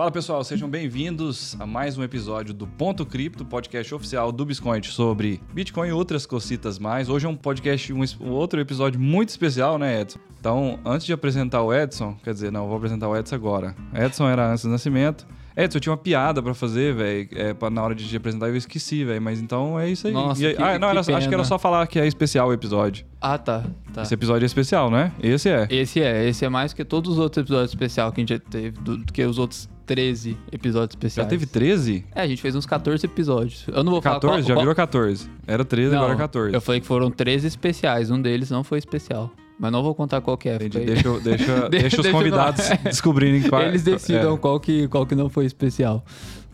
Fala pessoal, sejam bem-vindos a mais um episódio do Ponto Cripto, podcast oficial do Biscoint sobre Bitcoin e outras cocitas mais. Hoje é um podcast, um, um outro episódio muito especial, né, Edson? Então, antes de apresentar o Edson, quer dizer, não, vou apresentar o Edson agora. Edson era antes do nascimento. Edson, eu tinha uma piada pra fazer, velho, é, na hora de apresentar eu esqueci, velho, mas então é isso aí. Nossa, E- que- ah, não, que era- acho que era só falar que é especial o episódio. Ah, tá. tá. Esse episódio é especial, né? Esse é. Esse é, esse é mais que todos os outros episódios especiais que a gente já teve, do, que os outros 13 episódios Já especiais. teve 13? É, a gente fez uns 14 episódios. Eu não vou 14? falar qual, Já qual- virou 14. Era 13, Não, agora é 14. Eu falei que foram 13 especiais, um deles não foi especial. Mas não vou contar qual que é. Entendi. Deixa, deixa, deixa os convidados descobrirem qual Eles decidam é. qual, que, qual que não foi especial.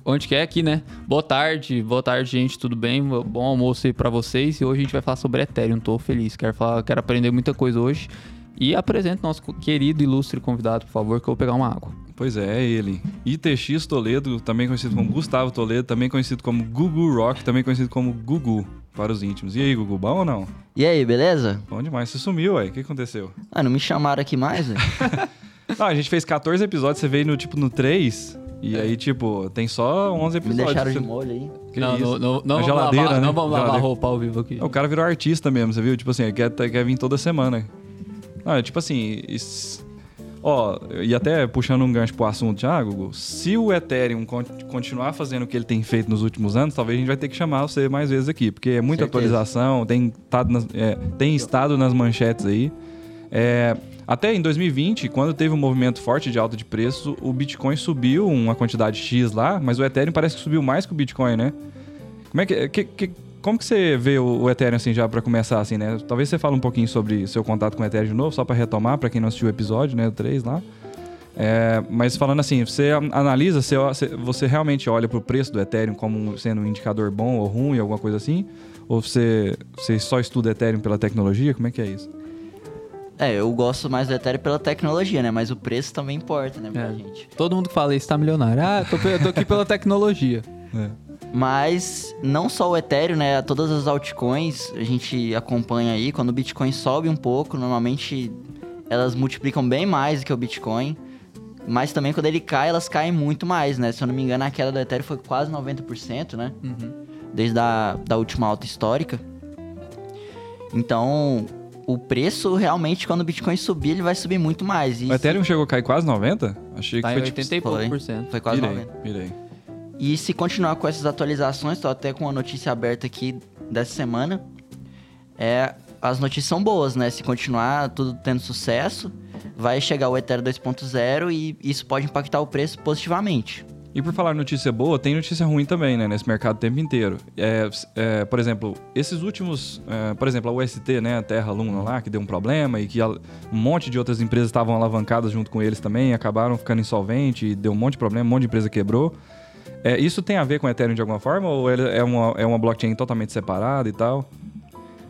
Onde que é aqui, né? Boa tarde, boa tarde, gente, tudo bem? Bom almoço aí pra vocês. E hoje a gente vai falar sobre Ethereum. Tô feliz, quero, falar, quero aprender muita coisa hoje. E apresento nosso querido, ilustre convidado, por favor, que eu vou pegar uma água. Pois é, é ele. ITX Toledo, também conhecido como Gustavo Toledo, também conhecido como Gugu Rock, também conhecido como Gugu para os íntimos. E aí, Gugu, bom ou não? E aí, beleza? Bom demais. Você sumiu, ué. O que aconteceu? Ah, não me chamaram aqui mais, velho? Não, a gente fez 14 episódios, você veio no tipo no 3, e aí, tipo, tem só 11 Me episódios. deixaram de molho aí. Que não, isso? não, não, não Na vamos geladeira, lavar, né? não vamos lavar Geladeira. roupa ao vivo aqui. O cara virou artista mesmo, você viu? Tipo assim, quer, quer vir toda semana. Não, é tipo assim. is- Ó, e até puxando um gancho pro assunto Google, se o Ethereum con- continuar fazendo o que ele tem feito nos últimos anos, talvez a gente vai ter que chamar você mais vezes aqui, porque é muita Certeza. atualização, tem, tado nas- é, tem estado nas manchetes aí. É, até em 2020, quando teve um movimento forte de alta de preço, o Bitcoin subiu uma quantidade X lá, mas o Ethereum parece que subiu mais que o Bitcoin, né? Como é que, que- que- como que você vê o, o Ethereum assim já para começar assim, né? Talvez você fale um pouquinho sobre seu contato com o Ethereum de novo, só para retomar para quem não assistiu o episódio, né, o 3 lá. É, mas falando assim, você analisa, você, você realmente olha pro preço do Ethereum como sendo um indicador bom ou ruim, alguma coisa assim? Ou você, você só estuda Ethereum pela tecnologia? Como é que é isso? É, eu gosto mais do Ethereum pela tecnologia, né? Mas o preço também importa, né, pra É. gente. Todo mundo que fala isso tá milionário. Ah, eu tô, eu tô aqui pela tecnologia. Mas não só o Ethereum, né? Todas as altcoins a gente acompanha aí. Quando o Bitcoin sobe um pouco, normalmente elas multiplicam bem mais do que o Bitcoin. Mas também quando ele cai, elas caem muito mais, né? Se eu não me engano, a queda do Ethereum foi quase 90%, né? Uhum. desde a da última alta histórica. Então, o preço realmente, quando o Bitcoin subir, ele vai subir muito mais. E O Ethereum chegou a cair quase 90? Achei que Tá em foi tipo... 80 e pouco foi. por cento. foi quase Pirei, 90. pirei. E se continuar com essas atualizações, tô até com uma notícia aberta aqui dessa semana. É, as notícias são boas, né? Se continuar tudo tendo sucesso, vai chegar o Ethereum 2.0 e isso pode impactar o preço positivamente. E por falar notícia boa, tem notícia ruim também, né? Nesse mercado o tempo inteiro. É, é, por exemplo, esses últimos... é, por exemplo, a UST, né? A Terra Luna lá, que deu um problema e que a- um monte de outras empresas estavam alavancadas junto com eles também, acabaram ficando insolvente e deu um monte de problema, um monte de empresa quebrou. É, isso tem a ver com o Ethereum de alguma forma? Ou é uma, é uma blockchain totalmente separada e tal?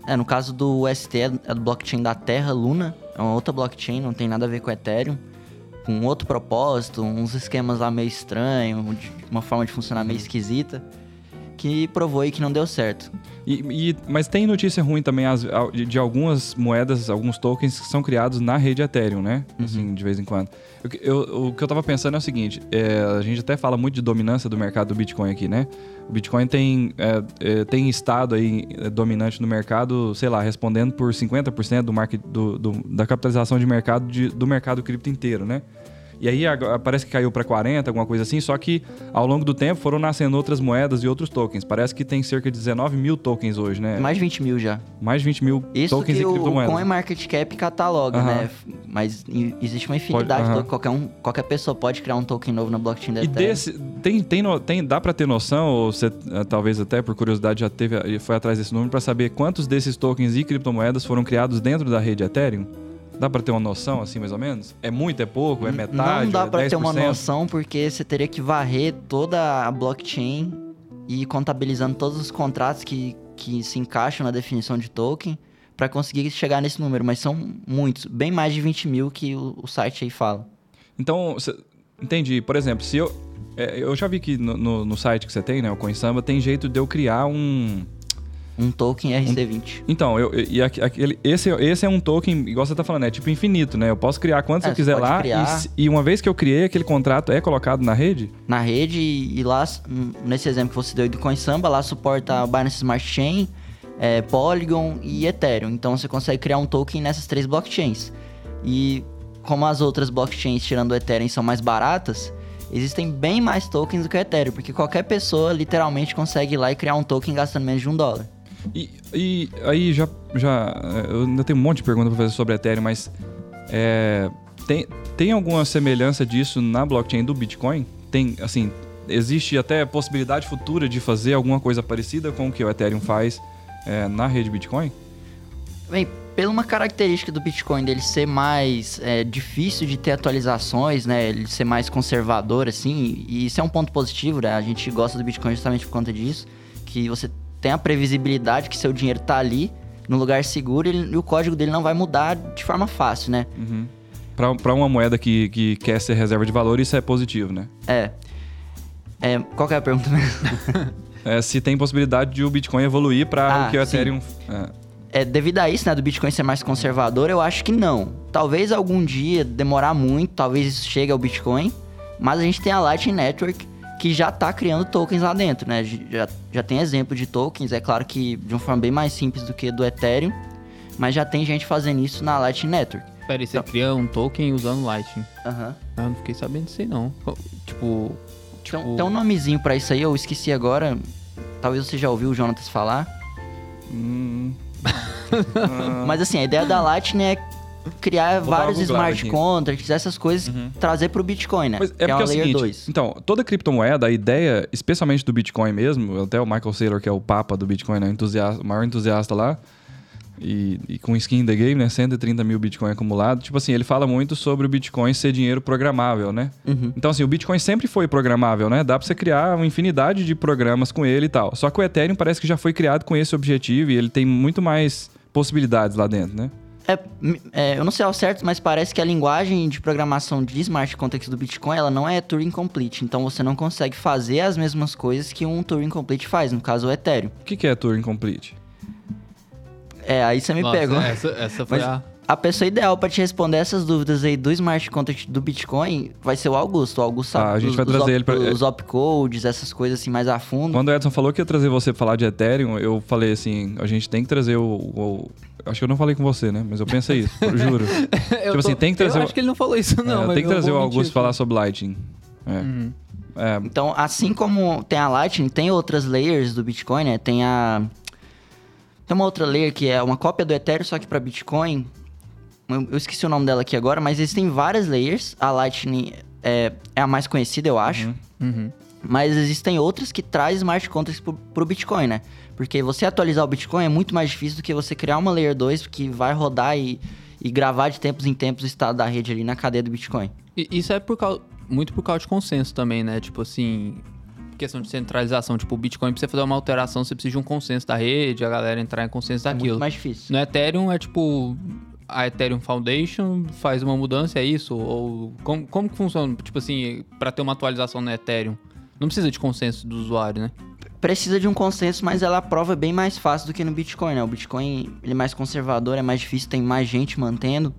É, no caso do UST, é do blockchain da Terra Luna, é uma outra blockchain, não tem nada a ver com o Ethereum, com outro propósito, uns esquemas lá meio estranhos, uma forma de funcionar meio esquisita, que provou aí que não deu certo. E, e- mas tem notícia ruim também as- de, algumas moedas, alguns tokens que são criados na rede Ethereum, né? Assim, de vez em quando. Eu- eu- o que eu tava pensando é o seguinte: é, a gente até fala muito de dominância do mercado do Bitcoin aqui, né? O Bitcoin tem, é, é, tem estado aí é, dominante no mercado, sei lá, respondendo por 50% do market, do, do- da capitalização de mercado de- do mercado cripto inteiro, né? E aí parece que caiu para 40, alguma coisa assim, só que ao longo do tempo foram nascendo outras moedas e outros tokens. Parece que tem cerca de 19 mil tokens hoje, né? Mais de 20 mil já. Mais de 20 mil Isso tokens que e o, o criptomoedas. CoinMarketCap cataloga, Aham. né? Mas existe uma infinidade Pode- token. Qualquer, um, qualquer pessoa pode criar um token novo na blockchain da E Ethereum. desse, tem, tem, tem, dá para ter noção, ou você eh, talvez até por curiosidade já teve, foi atrás desse número, para saber quantos desses tokens e criptomoedas foram criados dentro da rede Ethereum? Dá para ter uma noção, assim, mais ou menos? É muito, é pouco, é metade, Não dá é pra ter uma 10%? noção, porque você teria que varrer toda a blockchain e ir contabilizando todos os contratos que, que se encaixam na definição de token pra conseguir chegar nesse número. Mas são muitos, bem mais de 20 mil que o, o site aí fala. Então, cê- entendi. Por exemplo, se eu. é, eu já vi que no, no- no site que você tem, né, o CoinSamba, tem jeito de eu criar um. Um token RC20. Então, eu, e aqu- aquele, esse, esse é um token, igual você tá falando, é tipo infinito, né? Eu posso criar quantos É, eu quiser lá. E, e uma vez que eu criei, aquele contrato é colocado na rede? na rede e, e lá, nesse exemplo que você deu do CoinSamba, lá suporta a Binance Smart Chain, é, Polygon e Ethereum. Então você consegue criar um token nessas três blockchains. E como as outras blockchains, tirando o Ethereum, são mais baratas, existem bem mais tokens do que o Ethereum, porque qualquer pessoa literalmente consegue ir lá e criar um token gastando menos de um dólar. E, e aí já, já. é, Eu ainda tenho um monte de perguntas pra fazer sobre Ethereum, mas. é, tem, tem alguma semelhança disso na blockchain do Bitcoin? Tem, assim, existe até possibilidade futura de fazer alguma coisa parecida com o que o Ethereum faz é, na rede Bitcoin? Bem, pela uma característica do Bitcoin dele ser mais é, difícil de ter atualizações, né? Ele ser mais conservador, assim, e isso é um ponto positivo, né? A gente gosta do Bitcoin justamente por conta disso, que você tem a previsibilidade que seu dinheiro tá ali, no lugar seguro, e, ele- e o código dele não vai mudar de forma fácil, né? Pra, pra uma moeda que, que quer ser reserva de valor, isso é positivo, né? É. É, qual que é a pergunta mesmo? É, se tem possibilidade de o Bitcoin evoluir para Ah, o que o. Ethereum. é. É, devido a isso, né, do Bitcoin ser mais conservador, eu acho que não. Talvez algum dia demorar muito, talvez isso chegue ao Bitcoin, mas a gente tem a Lightning Network que já tá criando tokens lá dentro, né? Já, já tem exemplo de tokens, é claro que de uma forma bem mais simples do que do Ethereum, mas já tem gente fazendo isso na Lightning Network. Pera aí, você cria um token usando Lightning. Aham. Ah, Eu não fiquei sabendo disso aí, não. Tipo... Então, tipo- tem um nomezinho pra isso aí, eu esqueci agora. Talvez você já ouviu o Jonatas falar. Hum, Mas assim, a ideia da Lightning é criar Vou vários smart aqui. contracts, essas coisas, trazer pro Bitcoin, né? Mas que é é uma o Layer seguinte, 2. então, toda criptomoeda, a ideia, especialmente do Bitcoin mesmo, até o Michael Saylor, que é o papa do Bitcoin, né, entusiasta, o maior entusiasta lá, e, e com skin in the game, né, 130 mil Bitcoin acumulado, tipo assim, ele fala muito sobre o Bitcoin ser dinheiro programável, né? Uhum. Então, assim, o Bitcoin sempre foi programável, né? Dá pra você criar uma infinidade de programas com ele e tal. Só que o Ethereum parece que já foi criado com esse objetivo e ele tem muito mais possibilidades lá dentro, né? É, é, eu não sei ao certo, mas parece que a linguagem de programação de smart contracts do Bitcoin, ela não é Turing Complete. Então você não consegue fazer as mesmas coisas que um Turing Complete faz, no caso o Ethereum. O que, que é Turing Complete? É, aí você me Nossa, pegou. Essa, essa foi Mas- a... A pessoa ideal pra te responder essas dúvidas aí do smart contract do Bitcoin vai ser o Augusto. O Augusto sabe Ah, a gente os, vai os trazer op- ele pra- os opcodes, essas coisas assim mais a fundo. Quando o Edson falou que ia trazer você pra falar de Ethereum, eu falei assim, a gente tem que trazer o... o- acho que eu não falei com você, né? Mas eu pensei isso, eu juro. Eu Tipo assim, tem que trazer Eu o- acho que ele não falou isso, não. É, mas tem que trazer o Augusto mentir falar sobre Lightning. É. Uhum. É, Então, assim como tem a Lightning, tem outras layers do Bitcoin, né? Tem a. Tem uma outra layer que é uma cópia do Ethereum, só que para Bitcoin. Eu esqueci o nome dela aqui agora, mas existem várias layers. A Lightning é, é a mais conhecida, eu acho. Uhum. Mas existem outras que trazem smart contracts pro, pro Bitcoin, né? Porque você atualizar o Bitcoin é muito mais difícil do que você criar uma Layer 2 que vai rodar e, e gravar de tempos em tempos o estado da rede ali na cadeia do Bitcoin. E Isso é por causa, muito por causa de consenso também, né? Tipo assim, questão de centralização. Tipo, o Bitcoin, pra você fazer uma alteração, você precisa de um consenso da rede, a galera entrar em consenso É muito daquilo. mais difícil. No Ethereum é tipo. A Ethereum Foundation faz uma mudança, é isso? Ou como, como que funciona? Tipo assim, pra ter uma atualização no Ethereum? Não precisa de consenso do usuário, né? Precisa de um consenso, mas ela aprova bem mais fácil do que no Bitcoin, né? O Bitcoin ele é mais conservador, é mais difícil, tem mais gente mantendo.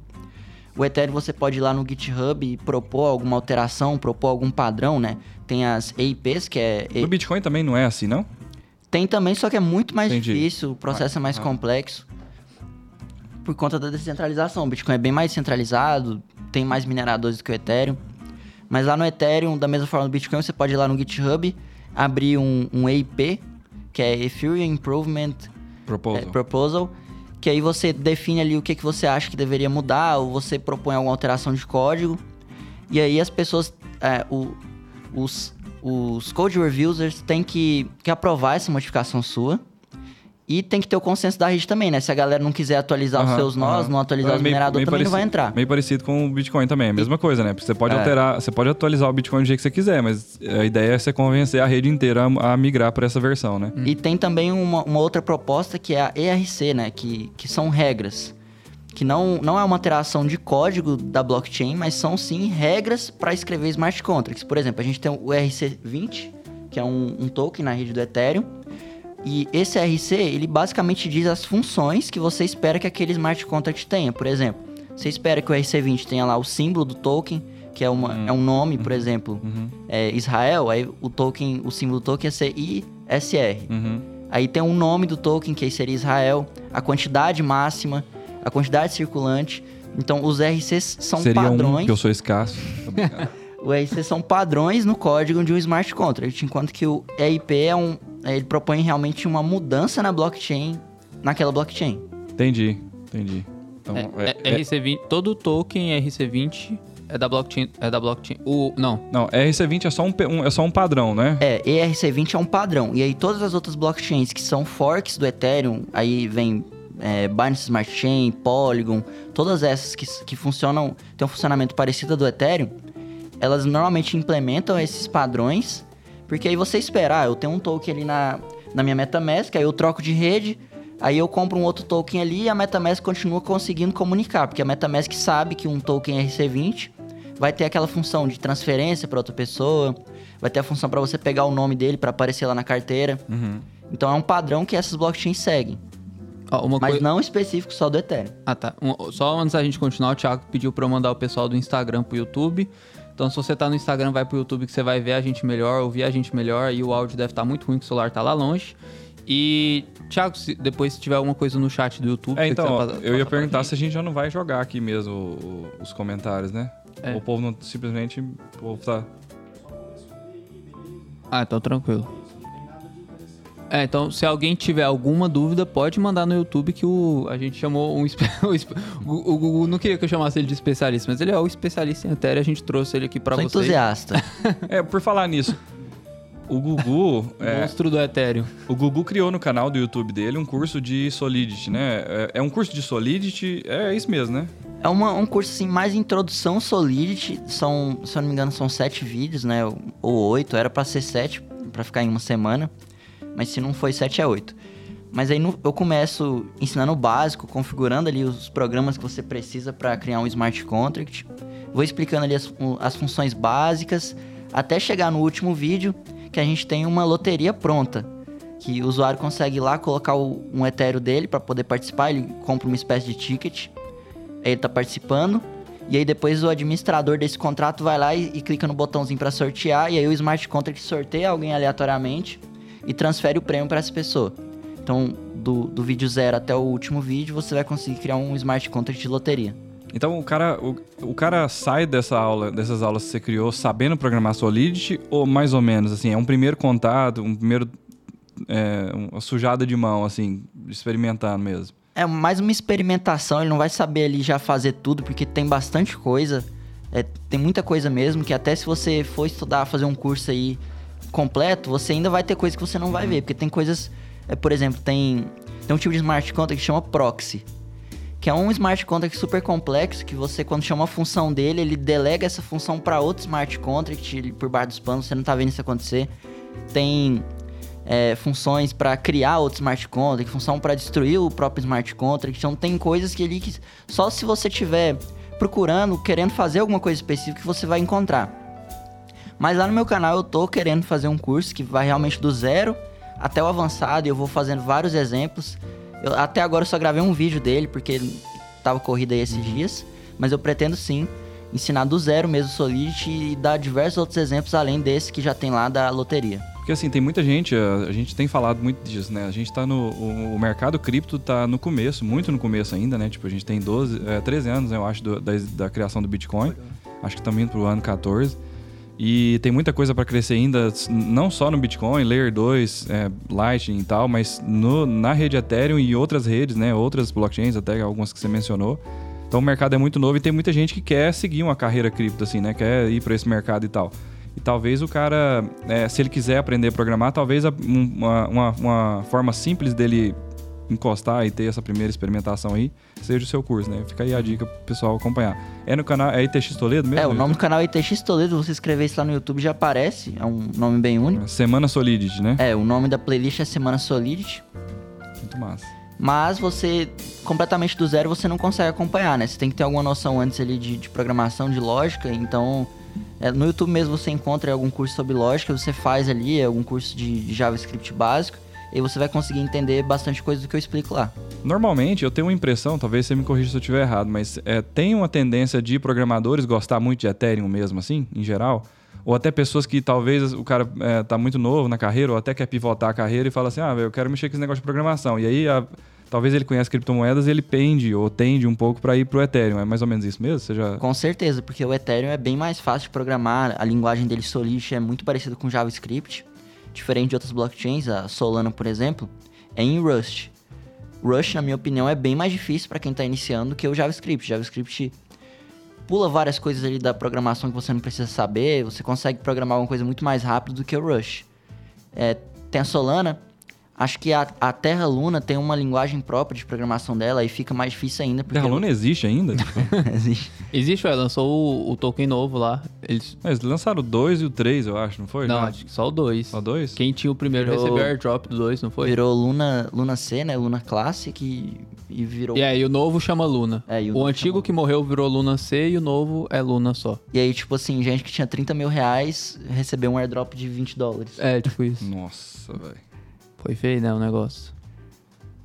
O Ethereum você pode ir lá no GitHub e propor alguma alteração, propor algum padrão, né? Tem as EIPs, que é... no Bitcoin também não é assim, não? Tem também, só que é muito mais Entendi. difícil, o processo é mais Ah. complexo. Por conta da descentralização. O Bitcoin é bem mais centralizado, tem mais mineradores do que o Ethereum. Mas lá no Ethereum, da mesma forma do Bitcoin, você pode ir lá no GitHub, abrir um, um EIP, que é Ethereum Improvement Proposal. é, Proposal, que aí você define ali o que, que você acha que deveria mudar, ou você propõe alguma alteração de código. E aí as pessoas, é, o- os, os code reviewers têm que, que aprovar essa modificação sua. E tem que ter o consenso da rede também, né? Se a galera não quiser atualizar os Aham, seus nós, aham. não atualizar É os mineradores, também não vai parecido- entrar. Meio parecido com o Bitcoin também, é a mesma coisa, né? Porque você pode É. alterar, você pode atualizar o Bitcoin do jeito que você quiser, mas a ideia é você convencer a rede inteira a, a migrar para essa versão, né? E tem também uma, uma outra proposta que é a ERC, né? Que, que são regras. Que não, não é uma alteração de código da blockchain, mas são sim regras para escrever smart contracts. Por exemplo, a gente tem o ERC20, que é um, um token na rede do Ethereum. E esse RC, ele basicamente diz as funções que você espera que aquele smart contract tenha. Por exemplo, você espera que o RC20 tenha lá o símbolo do token, que é, uma, é um nome, por exemplo, Uhum. é Israel, aí o token, o símbolo do token ia ser ISR. Uhum. Aí tem um nome do token, que aí seria Israel, a quantidade máxima, a quantidade circulante. Então, os RCs são Seria padrões. um, que eu sou escasso. O RC são padrões no código de um smart contract, enquanto que o EIP é um, ele propõe realmente uma mudança na blockchain, naquela blockchain. entendi, entendi. Então, É, é- é- RC20, todo token RC20 é da blockchain, é da blockchain. O não, não, RC20 é só um, um- é só um padrão, né? É, ERC20 é um padrão. E aí todas as outras blockchains que são forks do Ethereum, aí vem é, Binance Smart Chain, Polygon, todas essas que, que funcionam, tem um funcionamento parecido ao do Ethereum, elas normalmente implementam esses padrões, porque aí você espera, ah, eu tenho um token ali na, na minha MetaMask, aí eu troco de rede, aí eu compro um outro token ali e a MetaMask continua conseguindo comunicar, porque a MetaMask sabe que um token RC20 vai ter aquela função de transferência para outra pessoa, vai ter a função para você pegar o nome dele para aparecer lá na carteira. Uhum. Então é um padrão que essas blockchains seguem, mas coisa. não específico só do Ethereum. Ah, tá. Um- só antes da gente continuar, o Thiago pediu pra eu mandar o pessoal do Instagram pro YouTube. Então, se você tá no Instagram, vai pro YouTube que você vai ver a gente melhor, ouvir a gente melhor. E o áudio deve estar muito ruim, que o celular tá lá longe. E, Thiago, se- depois se tiver alguma coisa no chat do YouTube... É, então, quiser ó, passar- eu ia perguntar se a gente já não vai jogar aqui mesmo os comentários, né? É. O povo não simplesmente. O povo tá. Ah, então tranquilo. É, então se alguém tiver alguma dúvida, pode mandar no YouTube que o, a gente chamou um... o O, Gugu não queria que eu chamasse ele de especialista, mas ele é o especialista em Ethereum, a gente trouxe ele aqui pra Sou vocês. entusiasta. É, por falar nisso. O Gugu. é, Monstro do Ethereum. o Gugu criou no canal do YouTube dele um curso de Solidity, né? É, é um curso de Solidity. É isso mesmo, né? É uma- um curso assim, mais introdução Solidity. São, se eu não me engano, são sete vídeos, né? Ou oito. Era pra ser sete, pra ficar em uma semana. Mas se não foi sete, é oito. Mas aí no- eu começo ensinando o básico, configurando ali os programas que você precisa para criar um smart contract. Vou explicando ali as, as funções básicas, até chegar no último vídeo, que a gente tem uma loteria pronta. Que o usuário consegue ir lá colocar o- um Ethereum dele para poder participar, ele compra uma espécie de ticket. Aí ele tá participando. E aí depois o administrador desse contrato vai lá e, e clica no botãozinho para sortear. E aí o smart contract sorteia alguém aleatoriamente e transfere o prêmio para essa pessoa. Então, do, do vídeo zero até o último vídeo, você vai conseguir criar um smart contract de loteria. Então o cara, o, o cara sai dessa aula, dessas aulas que você criou sabendo programar Solidity ou mais ou menos assim, é um primeiro contato, um primeiro é, uma sujada de mão assim, experimentando mesmo. É mais uma experimentação, ele não vai saber ali já fazer tudo, porque tem bastante coisa. É, tem muita coisa mesmo, que até se você for estudar, fazer um curso aí completo, você ainda vai ter coisa que você não vai ver. Porque tem coisas. é, por exemplo, tem, tem um tipo de smart contract que chama proxy. Que é um smart contract super complexo, que você, quando chama a função dele, ele delega essa função para outro smart contract ele- por baixo dos panos, você não tá vendo isso acontecer. Tem é, funções para criar outro smart contract, função para destruir o próprio smart contract. Então tem coisas que que só se você tiver procurando, querendo fazer alguma coisa específica que você vai encontrar. Mas lá no meu canal eu tô querendo fazer um curso que vai realmente do zero até o avançado e eu vou fazendo vários exemplos. Eu, até agora eu só gravei um vídeo dele porque tava corrido aí esses dias, mas eu pretendo sim ensinar do zero mesmo Solidity e dar diversos outros exemplos além desse que já tem lá da loteria. Porque assim, tem muita gente, a, gente tem falado muito disso, né? A gente tá no. O, o mercado cripto tá no começo, muito no começo ainda, né? Tipo, a gente tem 12, é, 13 anos, eu acho, do- da, da criação do Bitcoin. Acho que também pro ano 14. E tem muita coisa para crescer ainda, não só no Bitcoin, Layer 2, é, Lightning e tal, mas no, na rede Ethereum e outras redes, né? Outras blockchains, até algumas que você mencionou. Então o mercado é muito novo e tem muita gente que quer seguir uma carreira cripto, assim, né? Quer ir para esse mercado e tal. E talvez o cara, é, se ele quiser aprender a programar, talvez um- uma, uma, uma forma simples dele encostar e ter essa primeira experimentação aí seja o seu curso, né? Fica aí a dica pro pessoal acompanhar. É no canal, é ITX Toledo mesmo? É, o nome do canal é ITX Toledo, você escrever isso lá no YouTube já aparece, é um nome bem único. Semana Solidity, né? É, o nome da playlist é Semana Solidity, Muito massa. mas você, completamente do zero, você não consegue acompanhar, né? Você tem que ter alguma noção antes ali de, de programação, de lógica, então... é, no YouTube mesmo você encontra algum curso sobre lógica, você faz ali algum curso de, de JavaScript básico, e você vai conseguir entender bastante coisa do que eu explico lá. Normalmente, eu tenho uma impressão, talvez você me corrija se eu estiver errado, mas é, tem uma tendência de programadores gostar muito de Ethereum mesmo, assim, em geral? Ou até pessoas que talvez o cara é, tá muito novo na carreira, ou até quer pivotar a carreira e fala assim, ah, eu quero mexer com esse negócio de programação. E aí, a, talvez ele conhece criptomoedas e ele pende ou tende um pouco para ir pro Ethereum. É mais ou menos isso mesmo? Você já... Com certeza, porque o Ethereum é bem mais fácil de programar, a linguagem dele Solidity é muito parecida com JavaScript, diferente de outras blockchains, a Solana, por exemplo, é em Rust. Rust, na minha opinião, é bem mais difícil para quem está iniciando que o JavaScript. JavaScript pula várias coisas ali da programação que você não precisa saber, você consegue programar uma coisa muito mais rápido do que o Rush. É, tem a Solana, Acho que a, a Terra Luna tem uma linguagem própria de programação dela e fica mais difícil ainda. Porque Terra Luna existe ainda? existe. Existe, ué, lançou o, o token novo lá. Eles... É, eles lançaram o 2 e o 3, eu acho, não foi? Não, acho que só o 2. Só dois? Quem tinha o primeiro Virou- recebeu airdrop do 2, não foi? Virou Luna, Luna C, né? Luna Classic e, e virou. E aí o novo chama Luna. É, o o antigo que morreu virou Luna C e o novo é Luna só. E aí, tipo assim, gente que tinha 30 mil reais recebeu um airdrop de 20 dólares. É, tipo isso. Nossa, velho. Foi feio, né, o negócio.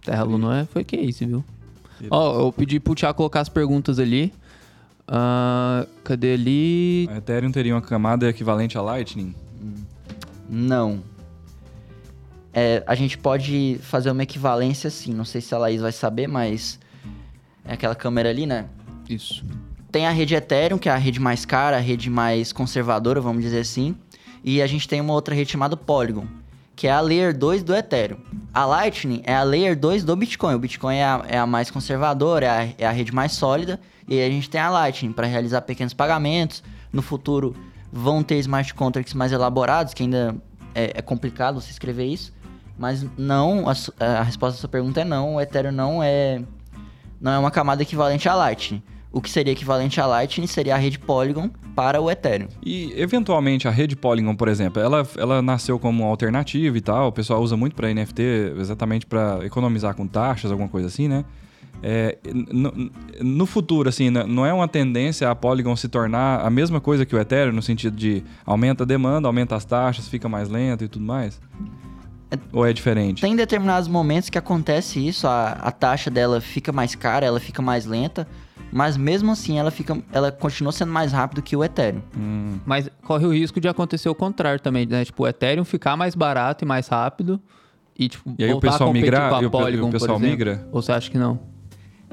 Terra Luna é, foi que isso, viu? Ó, eu pedi pro Thiago colocar as perguntas ali. Ah, cadê ali? A Ethereum teria uma camada equivalente a Lightning? Não. É, a gente pode fazer uma equivalência assim. Não sei se a Laís vai saber, mas. É aquela câmera ali, né? Isso. Tem a rede Ethereum, que é a rede mais cara, a rede mais conservadora, vamos dizer assim. E a gente tem uma outra rede chamada Polygon, que é a Layer 2 do Ethereum. A Lightning é a Layer 2 do Bitcoin. O Bitcoin é a, é a mais conservadora, é a, é a rede mais sólida. E a gente tem a Lightning para realizar pequenos pagamentos. No futuro vão ter smart contracts mais elaborados, que ainda é, é complicado você escrever isso. Mas não, a, a resposta à sua pergunta é não. O Ethereum não é não é uma camada equivalente à Lightning. O que seria equivalente à Lightning seria a rede Polygon para o Ethereum. E, eventualmente, a rede Polygon, por exemplo, ela, ela nasceu como alternativa e tal. O pessoal usa muito para NFT, exatamente para economizar com taxas, alguma coisa assim, né? É, no, no futuro, assim, n- não é uma tendência a Polygon se tornar a mesma coisa que o Ethereum, no sentido de aumenta a demanda, aumenta as taxas, fica mais lento e tudo mais? Ou é diferente? Tem determinados momentos que acontece isso, a, a taxa dela fica mais cara, ela fica mais lenta, mas mesmo assim ela fica, ela continua sendo mais rápido que o Ethereum. Hum, Mas corre o risco de acontecer o contrário também, né? Tipo, o Ethereum ficar mais barato e mais rápido e, tipo, E aí o pessoal migrar- e o pe- e o Polygon, por pessoal exemplo. migra? Ou você acha que não?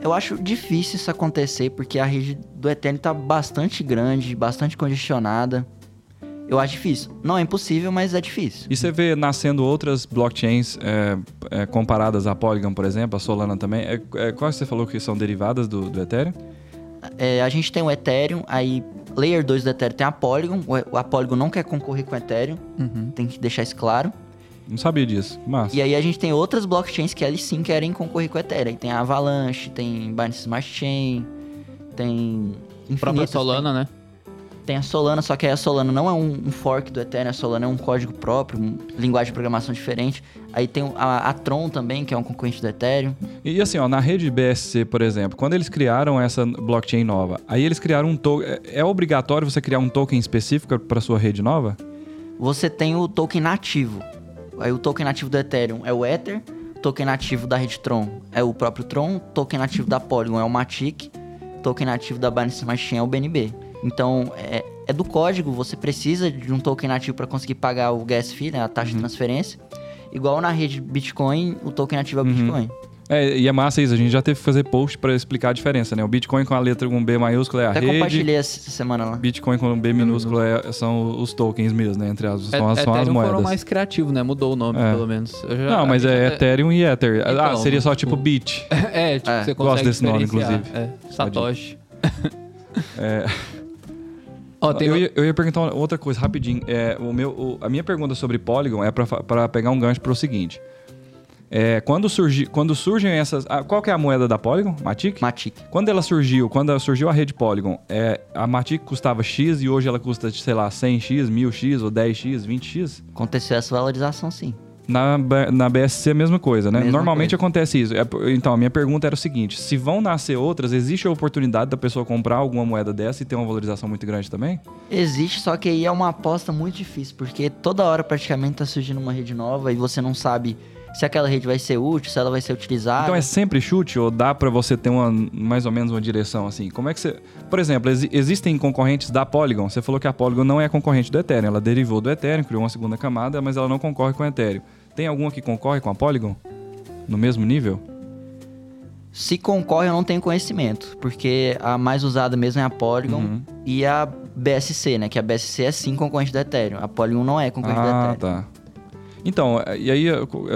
Eu acho difícil isso acontecer porque a rede do Ethereum tá bastante grande, bastante congestionada. Eu acho difícil. Não é impossível, mas é difícil. E você vê nascendo outras blockchains é, é, comparadas à Polygon, por exemplo, a Solana também. É, é, quais você falou que são derivadas do, do Ethereum? É, a gente tem o Ethereum, aí Layer 2 do Ethereum tem a Polygon. O, a Polygon não quer concorrer com o Ethereum, Uhum. tem que deixar isso claro. Não sabia disso. Massa. E aí a gente tem outras blockchains que eles sim querem concorrer com o Ethereum. Aí Tem a Avalanche, tem Binance Smart Chain, tem A própria infinitas, Solana, né? Tem, a Solana, só que a Solana não é um, um fork do Ethereum, a Solana é um código próprio, uma linguagem de programação diferente. Aí tem a, a Tron também, que é um concorrente do Ethereum. E assim, ó, na rede BSC, por exemplo, quando eles criaram essa blockchain nova, aí eles criaram um token. É, é obrigatório você criar um token específico para sua rede nova? Você tem o token nativo. Aí o token nativo do Ethereum é o Ether, token nativo da rede Tron é o próprio Tron, token nativo da Polygon é o Matic, token nativo da Binance Smart Chain é o BNB. Então, é, é do código, você precisa de um token nativo para conseguir pagar o gas fee, né, a taxa de transferência. Igual na rede Bitcoin, o token nativo é o Bitcoin. É, e é massa isso, a gente já teve que fazer post para explicar a diferença, né? O Bitcoin com a letra com B maiúsculo é a Até rede. compartilhei essa semana lá. Bitcoin com B minúsculo é- são os tokens mesmo, né? Entre as, são, as- É- são as Ethereum moedas. foram mais criativos, né? Mudou o nome, É. pelo menos. Eu já- Não, mas é é- Ethereum e Ether. ah, Então, seria só tipo- Bit. É, tipo, É. você Gosto consegue desse nome, diferenciar. inclusive. É, Satoshi. É, Ó, tem eu, ia, eu ia perguntar outra coisa rapidinho. É, o meu, o- a minha pergunta sobre Polygon é para pegar um gancho para o seguinte. É, quando, surgi, quando surgem essas. ah, qual que é a moeda da Polygon? Matic? Matic. Quando ela surgiu, quando surgiu a rede Polygon, é, a Matic custava X e hoje ela custa, sei lá, 100X, 1000X ou 10X, 20X? Aconteceu essa valorização sim. Na, na BSC a mesma coisa, né? Mesma Normalmente coisa. acontece isso. É, então, a minha pergunta era o seguinte: se vão nascer outras, existe a oportunidade da pessoa comprar alguma moeda dessa e ter uma valorização muito grande também? Existe, só que aí é uma aposta muito difícil, porque toda hora praticamente tá surgindo uma rede nova e você não sabe se aquela rede vai ser útil, se ela vai ser utilizada. Então é sempre chute ou dá pra você ter uma mais ou menos uma direção assim? Como é que você, por exemplo, exi- existem concorrentes da Polygon. Você falou que a Polygon não é concorrente do Ethereum, ela derivou do Ethereum, criou uma segunda camada, mas ela não concorre com o Ethereum. Tem alguma que concorre com a Polygon no mesmo nível? Se concorre, eu não tenho conhecimento, porque a mais usada mesmo é a Polygon Uhum. e a BSC, né? Que a BSC é sim concorrente do Ethereum. A Polygon não é concorrente do Ah, Ethereum. tá. Então, é, e aí,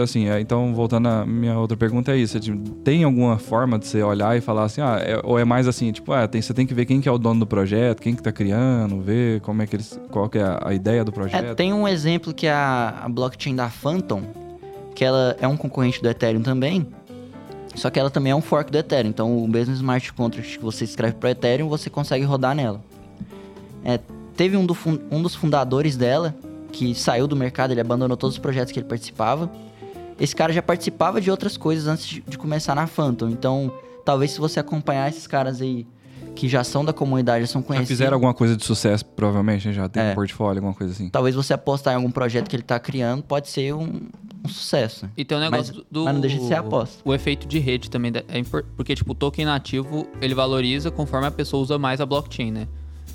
assim, é, então voltando à minha outra pergunta é isso, é, tem alguma forma de você olhar e falar assim, ah, é- ou é mais assim, tipo, ah, tem, você tem que ver quem que é o dono do projeto, quem que tá criando, ver como é que eles, qual que é a, a ideia do projeto. É, tem um exemplo que é a, a blockchain da Phantom, que ela é um concorrente do Ethereum também, só que ela também é um fork do Ethereum. Então, o mesmo smart contract que você escreve para Ethereum, você consegue rodar nela. É, teve um, do um dos fundadores dela que saiu do mercado, ele abandonou todos os projetos que ele participava. Esse cara já participava de outras coisas antes de, de começar na Phantom. Então, talvez se você acompanhar esses caras aí que já são da comunidade, já são Já conhecidos. fizeram alguma coisa de sucesso, provavelmente, né? já tem É. um portfólio, alguma coisa assim. Talvez você apostar em algum projeto que ele tá criando, pode ser um, um sucesso. E tem um negócio Mas- do. mas não deixa de ser aposta. O efeito de rede também é Porque, tipo, o token nativo, ele valoriza conforme a pessoa usa mais a blockchain, né?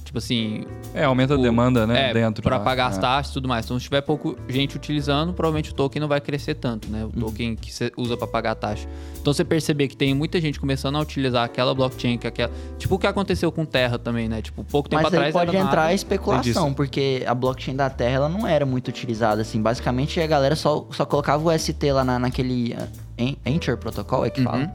Tipo assim, É, aumenta a o- demanda, né, é, dentro. pra lá. pagar as É. taxas e tudo mais. Então, se tiver pouco gente utilizando, provavelmente o token não vai crescer tanto, né? O Uhum. token que você usa pra pagar a taxa. Então, você perceber que tem muita gente começando a utilizar aquela blockchain, que aquela... Tipo o que aconteceu com Terra também, né? Tipo, pouco tempo Mas atrás pode era entrar nada. a especulação, porque a blockchain da Terra ela não era muito utilizada, assim. Basicamente, a galera só, só colocava o ST lá na, naquele uh, En- Anchor Protocol, é que Uhum. fala.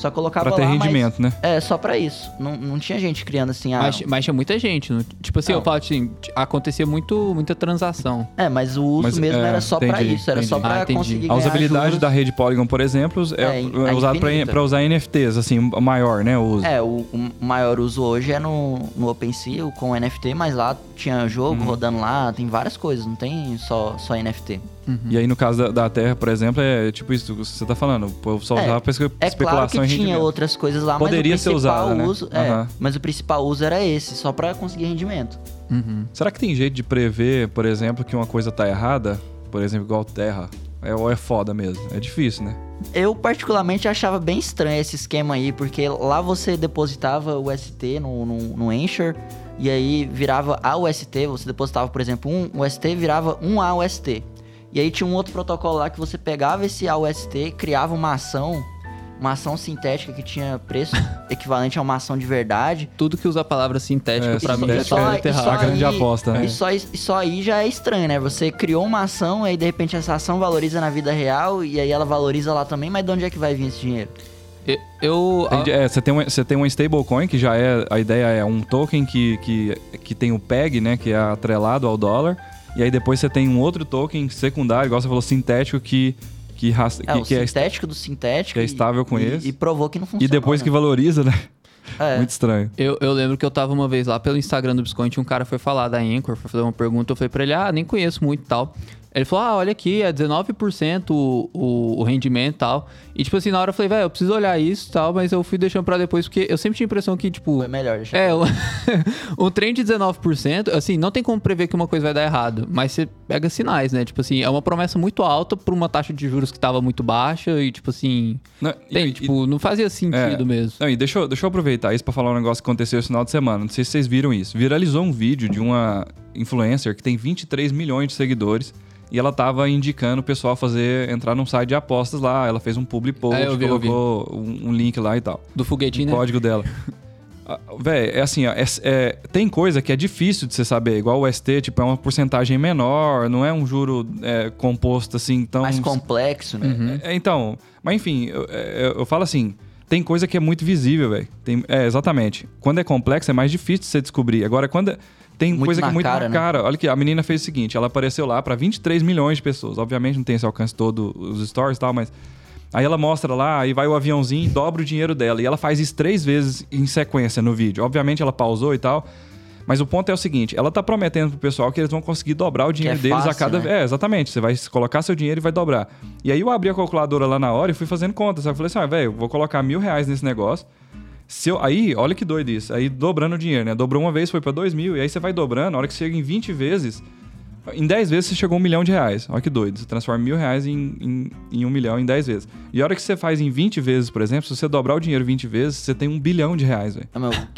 Só colocava Pra ter lá, mas- rendimento, né? É, só pra isso. Não, não tinha gente criando assim, ah... Mas, mas tinha muita gente. não- Tipo assim, Não. eu falo assim, acontecia muito, muita transação. É, mas o uso Mas, mesmo é, era só pra entendi, isso. Era só entendi. pra Ah, conseguir A ganhar usabilidade juros. da rede Polygon, por exemplo, é, É, é a usado pra, infinita. pra usar NFTs, assim, o maior, né? O uso. É, o, o maior uso hoje é no, no OpenSea o com NFT, mas lá tinha jogo Uhum. rodando lá, tem várias coisas, não tem só, só NFT. E aí, no caso da, da Terra, por exemplo, é tipo isso que você tá falando. O povo só É, usava pra espe- É claro especulação que tinha rendimento. outras coisas lá, Poderia mas o ser principal usada, né? uso, é, Aham. mas o principal uso era esse, só pra conseguir rendimento. Uhum. Será que tem jeito de prever, por exemplo, que uma coisa tá errada? Por exemplo, igual Terra. É, ou é foda mesmo? É difícil, né? Eu particularmente achava bem estranho esse esquema aí, porque lá você depositava o ST no, no, no Anchor, e aí virava AUST, você depositava, por exemplo, um UST, virava um AUST. E aí tinha um outro protocolo lá que você pegava esse AUST, criava uma ação, uma ação sintética que tinha preço equivalente a uma ação de verdade. Tudo que usa a palavra sintética É, pra mim sintética já tá é- só a grande aposta, né? E só, e só aí já é estranho, né? Você criou uma ação, aí de repente essa ação valoriza na vida real, e aí ela valoriza lá também, mas de onde é que vai vir esse dinheiro? Eu. é, você tem, um, você tem uma stablecoin que já é. A ideia é um token que, que, que tem o PEG, né? Que é atrelado ao dólar. E aí depois você tem um outro token secundário, igual você falou, sintético, que, que, É, que, o que é, sintético do sintético. que é estável com e, esse. E provou que não funciona. E depois que valoriza, né? É. Muito estranho. Eu, eu lembro que eu tava uma vez lá pelo Instagram do Biscoint, um cara foi falar da Anchor, foi fazer uma pergunta, eu falei pra ele, ah, nem conheço muito e tal. Ele falou, ah, olha aqui, é 19% o, o, o rendimento e tal. E tipo assim, na hora eu falei, velho, eu preciso olhar isso e tal, mas eu fui deixando pra depois, porque eu sempre tinha a impressão que, tipo, Foi melhor. deixa é, um, trem de 19%, assim, não tem como prever que uma coisa vai dar errado, mas você pega sinais, né? Tipo assim, é uma promessa muito alta por uma taxa de juros que tava muito baixa e, tipo assim, Não, e- tem, e- tipo, não fazia sentido É. mesmo. Não, e deixa eu, deixa eu aproveitar isso pra falar um negócio que aconteceu esse final de semana. Não sei se vocês viram isso. Viralizou um vídeo de uma influencer que tem 23 milhões de seguidores e ela tava indicando o pessoal fazer entrar num site de apostas lá. Ela fez um public post, É, vi, colocou um, um link lá e tal. Do foguetinho, o né? código dela. Ah, Véi, é assim, ó, é- é- tem coisa que é difícil de você saber, igual o ST, tipo, é uma porcentagem menor, não é um juro é, composto assim tão. Mais complexo, né? Uhum. É, então, mas enfim, eu, eu- eu falo assim, tem coisa que é muito visível, velho. Tem- É, exatamente. Quando é complexo, é mais difícil de você descobrir. Agora, quando é- tem Muito coisa que é muito cara, na né? cara. Olha que a menina fez o seguinte, ela apareceu lá pra 23 milhões de pessoas. Obviamente não tem esse alcance todo, os stories e tal, mas... Aí ela mostra lá, aí vai o aviãozinho e dobra o dinheiro dela. E ela faz isso três vezes em sequência no vídeo. Obviamente ela pausou e tal. Mas o ponto é o seguinte: ela tá prometendo pro pessoal que eles vão conseguir dobrar o dinheiro é deles a fácil, cada né? vez. É, exatamente. Você vai colocar seu dinheiro e vai dobrar. E aí eu abri a calculadora lá na hora e fui fazendo contas. Eu falei assim: ah, velho, vou colocar mil reais nesse negócio. Se eu, aí, olha que doido isso. Aí dobrando o dinheiro, né? Dobrou uma vez, foi pra dois mil. E aí você vai dobrando, a hora que chega em 20 vezes, Em 10 vezes você chegou a um milhão de reais. Olha que doido. Você transforma mil reais em, em, em um milhão em 10 vezes. E a hora que você faz em 20 vezes, por exemplo, se você dobrar o dinheiro 20 vezes, você tem um bilhão de reais, velho.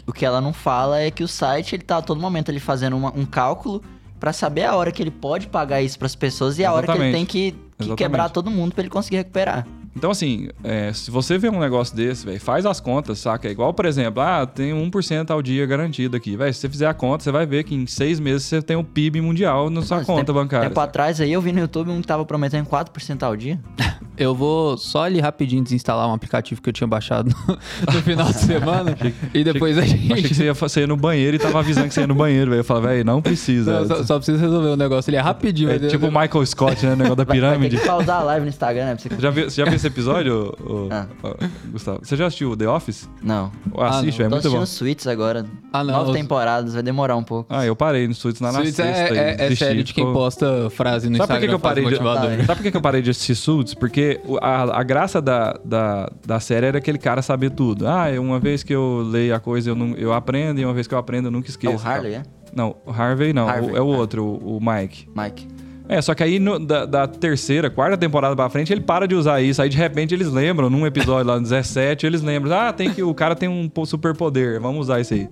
O que ela não fala é que o site, ele tá a todo momento ali fazendo uma- um cálculo pra saber a hora que ele pode pagar isso pras pessoas e a hora que ele Exatamente. tem que, que Exatamente. quebrar todo mundo pra ele conseguir recuperar. Então, assim, é, se você vê um negócio desse, velho, faz as contas, saca? É igual, por exemplo, ah, tem 1% ao dia garantido aqui. Velho, se você fizer a conta, você vai ver que em seis meses você tem o PIB mundial na sua Mas conta tempo, bancária. Tempo atrás aí eu vi no YouTube um que tava prometendo 4% ao dia. Eu vou só ali rapidinho desinstalar um aplicativo que eu tinha baixado no, no final de semana. e depois a gente. Achei que você ia, você ia no banheiro e tava avisando que você ia no banheiro, velho. Eu falei, velho, não precisa. Não, só, só precisa resolver o negócio. Ele é rapidinho. É tipo o Michael Scott, né? O negócio da Vai, vai ter pirâmide. que pausar a live no Instagram, né? Pra você... Já, viu, você já viu esse episódio, ô- Ah. ô, Gustavo? Você já assistiu o The Office? Não. Assiste, não. é Tô muito bom. assistindo Suits agora. Ah, não, Nove os- temporadas, vai demorar um pouco. Ah, eu parei no Suits lá na Suits sexta. é, é, é desisti, série de quem posta frase no Sabe por que, Instagram. que eu parei de... motivadora. Sabe por que, que eu parei de assistir Suits? Porque o- a, a graça da, da, da série era aquele cara saber tudo. Ah, eu- uma vez que eu leio a coisa, eu, não, eu aprendo, e uma vez que eu aprendo, eu nunca É esqueço. o Harley, é? Não, o Harvey não. Harvey, o- é o ah. outro, o, o Mike. Mike. É, só que aí no- da, da terceira, quarta temporada pra frente, ele para de usar isso. Aí de repente eles lembram, num episódio lá no 17, eles lembram, ah, tem que o cara tem um po- superpoder, vamos usar isso aí.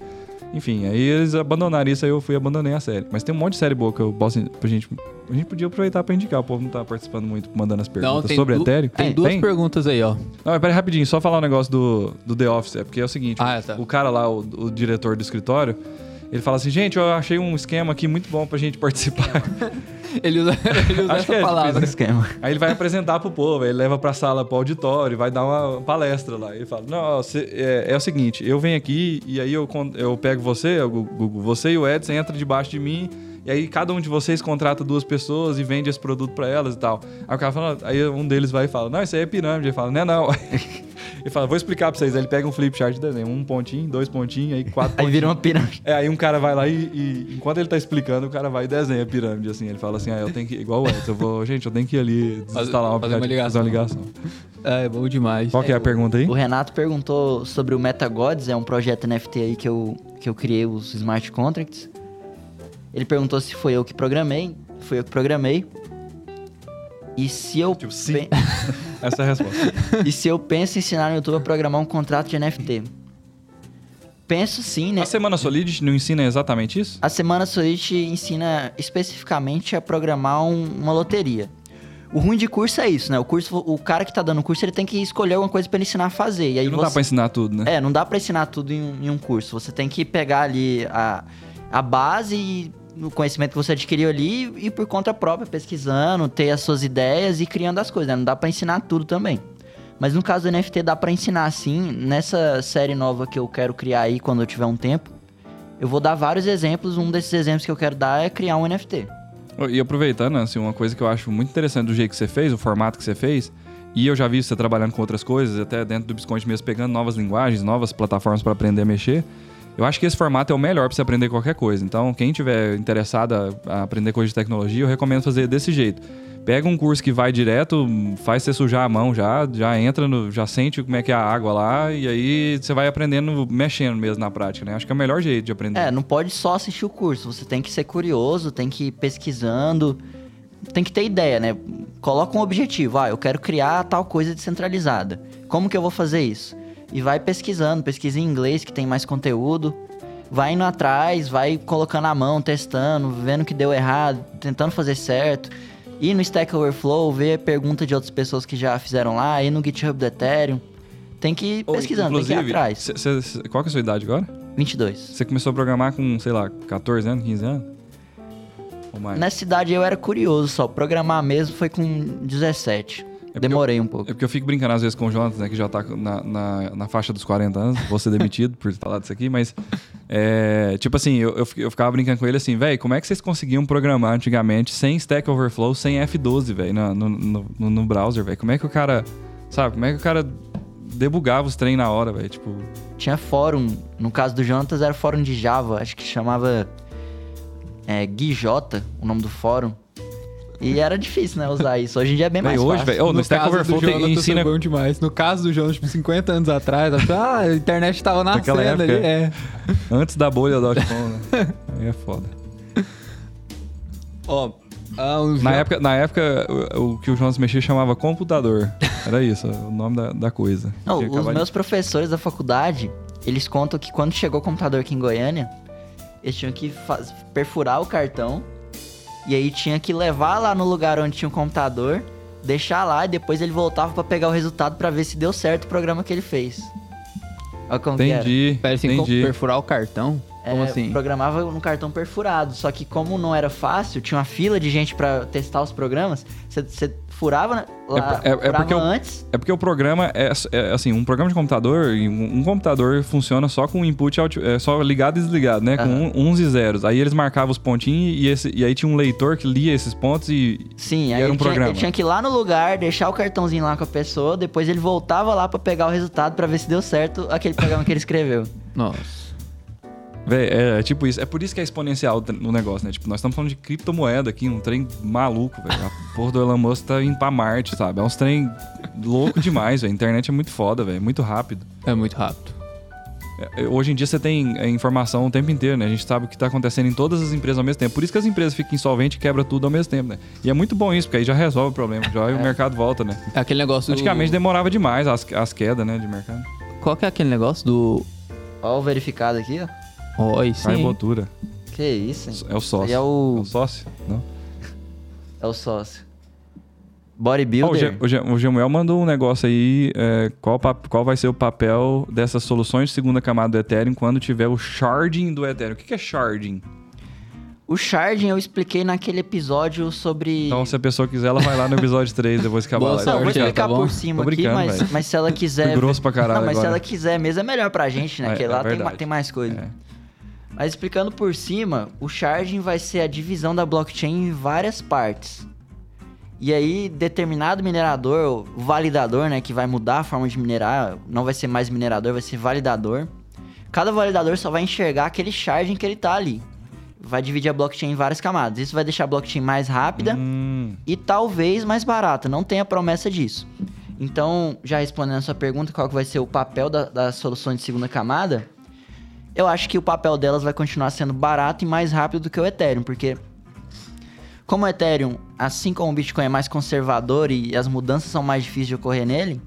Enfim, aí eles abandonaram isso, aí eu fui e abandonei a série. Mas tem um monte de série boa que eu posso. Pra gente, a gente podia aproveitar pra indicar, o povo não tá participando muito, mandando as perguntas Não, tem, sobre du- Ethereum. tem duas perguntas aí, ó. Não, mas peraí rapidinho, só falar um negócio do, do The Office, é porque é o seguinte, Ah, é, tá. o cara lá, o, o diretor do escritório, ele fala assim, gente, eu achei um esquema aqui muito bom pra gente participar. Ele usa, ele usa essa é, palavra. Esquema. Aí ele vai apresentar pro povo, aí ele leva pra sala, pro auditório, vai dar uma palestra lá. Ele fala: Não, cê- é, é o seguinte, eu venho aqui e aí eu, eu pego você, o Google, você e o Edson entra debaixo de mim. E aí cada um de vocês contrata duas pessoas e vende esse produto pra elas e tal. Aí o cara fala, aí um deles vai e fala, não, isso aí é pirâmide. Ele fala, não é não. Ele fala, vou explicar pra vocês. Aí ele pega um flip chart de desenho, um pontinho, dois pontinhos, aí quatro Aí vira uma pirâmide. É, aí um cara vai lá e, e enquanto ele tá explicando, o cara vai e desenha a pirâmide, assim. Ele fala assim, ah, eu tenho que... Igual o Edson, eu vou... Gente, eu tenho que ir ali desinstalar um fazer uma aplicativo, fazer uma ligação. É, bom demais. Qual que é a pergunta aí? O Renato perguntou sobre o MetaGods, é um projeto NFT aí que eu, que eu criei os smart contracts. Ele perguntou se foi eu que programei. Foi eu que programei. E se eu, Tipo, sim. pen- Essa é a resposta. e se eu penso em ensinar no YouTube a programar um contrato de NFT? Penso sim, né? A Semana Solid não ensina exatamente isso? A Semana Solid ensina especificamente a programar um- uma loteria. O ruim de curso é isso, né? O curso, o cara que tá dando o curso, ele tem que escolher alguma coisa pra ele ensinar a fazer. E aí não você... dá pra ensinar tudo, né? É, não dá pra ensinar tudo em um, em um curso. Você tem que pegar ali a, a base e o conhecimento que você adquiriu ali e por conta própria, pesquisando, ter as suas ideias e criando as coisas, né? Não dá pra ensinar tudo também. Mas no caso do NFT dá pra ensinar sim. Nessa série nova que eu quero criar aí quando eu tiver um tempo, eu vou dar vários exemplos. Um desses exemplos que eu quero dar é criar um NFT. E aproveitando, assim, uma coisa que eu acho muito interessante do jeito que você fez, o formato que você fez, e eu já vi você trabalhando com outras coisas, até dentro do Bisconte mesmo, pegando novas linguagens, novas plataformas para aprender a mexer. Eu acho que esse formato é o melhor para você aprender qualquer coisa. Então, quem tiver interessado a a aprender coisa de tecnologia, eu recomendo fazer desse jeito. Pega um curso que vai direto, faz você sujar a mão já, já entra no, já sente como é que é a água lá e aí você vai aprendendo mexendo mesmo na prática, né? Acho que é o melhor jeito de aprender. É, não pode só assistir o curso. Você tem que ser curioso, tem que ir pesquisando, tem que ter ideia, né? Coloca um objetivo. Ah, eu quero criar tal coisa descentralizada. Como que eu vou fazer isso? E vai pesquisando, pesquisa em inglês que tem mais conteúdo. Vai indo atrás, vai colocando a mão, testando, vendo que deu errado, tentando fazer certo. Ir no Stack Overflow, ver pergunta de outras pessoas que já fizeram lá, ir no GitHub do Ethereum. Tem que ir pesquisando, tem que ir inclusive, atrás. cê- cê- qual que é a sua idade agora? 22. Você começou a programar com, sei lá, 14 anos, 15 anos? Ou mais? Nessa cidade eu era curioso só. Programar mesmo foi com 17. Porque Demorei um É pouco. porque eu fico brincando às vezes com o Jonas, né? Que já tá na, na, na faixa dos 40 anos. Vou ser demitido por falar disso aqui, mas... é, tipo assim, eu, eu, eu ficava brincando com ele assim, velho, como é que vocês conseguiam programar antigamente sem Stack Overflow, sem F12, velho, no, no, no, no browser, velho? Como é que o cara... Sabe, como é que o cara debugava os trem na hora, velho? Tipo... Tinha fórum. No caso do Jonatas era fórum de Java. Acho que chamava... É, GuiJ, o nome do fórum. E era difícil, né, usar isso. Hoje em dia é bem Véi, mais hoje, fácil. velho, oh, no, Stack caso Overflow tem, ensina... bom demais. No caso do Jonas, tipo, 50 anos atrás, ah, a internet tava nascendo Naquela época, ali. É. Antes da bolha do .com, né? Aí é foda. Ó, Ah, um Na jo- época, na época o, o que o Jonas mexia chamava computador. Era isso, o nome da, da coisa. Não, os acabado de- meus professores da faculdade, eles contam que quando chegou o computador aqui em Goiânia, eles tinham que faz- perfurar o cartão e aí tinha que levar lá no lugar onde tinha o computador, deixar lá e depois ele voltava pra pegar o resultado pra ver se deu certo o programa que ele fez. Olha como que era. Entendi, Pera, assim, como entendi. perfurar o cartão? Como É, assim? Programava no cartão perfurado. Só que como não era fácil, tinha uma fila de gente pra testar os programas. Você furava né, lá, É- é- é porque antes. É porque o programa é, é, assim, um programa de computador, e um, um computador funciona só com input, out, é, só ligado e desligado, né? Com um- uns e zeros. Aí eles marcavam os pontinhos e, esse- e aí tinha um leitor que lia esses pontos e Sim, aí era um ele, tinha, programa. ele tinha que ir lá no lugar, deixar o cartãozinho lá com a pessoa, depois ele voltava lá pra pegar o resultado pra ver se deu certo aquele programa que ele escreveu. Nossa. Véi, é, é tipo isso. É por isso que é exponencial no negócio, né? Tipo, nós estamos falando de criptomoeda aqui, um trem maluco, velho. A porra do Elon Musk tá indo pra Marte, sabe? É uns trem louco demais, velho. A internet é muito foda, velho. É muito rápido. É muito rápido. É, Hoje em dia você tem é, informação o tempo inteiro, né? A gente sabe o que tá acontecendo em todas as empresas ao mesmo tempo. Por isso que as empresas ficam insolventes e quebram tudo ao mesmo tempo, né? E é muito bom isso, porque aí já resolve o problema. Já aí o mercado volta, né? É aquele negócio. Antigamente do... demorava demais as, as quedas, né? De mercado. Qual que é aquele negócio do. Ó, o verificado aqui, ó. Oi, A sim. botura. Que isso, hein? É o sócio. Aí é o- É o sócio? Não? É o sócio. O, Bodybuilder. Ge- o, Ge- o Gemuel mandou um negócio aí. é, qual, qual vai ser o papel dessas soluções de segunda camada do Ethereum quando tiver o sharding do Ethereum? O que que é sharding? O sharding eu expliquei naquele episódio sobre. Então, se a pessoa quiser, ela vai lá no episódio 3 depois que acabar Boa. Não, vou explicar tá por cima aqui, mas, mas se ela quiser. Fui grosso pra caralho Não, mas se agora. ela quiser mesmo é melhor pra gente, né? É, Porque é lá tem, tem mais coisa. É. Mas explicando por cima, o sharding vai ser a divisão da blockchain em várias partes. E aí, determinado minerador, validador, né, que vai mudar a forma de minerar, não vai ser mais minerador, vai ser validador. Cada validador só vai enxergar aquele sharding que ele tá ali. Vai dividir a blockchain em várias camadas. Isso vai deixar a blockchain mais rápida Hum, e talvez mais barata. Não tem a promessa disso. Então, já respondendo a sua pergunta, qual que vai ser o papel da- das soluções de segunda camada? Eu acho que o papel delas vai continuar sendo barato e mais rápido do que o Ethereum, porque como o Ethereum, assim como o Bitcoin é mais conservador e as mudanças são mais difíceis de ocorrer nele,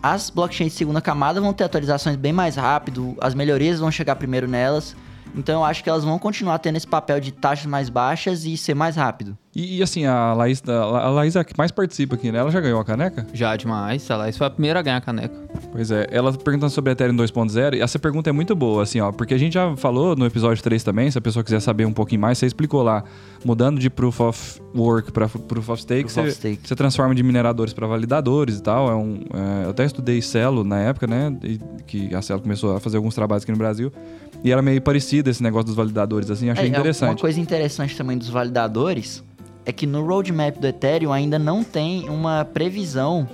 as blockchains de segunda camada vão ter atualizações bem mais rápido, as melhorias vão chegar primeiro nelas. Então eu acho que elas vão continuar tendo esse papel de taxas mais baixas e ser mais rápido. E, e assim, a Laís, a Laís é a que mais participa aqui, né? Ela já ganhou a caneca? Já demais, lá. Isso foi a primeira a ganhar a caneca. Pois é, ela perguntando sobre Ethereum 2.0, e essa pergunta é muito boa, assim, ó, porque a gente já falou no episódio 3 também, se a pessoa quiser saber um pouquinho mais, você explicou lá, mudando de Proof of Work para Proof of Stake, Proof você, of Stake. você transforma de mineradores para validadores e tal, é um, é, eu até estudei Celo na época, né, e- que a Celo começou a fazer alguns trabalhos aqui no Brasil, e era meio parecido esse negócio dos validadores, assim, achei É, é, Uma interessante. coisa interessante também dos validadores é que no roadmap do Ethereum ainda não tem uma previsão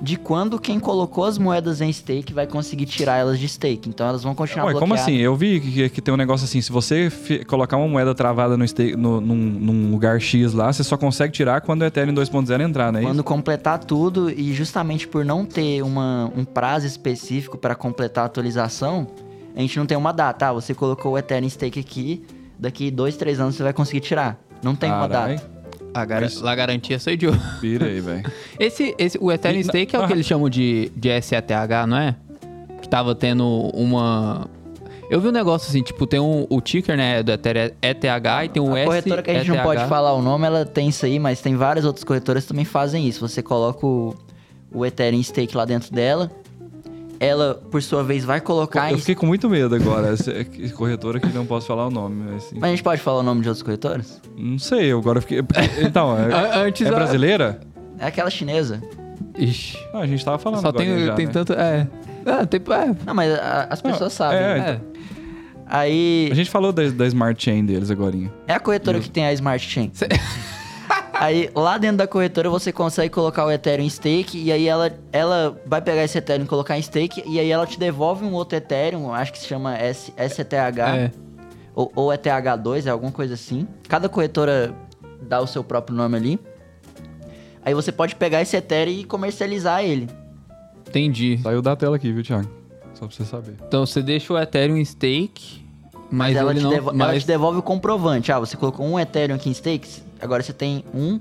de quando quem colocou as moedas em stake vai conseguir tirar elas de stake. Então elas vão continuar Ué, como bloqueadas. assim? Eu vi que, que tem um negócio assim, se você colocar uma moeda travada no, stake, no, num, num lugar X lá, você só consegue tirar quando o Ethereum 2.0 entrar, né? Quando completar tudo e justamente por não ter uma, um prazo específico para completar a atualização, a gente não tem uma data. Ah, você colocou o Ethereum stake aqui, daqui dois, três anos você vai conseguir tirar. Não tem uma Carai, data. A, gar... Mas- a garantia sou eu. Pira aí, velho. Esse, esse, o Ethereum E Stake é o que eles chamam de, de SETH, não é? Que tava tendo uma... Eu vi um negócio assim, tipo, tem um, o ticker, né, do Ethereum ETH e tem o A corretora que a gente não pode falar o nome, ela tem isso aí, mas tem várias outras corretoras que também fazem isso. Você coloca o, o Ethereum Stake lá dentro dela, ela, por sua vez, vai colocar Eu em... fiquei com muito medo agora. Essa corretora que não posso falar o nome. mas, Assim. Mas a gente pode falar o nome de outras corretoras? Não sei, eu agora fiquei. Então, é, Antes é a- brasileira? É aquela chinesa. Ixi, Ah, a gente tava falando só agora tem, já, tem né? tanto... É, é, tem, é, Não, mas a- as pessoas Ah, sabem. é, né? é. Aí, A gente falou da, da Smart Chain deles agora. é a corretora que tem a Smart Chain. Cê- Aí, lá dentro da corretora, você consegue colocar o Ethereum em stake, e aí ela, ela vai pegar esse Ethereum e colocar em stake, e aí ela te devolve um outro Ethereum, acho que se chama S, SETH, É. ou, ou ETH2, é alguma coisa assim. Cada corretora dá o seu próprio nome ali. Aí você pode pegar esse Ethereum e comercializar ele. Entendi. Saiu da tela aqui, viu, Thiago? Só pra você saber. Então você deixa o Ethereum em stake, mas, Mas, ela, ele te não... devo- ela mas... te devolve o comprovante. Ah, você colocou um Ethereum aqui em stake, agora você tem um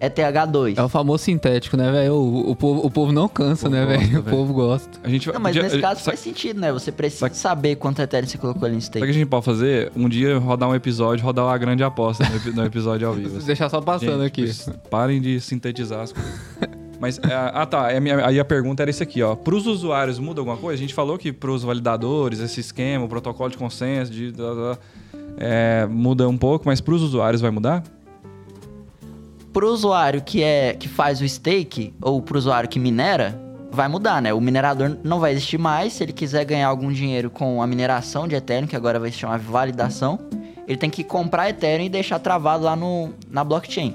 ETH2. É o famoso sintético, né, velho? O, o, povo, o povo não cansa, povo né, velho? O povo gosta. A gente vai- Não, mas podia- nesse caso faz sentido, né? Você precisa sabe- saber quanto Ethereum você colocou ali no Sabe o que a gente pode fazer? Um dia rodar um episódio, rodar uma grande aposta no, epi- no episódio ao vivo. assim. Deixar só passando Gente, aqui. pois, Parem de sintetizar as coisas. Mas, é, ah tá, a minha- aí a pergunta era isso aqui, ó. Para os usuários muda alguma coisa? A gente falou que para os validadores, esse esquema, o protocolo de consenso, de, é, muda um pouco, mas para os usuários vai mudar? Pro usuário que, é, que faz o stake, ou pro usuário que minera, vai mudar, né? O minerador não vai existir mais. Se ele quiser ganhar algum dinheiro com a mineração de Ethereum, que agora vai se chamar validação, ele tem que comprar Ethereum e deixar travado lá no, na blockchain.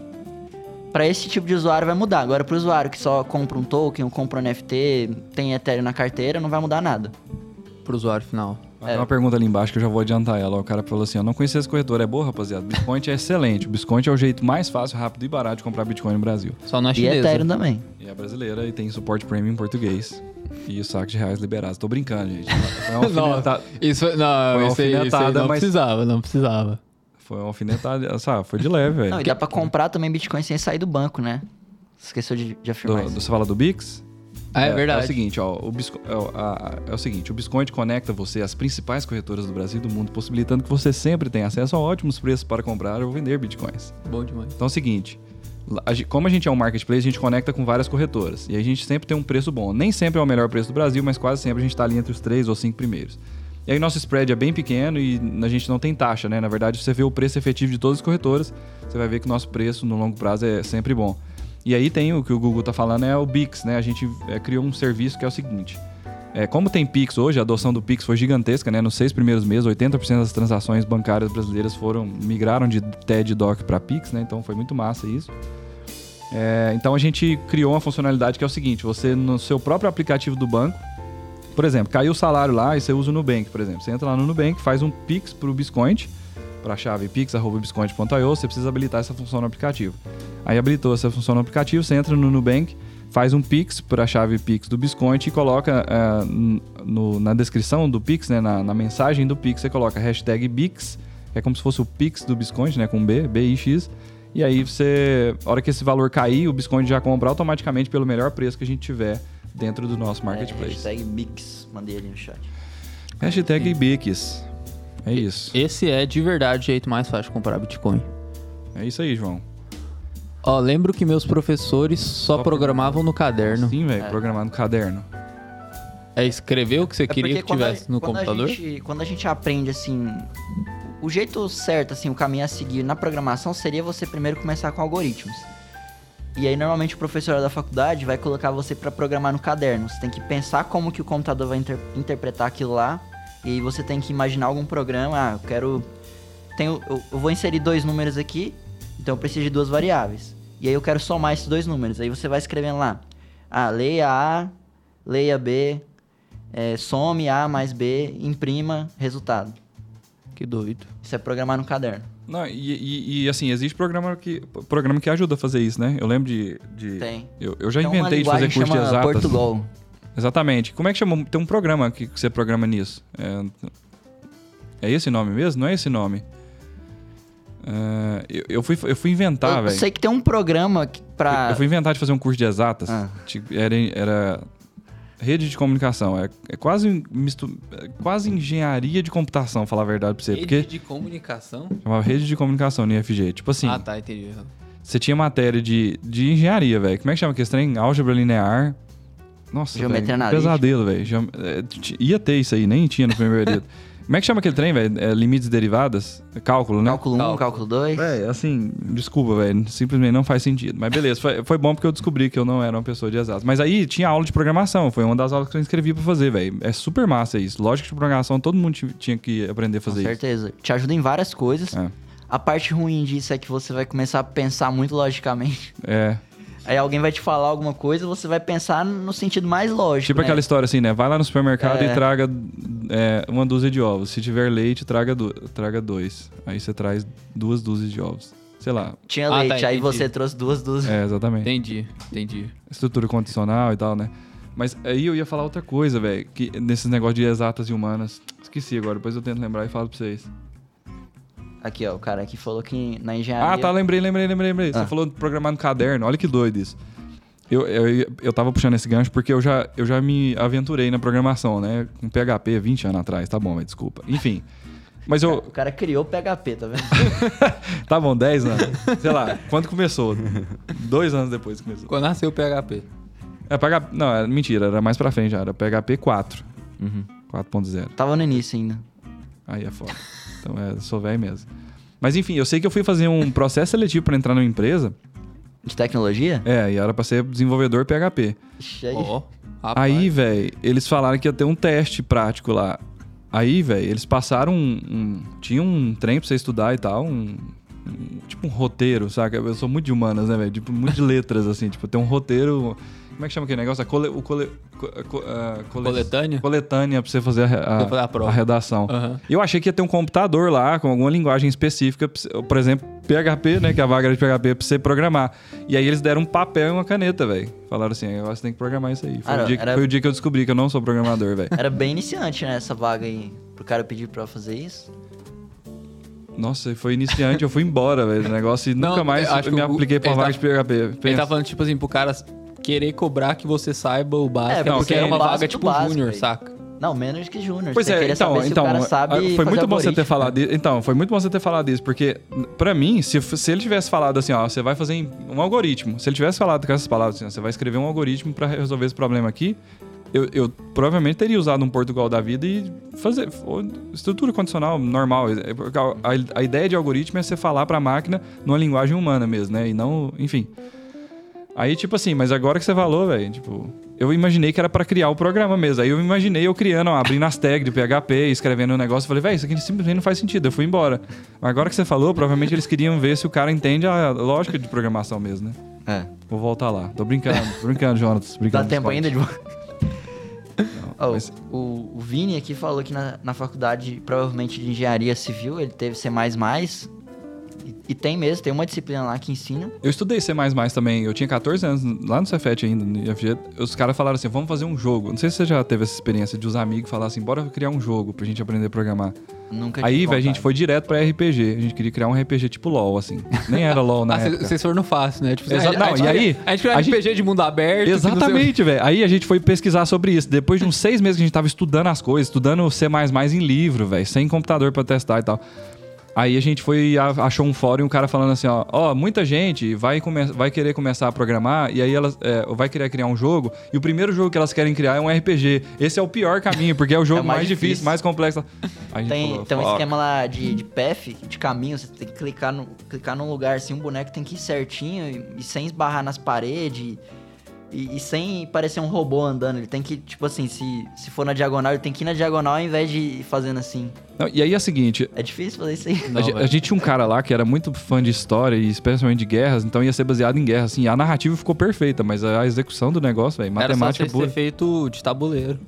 Para esse tipo de usuário vai mudar. Agora, pro usuário que só compra um token, ou compra um NFT, tem Ethereum na carteira, não vai mudar nada. Pro usuário final. Ah, Tem uma pergunta ali embaixo que eu já vou adiantar ela. O cara falou assim: Eu não conhecia esse corretor, é boa, rapaziada. Bitcoin é excelente. O Bitcoin é o jeito mais fácil, rápido e barato de comprar Bitcoin no Brasil. Só na E chinesa. Ethereum também. E é brasileira e tem suporte premium em português. E o saco de reais liberados. Tô brincando, gente. Foi uma Não, alfinetada, Isso, Foi não, uma isso aí, isso aí alfinetada, não mas- precisava, não precisava. foi uma alfinetada. Sabe, foi de leve, velho. Não, e dá pra comprar também Bitcoin sem sair do banco, né? Esqueceu de, de afirmar Do- isso. do- você fala do Bix? Ah, é, É verdade. o seguinte, ó, o Bisco- é, a- é o seguinte, o Biscoint conecta você às principais corretoras do Brasil e do mundo, possibilitando que você sempre tenha acesso a ótimos preços para comprar ou vender bitcoins. Bom demais. Então é o seguinte, como a gente é um marketplace, a gente conecta com várias corretoras. E a gente sempre tem um preço bom. Nem sempre é o melhor preço do Brasil, mas quase sempre a gente está ali entre os três ou cinco primeiros. E aí nosso spread é bem pequeno e a gente não tem taxa, né? Na verdade, você vê o preço efetivo de todas as corretoras, você vai ver que o nosso preço no longo prazo é sempre bom. E aí tem o que o Google tá falando, é o Bix, né? A gente é, criou um serviço que é o seguinte. É, como tem Pix hoje, a adoção do Pix foi gigantesca, né? Nos seis primeiros meses, 80% das transações bancárias brasileiras foram migraram de TED Doc para Pix, né? Então foi muito massa isso. É, então a gente criou uma funcionalidade que é o seguinte: você no seu próprio aplicativo do banco, por exemplo, caiu o salário lá e você usa o Nubank, por exemplo. Você entra lá no Nubank, faz um Pix pro Biscoint, para a chave pix.biscoint.io, você precisa habilitar essa função no aplicativo. Aí habilitou essa função no aplicativo, você entra no Nubank, faz um Pix para a chave Pix do Biscoint e coloca n- no- na descrição do Pix, né, na, na mensagem do Pix, você coloca hashtag Bix, que é como se fosse o Pix do Biscoint, né, com B, B-I-X. E aí você, a hora que esse valor cair, o Biscoint já compra automaticamente pelo melhor preço que a gente tiver dentro do nosso É, marketplace. hashtag Bix, mandei ali no chat. hashtag Bix. É isso. Esse é de verdade o jeito mais fácil de comprar Bitcoin. É isso aí, João. Ó, lembro que meus professores só Só programavam no caderno. Sim, velho, É. programar no caderno. É escrever o que você É queria que quando a- tivesse no quando a computador? gente- quando a gente aprende, assim, o jeito certo, assim, o caminho a seguir na programação seria você primeiro começar com algoritmos. E aí, normalmente, o professor da faculdade vai colocar você para programar no caderno. Você tem que pensar como que o computador vai inter- interpretar aquilo lá. E aí você tem que imaginar algum programa. Ah, eu quero... Tenho, eu, eu vou inserir dois números aqui, então eu preciso de duas variáveis. E aí eu quero somar esses dois números. Aí você vai escrevendo lá. Ah, leia A, leia B, é, some A mais B, imprima resultado. Que doido. Isso é programar no caderno. Não, e, e- e, assim, existe programa que, programa que ajuda a fazer isso, né? Eu lembro de. de- Tem. Eu, eu já Tem uma inventei de fazer curso de exatas. Portugal. Exatamente. Como é que chama? Tem um programa que que você programa nisso. É, é esse nome mesmo? Não é esse nome? É, eu, eu fui, eu fui inventar, eu velho. sei que tem um programa que pra. Eu fui inventar de fazer um curso de exatas. Ah. Tipo, Era, era rede de comunicação. É, é quase, mistu, é quase engenharia de computação, falar a verdade pra você. Porque de comunicação? chamava rede de comunicação no IFG. Tipo assim, Ah, tá, entendi. você tinha matéria de, de engenharia, velho. Como é que chama aquele trem? Álgebra linear. Nossa, Geometria um analítica. pesadelo, velho. Geom- é, Ia ter isso aí, nem tinha no primeiro período. Como é que chama aquele trem, velho? É, limites e derivadas? É Cálculo, né? Cálculo 1, Cálculo. cálculo 2. Véi, assim, desculpa, velho. Simplesmente não faz sentido. Mas beleza, foi, foi bom porque eu descobri que eu não era uma pessoa de exatas. Mas aí tinha aula de programação. Foi uma das aulas que eu inscrevi pra fazer, velho. É super massa isso. Lógica de programação, todo mundo ti- tinha que aprender a Com fazer isso. certeza. Te ajuda em várias coisas. É. A parte ruim disso é que você vai começar a pensar muito logicamente. É. Aí alguém vai te falar alguma coisa, você vai pensar no sentido mais lógico. Tipo né? aquela história assim, né? Vai lá no supermercado É. e traga é, uma dúzia de ovos. Se tiver leite, traga, du- traga dois. Aí você traz duas dúzias de ovos. Sei lá. Tinha Ah, tá, leite, aí entendi. você trouxe duas dúzias. É, exatamente. Entendi, entendi. Estrutura condicional e tal, né? Mas aí eu ia falar outra coisa, velho. Que nesses negócios de exatas e humanas. Esqueci agora, depois eu tento lembrar e falo pra vocês. Aqui, ó, o cara aqui falou que na engenharia... Ah, tá, lembrei, lembrei, lembrei, lembrei. Você Ah. falou de programar no caderno, olha que doido isso. Eu, eu, eu tava puxando esse gancho porque eu já, eu já me aventurei na programação, né? Com PHP 20 anos atrás, tá bom, mas desculpa. Enfim. Mas eu. O cara criou o PHP, tá vendo? Tá bom, 10 anos. Sei lá, quando começou? Dois anos depois que começou. Quando nasceu o PHP. É, PHP, não, é, mentira, era mais pra frente já, era PHP 4. Uhum. 4.0. Tava no início ainda. Aí é foda. Então é, sou velho mesmo. Mas enfim, eu sei que eu fui fazer um processo seletivo pra entrar numa empresa. De tecnologia? É, e era pra ser desenvolvedor PHP. Ó, rapaz. Aí, velho, eles falaram que ia ter um teste prático lá. Aí, velho, eles passaram um, um- Tinha um trem pra você estudar e tal, um. um- tipo um roteiro, saca? Eu sou muito de humanas, né, velho? Tipo, muito de letras, assim. Tipo, tem um roteiro. Como é que chama aquele negócio? A cole, o cole, co- co- a cole- Coletânea? Coletânea pra você fazer a, a- a prova. a redação. E eu achei que ia ter um computador lá com alguma linguagem específica, por exemplo, PHP, né? Que a vaga era de PHP pra você programar. E aí eles deram um papel e uma caneta, velho. Falaram assim, agora você tem que programar isso aí. Foi, Ah, o, dia, que- era- foi o dia que eu descobri que eu não sou programador, velho. Era bem iniciante, né, essa vaga aí. Pro cara pedir pra fazer isso. Nossa, foi iniciante, eu fui embora, velho, do negócio e Não, nunca mais eu acho me que o- apliquei pra ele vaga tá- de PHP. Ele Pensa. tá falando, tipo assim, pro cara querer cobrar que você saiba o básico. É, É, não, porque que era é uma vaga tipo básico, júnior, saca? Não, menos que júnior. Pois Você é, então, saber se então, o cara sabe foi muito bom você ter falado disso. Então, foi muito bom você ter falado isso, porque pra mim, se, se ele tivesse falado assim, ó, você vai fazer um algoritmo. Se ele tivesse falado com essas palavras assim, ó, você vai escrever um algoritmo pra resolver esse problema aqui, eu, eu provavelmente teria usado um Portugal da vida e fazer estrutura condicional normal. É, porque A, a- a ideia de algoritmo é você falar pra máquina numa linguagem humana mesmo, né? E não, enfim. Aí, tipo assim, mas agora que você falou, velho, tipo, eu imaginei que era pra criar o programa mesmo. Aí eu imaginei eu criando, ó, abrindo as tags de PHP, escrevendo um negócio. Falei, velho, isso aqui simplesmente não faz sentido. Eu fui embora. Mas agora que você falou, provavelmente eles queriam ver se o cara entende a lógica de programação mesmo, né? É. Vou voltar lá. Tô brincando, tô brincando, Jonas. Dá Brincando tempo ainda de... Ó, mas- o, o Vini aqui falou que na, na faculdade, provavelmente de engenharia civil, ele teve C++. E, e tem mesmo, tem uma disciplina lá que ensina. Eu estudei C++ também. Eu tinha 14 anos, lá no Cefet ainda. no IFG. Os caras falaram assim, vamos fazer um jogo. Não sei se você já teve essa experiência de os amigos falar assim, bora criar um jogo pra gente aprender a programar. Nunca Aí, velho, a gente foi direto pra RPG. A gente queria criar um RPG tipo LoL, assim. Nem era LoL na Ah, época. vocês foram no fácil, né? Tipo, Exa- a- a não, gente e aí, A gente queria a RPG de mundo aberto. Exatamente, velho. Aí a gente foi pesquisar sobre isso. Depois de uns seis meses que a gente tava estudando as coisas, estudando C++ em livro, velho, sem computador pra testar e tal. Aí a gente foi achou um fórum e um cara falando assim, ó, ó, muita gente vai, vai querer começar a programar e aí elas é, vai querer criar um jogo e o primeiro jogo que elas querem criar é um RPG. Esse é o pior caminho, porque é o jogo É mais mais, difícil, difícil. mais complexo. Tem, falou, tem um esquema lá de, de path, de caminho, você tem que clicar, no, clicar num lugar assim, um boneco tem que ir certinho e, e sem esbarrar nas paredes e, e sem parecer um robô andando. Ele tem que, tipo assim, se, se for na diagonal, ele tem que ir na diagonal ao invés de ir fazendo assim. Não, e aí é o seguinte, É difícil fazer isso aí. Não, a, a gente tinha um cara lá que era muito fã de história e especialmente de guerras, então ia ser baseado em guerra. Assim, a narrativa ficou perfeita, mas a execução do negócio, velho, Era só matemática pura. ser feito de tabuleiro.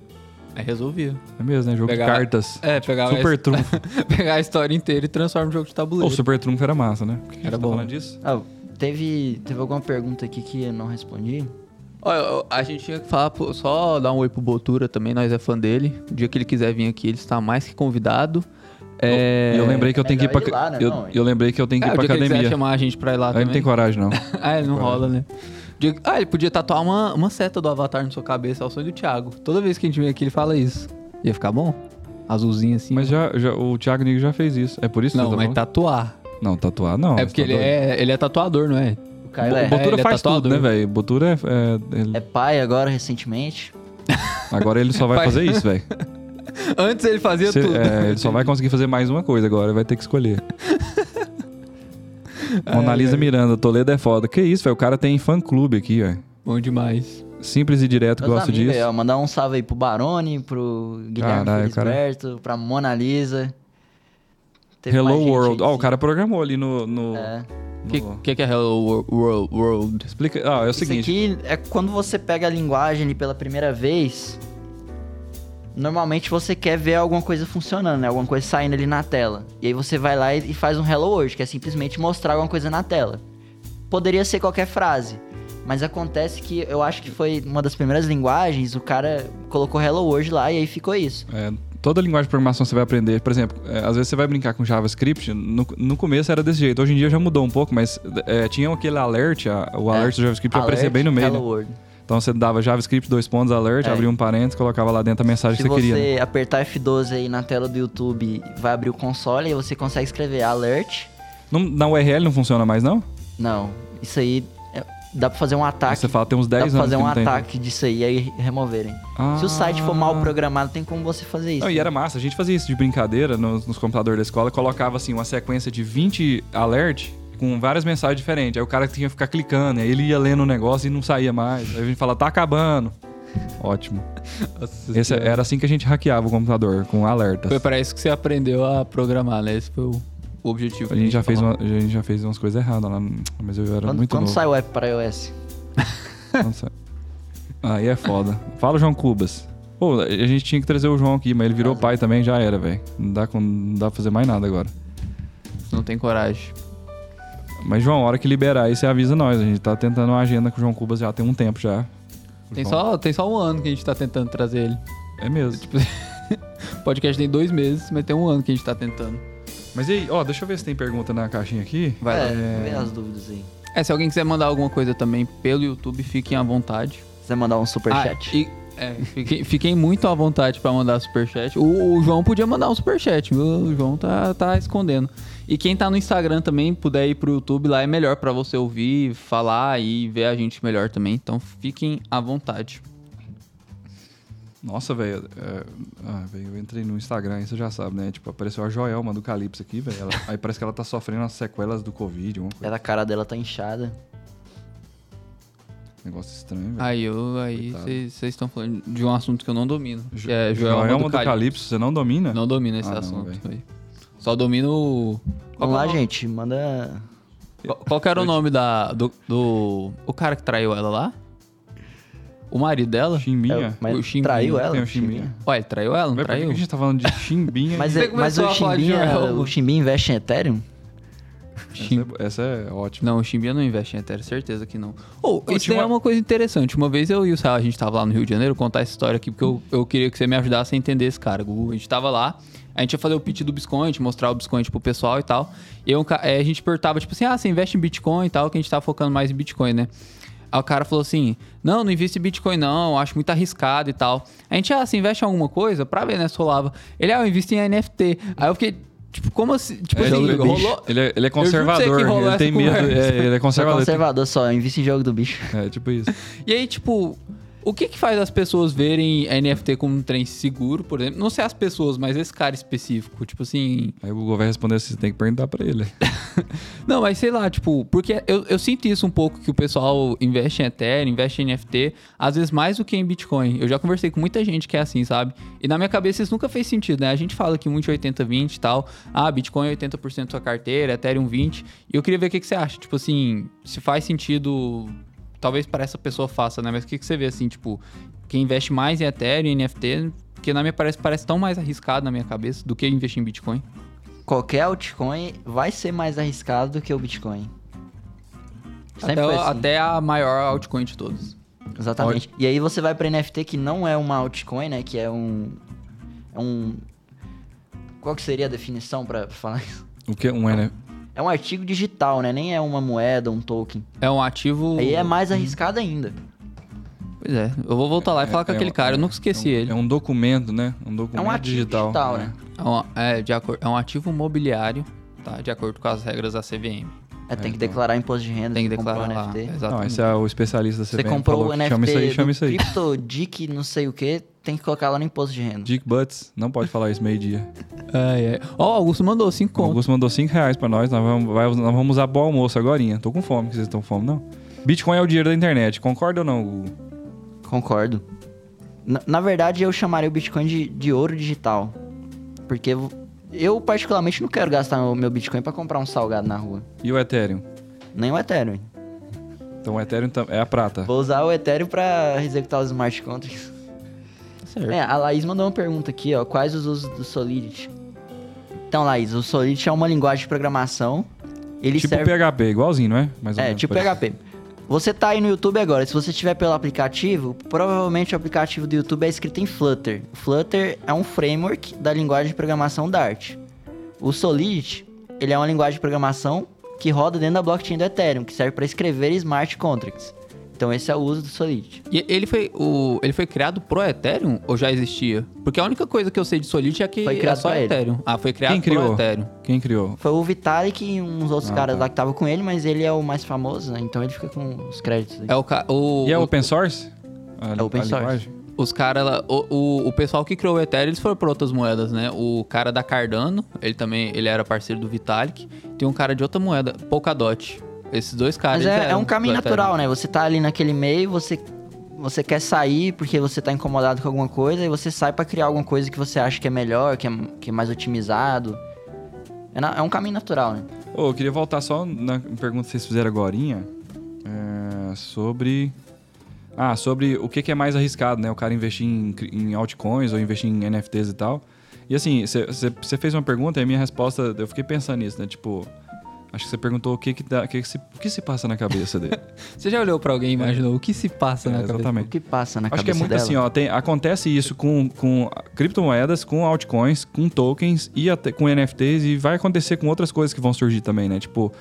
Aí resolvia. É mesmo, né? Jogo Pegar- de cartas. É, pegar, Super trunfo. a, pegar a história inteira e transformar no jogo de tabuleiro. o Super Trunfo era massa, né? Era tá bom. falando disso? Ah, teve, teve alguma pergunta aqui que eu não respondi? Olha, a gente tinha que falar, só dar um oi pro Botura também, nós é fã dele. O dia que ele quiser vir aqui, ele está mais que convidado. É... Eu lembrei que eu tenho que ir pra... lá, né? eu, Não, eu lembrei que eu tenho que É, ir pra que ele quiser academia. chamar a gente pra ir lá Aí também. não tem coragem, não. Ah, ele não rola, né? Dia- Ah, ele podia tatuar uma, uma seta do Avatar na sua cabeça, é o sonho do Thiago. Toda vez que a gente vem aqui, ele fala isso. Ia ficar bom? Azulzinho assim. Mas já, já, o Thiago Nigo já fez isso. É por isso que Não, tá mas falando? tatuar. Não, tatuar não. é você porque tá ele, é, ele é tatuador, não é? O Caio O é, Botura é faz tatuador. tudo, né, velho? Botura é... é- ele- é pai agora, recentemente. Agora ele só vai fazer isso, velho. Antes ele fazia Cê- tudo. é, ele só vai conseguir fazer mais uma coisa agora, vai ter que escolher. Mona Lisa Miranda, Toledo é foda. Que isso, velho? O cara tem fã-clube aqui, velho. Bom demais. Simples e direto, Meus gosto amigos, disso. aí, ó, mandar um salve aí pro Barone, pro Guilherme Caralho, cara. Felisberto, pra Mona Lisa. Teve Hello World. Ó, o que- cara programou ali no... no, É. O que, que, que é Hello Wor- World? World? Explica... Ah, é o Isso seguinte... aqui é quando você pega a linguagem ali pela primeira vez. Normalmente você quer ver alguma coisa funcionando, né? Alguma coisa saindo ali na tela. E aí você vai lá e e faz um Hello World, que é simplesmente mostrar alguma coisa na tela. Poderia ser qualquer frase. Mas acontece que eu acho que foi uma das primeiras linguagens, o cara colocou Hello World lá e aí ficou isso. É, toda linguagem de programação você vai aprender, por exemplo, é, às vezes você vai brincar com JavaScript, no, no começo era desse jeito, hoje em dia já mudou um pouco, mas é, tinha aquele alert, a- o É. alert do JavaScript aparecia Alert, bem no meio. Hello né? World. Então você dava JavaScript, dois pontos, alert, É. abria um parênteses, colocava lá dentro a mensagem Se que você você queria. né? apertar F12 aí na tela do YouTube, vai abrir o console e você consegue escrever alert. Não- na URL não funciona mais, não? Não, isso aí dá pra fazer um ataque. Você fala, tem uns Dá 10 pra anos fazer que um tem. ataque disso aí e aí removerem. Se o site for mal programado, tem como você fazer isso. Ah. Não, e era massa, a gente fazia isso de brincadeira nos, nos computadores da escola, colocava assim uma sequência de 20 alert com várias mensagens diferentes. Aí o cara tinha que ficar clicando, aí ele ia lendo o negócio e não saía mais. Aí a gente fala, tá acabando. Ótimo. Esse, era assim que a gente hackeava o computador, com alertas. Foi pra isso que você aprendeu a programar, né? Esse foi o, o objetivo. A gente, já fez uma- a gente já fez umas coisas erradas lá, mas eu era Quando, muito quando novo. sai o app para iOS? Quando sai- Aí é foda. Fala, João Cubas. Pô, a gente tinha que trazer o João aqui, mas ele virou Mas- pai também, já era, velho. Não, dá com- não dá pra fazer mais nada agora. Não tem coragem. Mas, João, a hora que liberar aí, você avisa nós. A gente tá tentando uma agenda com o João Cubas já tem um tempo já. Tem João. só, tem só um ano que a gente tá tentando trazer ele. É mesmo. O podcast tem dois meses, mas tem um ano que a gente tá tentando. Mas e aí, ó, deixa eu ver se tem pergunta na caixinha aqui. Vai lá. é, vê as dúvidas aí. É, se alguém quiser mandar alguma coisa também pelo YouTube, fiquem à vontade. Você mandar um superchat? Ah, e, é, fiquem, fiquem muito à vontade pra mandar superchat. O, o João podia mandar um superchat, viu? O João tá, tá escondendo. E quem tá no Instagram também, puder ir pro YouTube, lá é melhor pra você ouvir, falar e ver a gente melhor também. Então fiquem à vontade. Nossa, velho. é, ah, velho, eu entrei no Instagram, aí você já sabe, né? Tipo, apareceu a Joelma do Calypso aqui, velho. Aí parece que ela tá sofrendo as sequelas do Covid, uma coisa. Ela, a cara dela tá inchada. Negócio estranho, velho. Aí eu, aí vocês estão falando de um assunto que eu não domino. Jo- Que é Joelma, Joelma do do Calypso. Calypso, você não domina? Não domino esse Ah, não, assunto. aí. Só domino o. Qual, Vamos lá, é gente. Manda. Qual, qual que era o nome da, do, do. O cara que traiu ela lá? O marido dela? Chimbinha? É, mas O Chimbinha. traiu ela? Tem o Chimbinha. Ué, ele traiu ela? Não Mas por que traiu? a gente tá falando de Chimbinha? Mas, é, mas o Chimbinha, o Chimbinha investe em Ethereum? Chim- essa, é, essa é ótima. Não, o Chimbinha não investe em Ethereum, certeza que não. Ou, Eu isso tinha é uma- coisa interessante. Uma vez eu e o Sal, a gente tava lá no Rio de Janeiro, contar essa história aqui, porque eu, eu queria que você me ajudasse a entender esse cara. Gugu. A gente tava lá, a gente ia fazer o pitch do Bitcoin, mostrar o Bitcoin pro pessoal e tal. E eu, é, a gente perguntava, tipo assim, ah, você investe em Bitcoin e tal, que a gente tava focando mais em Bitcoin, né? Aí o cara falou assim: Não, não investe em Bitcoin, não, acho muito arriscado e tal. A gente, ah, você investe em alguma coisa? Pra ver, né? Se rolava. Ele, ah, eu invisto em NFT. Aí eu fiquei, tipo, como assim? Tipo É, assim, ele, rolou. ele é, ele é você que conservador, ele tem medo. É, ele é conservador. conservador só, investe em jogo do bicho. É, tipo isso. E aí, tipo, o que que faz as pessoas verem NFT como um trem seguro, por exemplo? Não sei as pessoas, mas esse cara específico. Tipo assim. Aí o Google vai responder assim, você tem que perguntar pra ele. Não, mas sei lá, tipo, porque eu, eu sinto isso um pouco que o pessoal investe em Ethereum, investe em NFT, às vezes mais do que em Bitcoin. Eu já conversei com muita gente que é assim, sabe? E na minha cabeça isso nunca fez sentido, né? A gente fala que muito 80-20 e tal. Ah, Bitcoin é 80% da sua carteira, Ethereum 20%. E eu queria ver o que, que você acha. Tipo assim, se faz sentido. Talvez para essa pessoa faça, né? Mas o que, que você vê assim, tipo, quem investe mais em Ethereum e NFT, porque na minha parece, parece tão mais arriscado na minha cabeça do que investir em Bitcoin. Qualquer altcoin vai ser mais arriscado do que o Bitcoin. Sempre Até, assim. até a maior altcoin de todos. Exatamente. E aí você vai pra NFT que não é uma altcoin, né? Que é um. É um. Qual que seria a definição pra falar isso? O que? Um N... É um artigo digital, né? Nem é uma moeda, um token. É um ativo. Aí é mais arriscado ainda. Pois é, eu vou voltar lá e falar com é aquele um- cara, eu é- nunca esqueci é um, ele. É um documento, né? Um É documento um ativo digital. digital, né? É um, é, de acor- é um ativo imobiliário, tá? De acordo com as regras da CVM. É, tem que então. declarar imposto de renda. Tem que comprou declarar um lá. NFT. Não, Exatamente. esse é o especialista da Você CVM, comprou falou o NFT Chama isso aí, chama isso aí. Crypto Dick não sei o que, tem que colocar lá no imposto de renda. Dick Butts, não pode falar isso meio-dia. Ai, ai. Ó, o Augusto mandou 5 O contos. Augusto mandou 5 reais pra nós, nós vamos, vai- nós vamos usar bom almoço agora. Tô com fome, que vocês estão com fome, não? Bitcoin é o dinheiro da internet, concorda ou não, Gugu? Concordo. Na, na verdade, eu chamaria o Bitcoin de, de ouro digital. Porque eu- particularmente, não quero gastar o meu Bitcoin pra comprar um salgado na rua. E o Ethereum? Nem o Ethereum. Então o Ethereum é a prata. Vou usar o Ethereum pra executar os smart contracts. Certo. É, a Laís mandou uma pergunta aqui, ó. Quais os usos do Solidity? Então, Laís, o Solidity é uma linguagem de programação. Ele tipo serve... PHP, igualzinho, não é? Mais ou É, menos, tipo. PHP. Você tá aí no YouTube agora, se você estiver pelo aplicativo, provavelmente o aplicativo do YouTube é escrito em Flutter. O Flutter é um framework da linguagem de programação Dart. O Solidity, ele é uma linguagem de programação que roda dentro da blockchain do Ethereum, que serve para escrever smart contracts. Então esse é o uso do Solidity. E ele foi, o, ele foi criado pro Ethereum ou já existia? Porque a única coisa que eu sei de Solidity é que Foi é criado só pra ele. Ethereum. Ah, foi criado Quem criou? pro Ethereum. Quem criou? Foi o Vitalik e uns outros Ah, caras tá. lá que estavam com ele, mas ele é o mais famoso, né? Então ele fica com os créditos aí. É o, ca- o, E é o- open source? A, É open source. Os caras lá, o, o, o pessoal que criou o Ethereum, eles foram por outras moedas, né? O cara da Cardano, ele também, ele era parceiro do Vitalik. Tem um cara de outra moeda, Polkadot. Esses dois caras. Mas é, é um caminho natural, né? Você tá ali naquele meio, você, você quer sair porque você tá incomodado com alguma coisa, e você sai pra criar alguma coisa que você acha que é melhor, que é, que é mais otimizado. É, na- é um caminho natural, né? Ô, eu queria voltar só na pergunta que vocês fizeram agora, sobre... Ah, sobre o que, que é mais arriscado, né? O cara investir em, em altcoins ou investir em NFTs e tal. E assim, você fez uma pergunta e a minha resposta, eu fiquei pensando nisso, né? Tipo, acho que você perguntou o que que, dá, o que, que se, o que se passa na cabeça dele. Você já olhou pra alguém e imaginou o que se passa na É, cabeça? O exatamente. que passa na Acho que é cabeça muito dela. assim, ó. tem- acontece isso com, com criptomoedas, com altcoins, com tokens e até com NFTs e vai acontecer com outras coisas que vão surgir também, né? Tipo,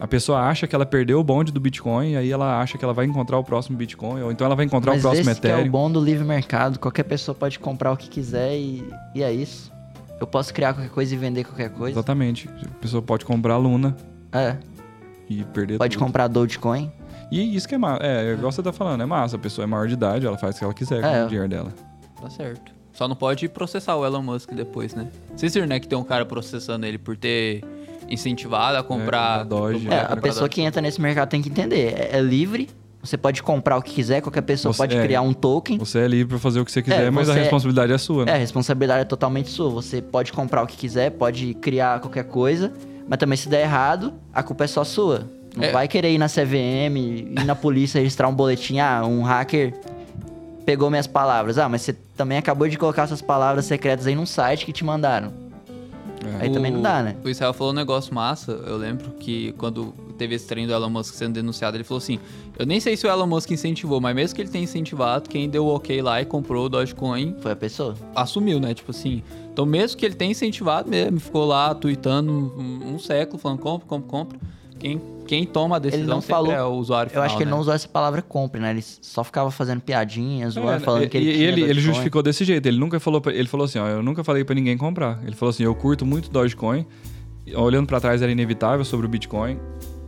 a pessoa acha que ela perdeu o bonde do Bitcoin e aí ela acha que ela vai encontrar o próximo Bitcoin ou então ela vai encontrar Mas o próximo esse que é Ethereum. o bom do livre mercado. Qualquer pessoa pode comprar o que quiser e, e é isso. Eu posso criar qualquer coisa e vender qualquer coisa. Exatamente. A pessoa pode comprar Luna É, e perder pode tudo. comprar Dogecoin. E isso que é massa. É, igual você tá falando, é massa. A pessoa é maior de idade, ela faz o que ela quiser com É. o dinheiro dela. Tá certo. Só não pode processar o Elon Musk depois, né? Vocês viram, né, que tem um cara processando ele por ter incentivado a comprar... comprar Doge. É, a comprar pessoa Doge. que entra nesse mercado tem que entender. É, é livre, você pode comprar o que quiser, qualquer pessoa Você- pode é. criar um token. Você é livre pra fazer o que você quiser, É, mas a você- responsabilidade é sua, É, né? a responsabilidade é totalmente sua. Você pode comprar o que quiser, pode criar qualquer coisa, mas também se der errado, a culpa é só sua. Não É. vai querer ir na CVM, ir na polícia registrar um boletim. Ah, um hacker pegou minhas palavras. Ah, mas você também acabou de colocar suas palavras secretas aí num site que te mandaram. É. Aí também não dá, né? O Israel falou um negócio massa. Eu lembro que quando teve esse trem do Elon Musk sendo denunciado, ele falou assim: Eu nem sei se o Elon Musk incentivou, mas mesmo que ele tenha incentivado, quem deu o ok lá e comprou o Dogecoin Foi a pessoa. assumiu, né? Tipo assim. Então, mesmo que ele tenha incentivado mesmo, ficou lá tweetando um, um século, falando compra, compra, compra. Quem, quem toma a decisão não sempre falou- é o usuário Eu final, acho que ele né? não usou essa palavra compre, né? Ele só ficava fazendo piadinhas, zoando, É, falando e- que ele e tinha ele, ele justificou desse jeito. Ele nunca falou, pra- ele falou assim, ó, eu nunca falei pra ninguém comprar. Ele falou assim, eu curto muito Dogecoin. Olhando pra trás era inevitável sobre o Bitcoin.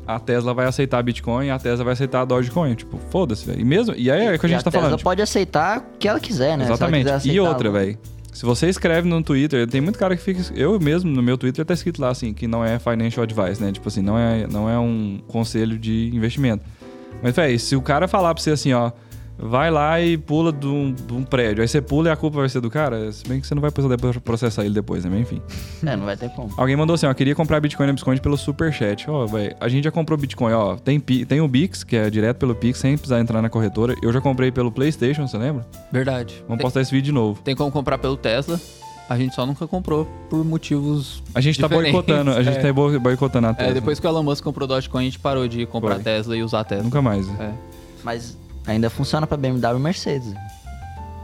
A Tesla vai aceitar Bitcoin, a Tesla vai aceitar Dogecoin, tipo, foda-se, velho. E mesmo, e aí é o que a E gente tá Tesla falando. tipo, pode aceitar o que ela quiser, né? Se ela exatamente. quiser E outra, velho. Se você escreve no Twitter, tem muito cara que fica. Eu mesmo, no meu Twitter, tá escrito lá assim, que não é financial advice, né? Tipo assim, não é, não é um conselho de investimento. Mas, velho, se o cara falar pra você assim, ó, vai lá e pula de um, de um prédio, aí você pula e a culpa vai ser do cara, se bem que você não vai poder processar ele depois, né? Mas enfim. É, não vai ter como. Alguém mandou assim, ó, queria comprar Bitcoin na Bitcoin pelo Superchat. Ó, velho, a gente já comprou Bitcoin, ó, tem, tem o Bix, que é direto pelo Pix, sem precisar entrar na corretora. Eu já comprei pelo PlayStation, você lembra? Verdade. Vamos Tem, postar esse vídeo de novo. tem como comprar pelo Tesla. A gente só nunca comprou por motivos. A gente tá boicotando, a gente é. tá bo- boicotando a Tesla. É, depois que o Elon Musk comprou Dogecoin, a gente parou de comprar Foi. Tesla e usar Tesla. Nunca mais. É. Mas ainda funciona pra BMW e Mercedes.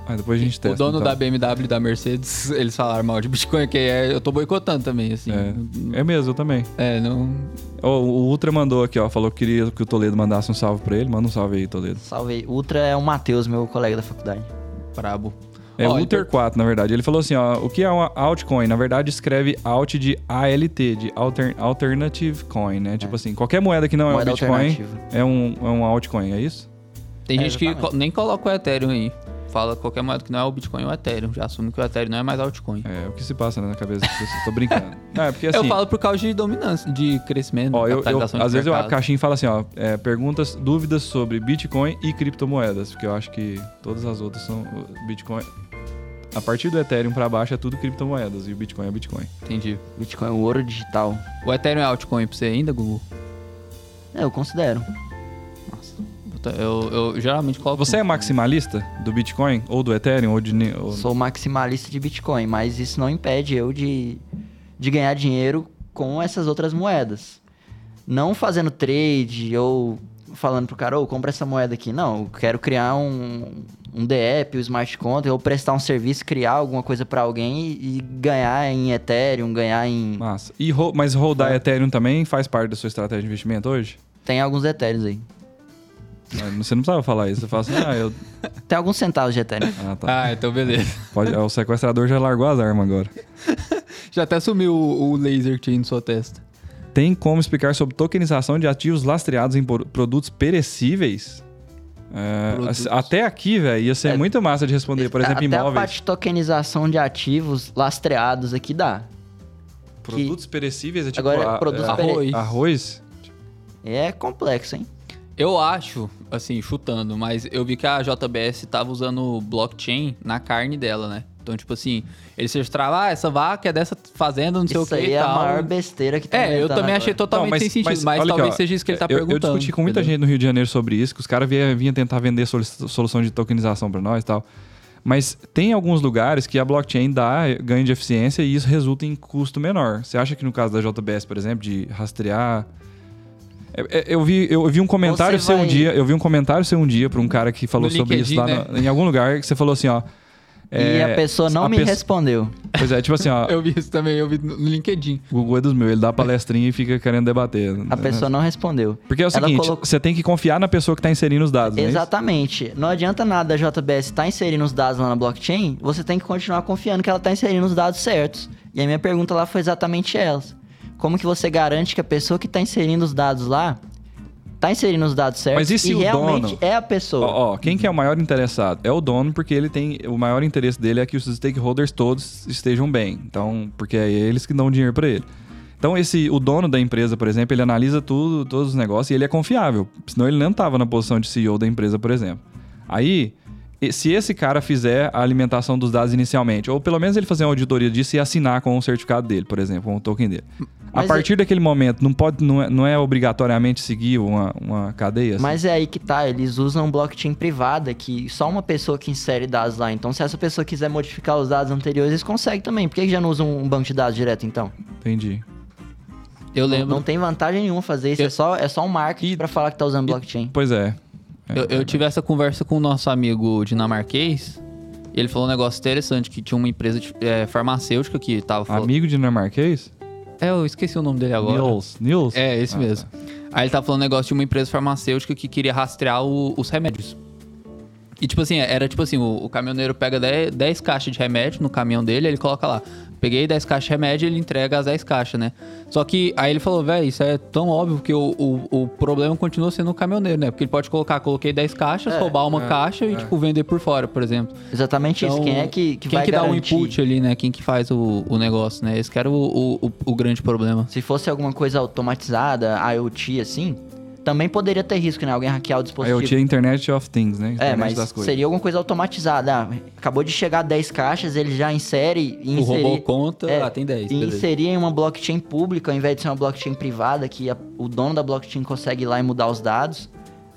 Aí depois a gente testa. o dono então. da BMW e da Mercedes, eles falaram mal de Bitcoin, que é, eu tô boicotando também, assim. É. É mesmo, eu também. É, não. O Ultra mandou aqui, ó. Falou que queria que o Toledo mandasse um salve pra ele. Manda um salve aí, Toledo. Salve aí. Ultra é o Matheus, meu colega da faculdade. Brabo. É Ó, Ultra então- 4, na verdade. Ele falou assim, ó. O que é uma altcoin? Na verdade, escreve alt de ALT, de alter, Alternative Coin, né? Tipo assim, qualquer moeda que não é um Moeda Bitcoin é um, é um altcoin, é isso? Tem É, gente que exatamente. co- nem coloca o Ethereum aí. Fala qualquer moeda que não é o Bitcoin ou o Ethereum. Já assume que o Ethereum não é mais altcoin. É, o que se passa né, na cabeça das pessoas. Tô brincando. Não, é porque assim... eu falo por causa de dominância, de crescimento, Ó, eu, eu- às vezes eu, a mercado. caixinha fala assim, ó, é, perguntas, dúvidas sobre Bitcoin e criptomoedas, porque eu acho que todas as outras são Bitcoin. A partir do Ethereum pra baixo é tudo criptomoedas e o Bitcoin é Bitcoin. Entendi. Bitcoin é o ouro digital. O Ethereum é altcoin pra você ainda, Google? É, eu considero. Eu, eu, geralmente coloco... Você é maximalista do Bitcoin ou do Ethereum ou de ou- Sou maximalista de Bitcoin, mas isso não impede eu de, de ganhar dinheiro com essas outras moedas. Não fazendo trade ou falando pro cara, ô, compra essa moeda aqui. Não, eu quero criar um, um DEP, um smart contract, ou prestar um serviço, criar alguma coisa pra alguém e, e ganhar em Ethereum, ganhar em... Massa. E, ro- mas rodar É. Ethereum também faz parte da sua estratégia de investimento hoje? Tem alguns Ethereums aí. Mas Você não precisava falar isso. Você fala assim, ah, eu... Tem alguns centavos de Ethereum. Ah, tá. Ah, então beleza. Pode... O sequestrador já largou as armas agora. Já até sumiu o, o laser que tinha na sua testa. Tem como explicar sobre tokenização de ativos lastreados em produtos perecíveis? É, Produtos. Até aqui, velho, ia ser É, muito massa de responder. Por exemplo, Até a imóveis. parte de tokenização de ativos lastreados aqui dá. Produtos perecíveis é tipo Agora, a- produtos é, Arroz. arroz. É complexo, hein? Eu acho, assim, chutando, mas eu vi que a JBS tava usando blockchain na carne dela, né? Então, tipo assim, eles registravam, ah, essa vaca é dessa fazenda, não sei o Isso que aí e é a maior besteira que tá É, eu também achei agora. totalmente Não, sem sentido, mas, aqui, talvez ó, seja isso que ele tá eu, perguntando. Eu discuti com muita entendeu? gente no Rio de Janeiro sobre isso, que os caras vinham, vinham tentar vender solu- solução de tokenização para nós e tal. Mas tem alguns lugares que a blockchain dá ganho de eficiência e isso resulta em custo menor. Você acha que no caso da JBS, por exemplo, de rastrear. É, é, Eu vi, eu vi um comentário Você seu um dia, eu vi um comentário seu um dia para um cara que falou No sobre isso lá LinkedIn, no- em algum lugar, que você falou assim, ó. E é, a pessoa não a me pesso- respondeu. Pois é, tipo assim, ó, Eu vi isso também, eu vi no LinkedIn. o Google é dos meus, ele dá palestrinha e fica querendo debater. A pessoa não respondeu. Porque é o Ela seguinte, colocou- você tem que confiar na pessoa que está inserindo os dados, não é isso? Exatamente. Não adianta nada a JBS estar inserindo os dados lá na blockchain, você tem que continuar confiando que ela está inserindo os dados certos. E a minha pergunta lá foi exatamente essa. Como que você garante que a pessoa que está inserindo os dados lá está inserindo os dados certos Mas e se e o realmente dono- é a pessoa? Ó, ó, quem que é o maior interessado? É o dono, porque ele tem. O maior interesse dele é que os stakeholders todos estejam bem. Então, porque é eles que dão dinheiro para ele. Então, esse, o dono da empresa, por exemplo, ele analisa tudo, todos os negócios e ele é confiável. Senão ele não tava na posição de CEO da empresa, por exemplo. Aí, se esse cara fizer a alimentação dos dados inicialmente, ou pelo menos ele fazer uma auditoria disso e assinar com o certificado dele, por exemplo, com o token dele. A Mas partir daquele momento, não, pode, não, é, não é obrigatoriamente seguir uma, uma cadeia? assim? Mas é aí que tá, eles usam blockchain privada, que só uma pessoa que insere dados lá. Então, se essa pessoa quiser modificar os dados anteriores, eles conseguem também. Por que já não usam um banco de dados direto, então? Entendi. Eu Não, lembro. não tem vantagem nenhuma fazer isso, Eu- é, só, é só um marketing E- pra falar que tá usando blockchain. Pois é. Eu, eu tive essa conversa com o nosso amigo dinamarquês. E ele falou um negócio interessante, que tinha uma empresa de, é, farmacêutica que tava falando... Amigo dinamarquês? É, eu esqueci o nome dele agora. Nils. Nils? É, esse Ah, mesmo. Aí ele tava falando um negócio de uma empresa farmacêutica que queria rastrear o- os remédios. E tipo assim, era tipo assim, o, o caminhoneiro pega 10, 10 caixas de remédio no caminhão dele, ele coloca lá. Peguei 10 caixas de remédio e ele entrega as 10 caixas, né? Só que aí ele falou, velho, isso é tão óbvio que o, o, o problema continua sendo o caminhoneiro, né? Porque ele pode colocar, coloquei 10 caixas, É, roubar uma é, caixa e, é. tipo, vender por fora, por exemplo. Exatamente isso. Então, Quem é que, que Quem vai que dá o garantir? input ali, né? Quem que faz o, o negócio, né? Esse que era o, o, o- o grande problema. Se fosse alguma coisa automatizada, IoT assim, também poderia ter risco, né? Alguém hackear o Aí dispositivo. eu tinha Internet of Things, né? É, Internet mas das coisas. seria alguma coisa automatizada. Ah, acabou de chegar 10 caixas, ele já insere e O robô conta, É, ah, tem 10, e beleza. inserir em uma blockchain pública, ao invés de ser uma blockchain privada, que a- o dono da blockchain consegue ir lá e mudar os dados.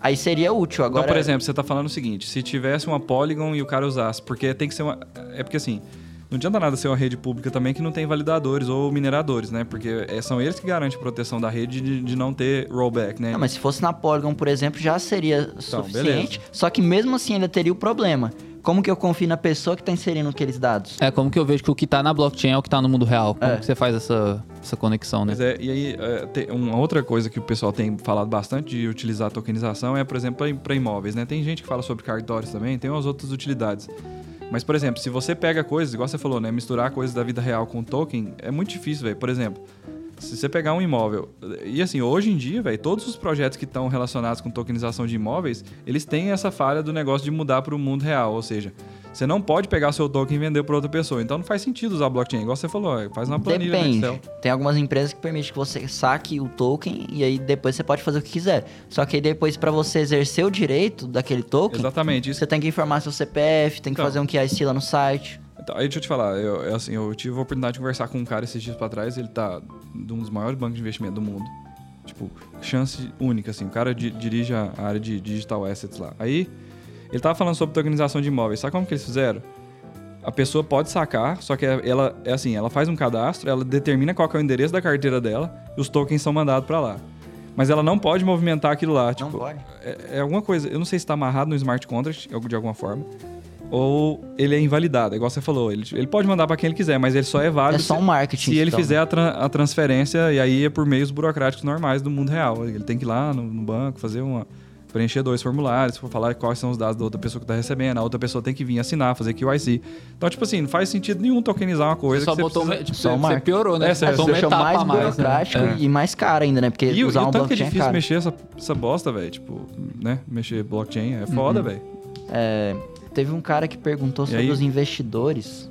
Aí seria útil. Agora, Então, por exemplo, você tá falando o seguinte: se tivesse uma Polygon e o cara usasse, porque tem que ser uma. É porque assim. Não adianta nada ser uma rede pública também que não tem validadores ou mineradores, né? Porque é, são eles que garantem a proteção da rede de, de não ter rollback, né? Não, mas se fosse na Polygon, por exemplo, já seria Então, suficiente. Só que mesmo assim ainda teria o problema. Como que eu confio na pessoa que tá inserindo aqueles dados? É, como que eu vejo que o que tá na blockchain é o que tá no mundo real? Como É. que você faz essa, essa conexão, né? É, e aí, é, tem uma outra coisa que o pessoal tem falado bastante de utilizar a tokenização é, por exemplo, para imóveis, né? Tem gente que fala sobre cartórios também, tem umas outras utilidades. Mas, por exemplo, se você pega coisas, igual você falou, né? Misturar coisas da vida real com token é muito difícil, velho. Por exemplo, se você pegar um imóvel. E assim, hoje em dia, velho, todos os projetos que estão relacionados com tokenização de imóveis, eles têm essa falha do negócio de mudar para o mundo real. Ou seja, você não pode pegar seu token e vender para outra pessoa. Então não faz sentido usar blockchain. Igual você falou, faz uma planilha no Depende. Excel. Tem algumas empresas que permitem que você saque o token e aí depois você pode fazer o que quiser. Só que aí depois, pra você exercer o direito daquele token, Exatamente. Isso você tem que informar seu CPF, tem que Então. fazer um QIC lá no site. Então, aí deixa eu te falar, eu, eu, assim, eu tive a oportunidade de conversar com um cara esses dias pra trás, ele tá de um dos maiores bancos de investimento do mundo. Tipo, chance única, assim. O cara di- dirige a área de digital assets lá. Aí, ele tava falando sobre tokenização de imóveis. Sabe como que eles fizeram? A pessoa pode sacar, só que ela, é assim, ela faz um cadastro, ela determina qual é o endereço da carteira dela e os tokens são mandados pra lá. Mas ela não pode movimentar aquilo lá. Não tipo, pode. é, é alguma coisa. Eu não sei se está amarrado no smart contract de alguma forma. Ou ele é invalidado, igual você falou. Ele, ele pode mandar para quem ele quiser, mas ele só é válido É só se, um marketing. se ele então. fizer a, tran- a transferência e aí é por meios burocráticos normais do mundo real. Ele tem que ir lá no, no banco, fazer uma. Preencher dois formulários, for falar quais são os dados da outra pessoa que está recebendo, a outra pessoa tem que vir assinar, fazer QIC. Então, tipo assim, não faz sentido nenhum tokenizar uma coisa Você só que botou. precisa... me- Tipo, Só você, piorou, né? É, Você uma deixou etapa mais a mais. né? burocrático É. e mais caro ainda, né? Porque E, o- e usar o um tanto que é blockchain é difícil caro. mexer essa, essa bosta, velho. Tipo, né? Mexer blockchain é foda, Uhum. velho. É, teve um cara que perguntou sobre aí? os investidores.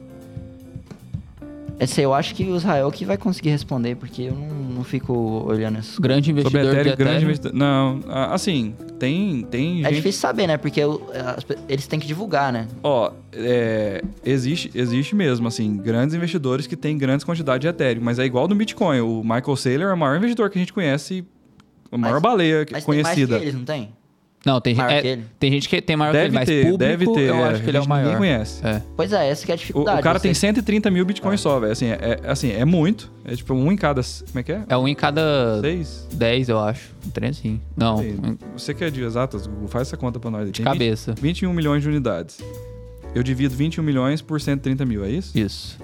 Esse eu acho que o Israel que vai conseguir responder, porque eu não, não fico olhando essas coisas. Grande Sobre investidor de Ethereum, grande Ethereum. investidor. Não, assim, tem, tem É gente. difícil saber, né? Porque eles têm que divulgar, né? Ó, é, existe, existe mesmo, assim, grandes investidores que têm grandes quantidades de Ethereum, mas é igual no Bitcoin. O Michael Saylor é o maior investidor que a gente conhece, a maior Mas- baleia Mas conhecida. tem mais que eles, não tem? Não, tem, Maior é, que ele? tem gente que tem maior que ele, Deve mas ter, público, deve ter. eu é, acho que ele é o maior. Ninguém conhece. É. Pois é, essa que é a O, dificuldade. o cara tem você- 130 mil Ah. bitcoins só, velho. Assim, é, é- assim, é muito. É tipo um em cada. Como é que é? É um em cada Seis? 10, eu acho. Um trem assim. Não, Sei. um Você que é de exatas, Google, faz essa conta pra nós. aí. de Tem 20 cabeça. 21 milhões de unidades. Eu divido 21 milhões por 130 mil, é isso? Isso.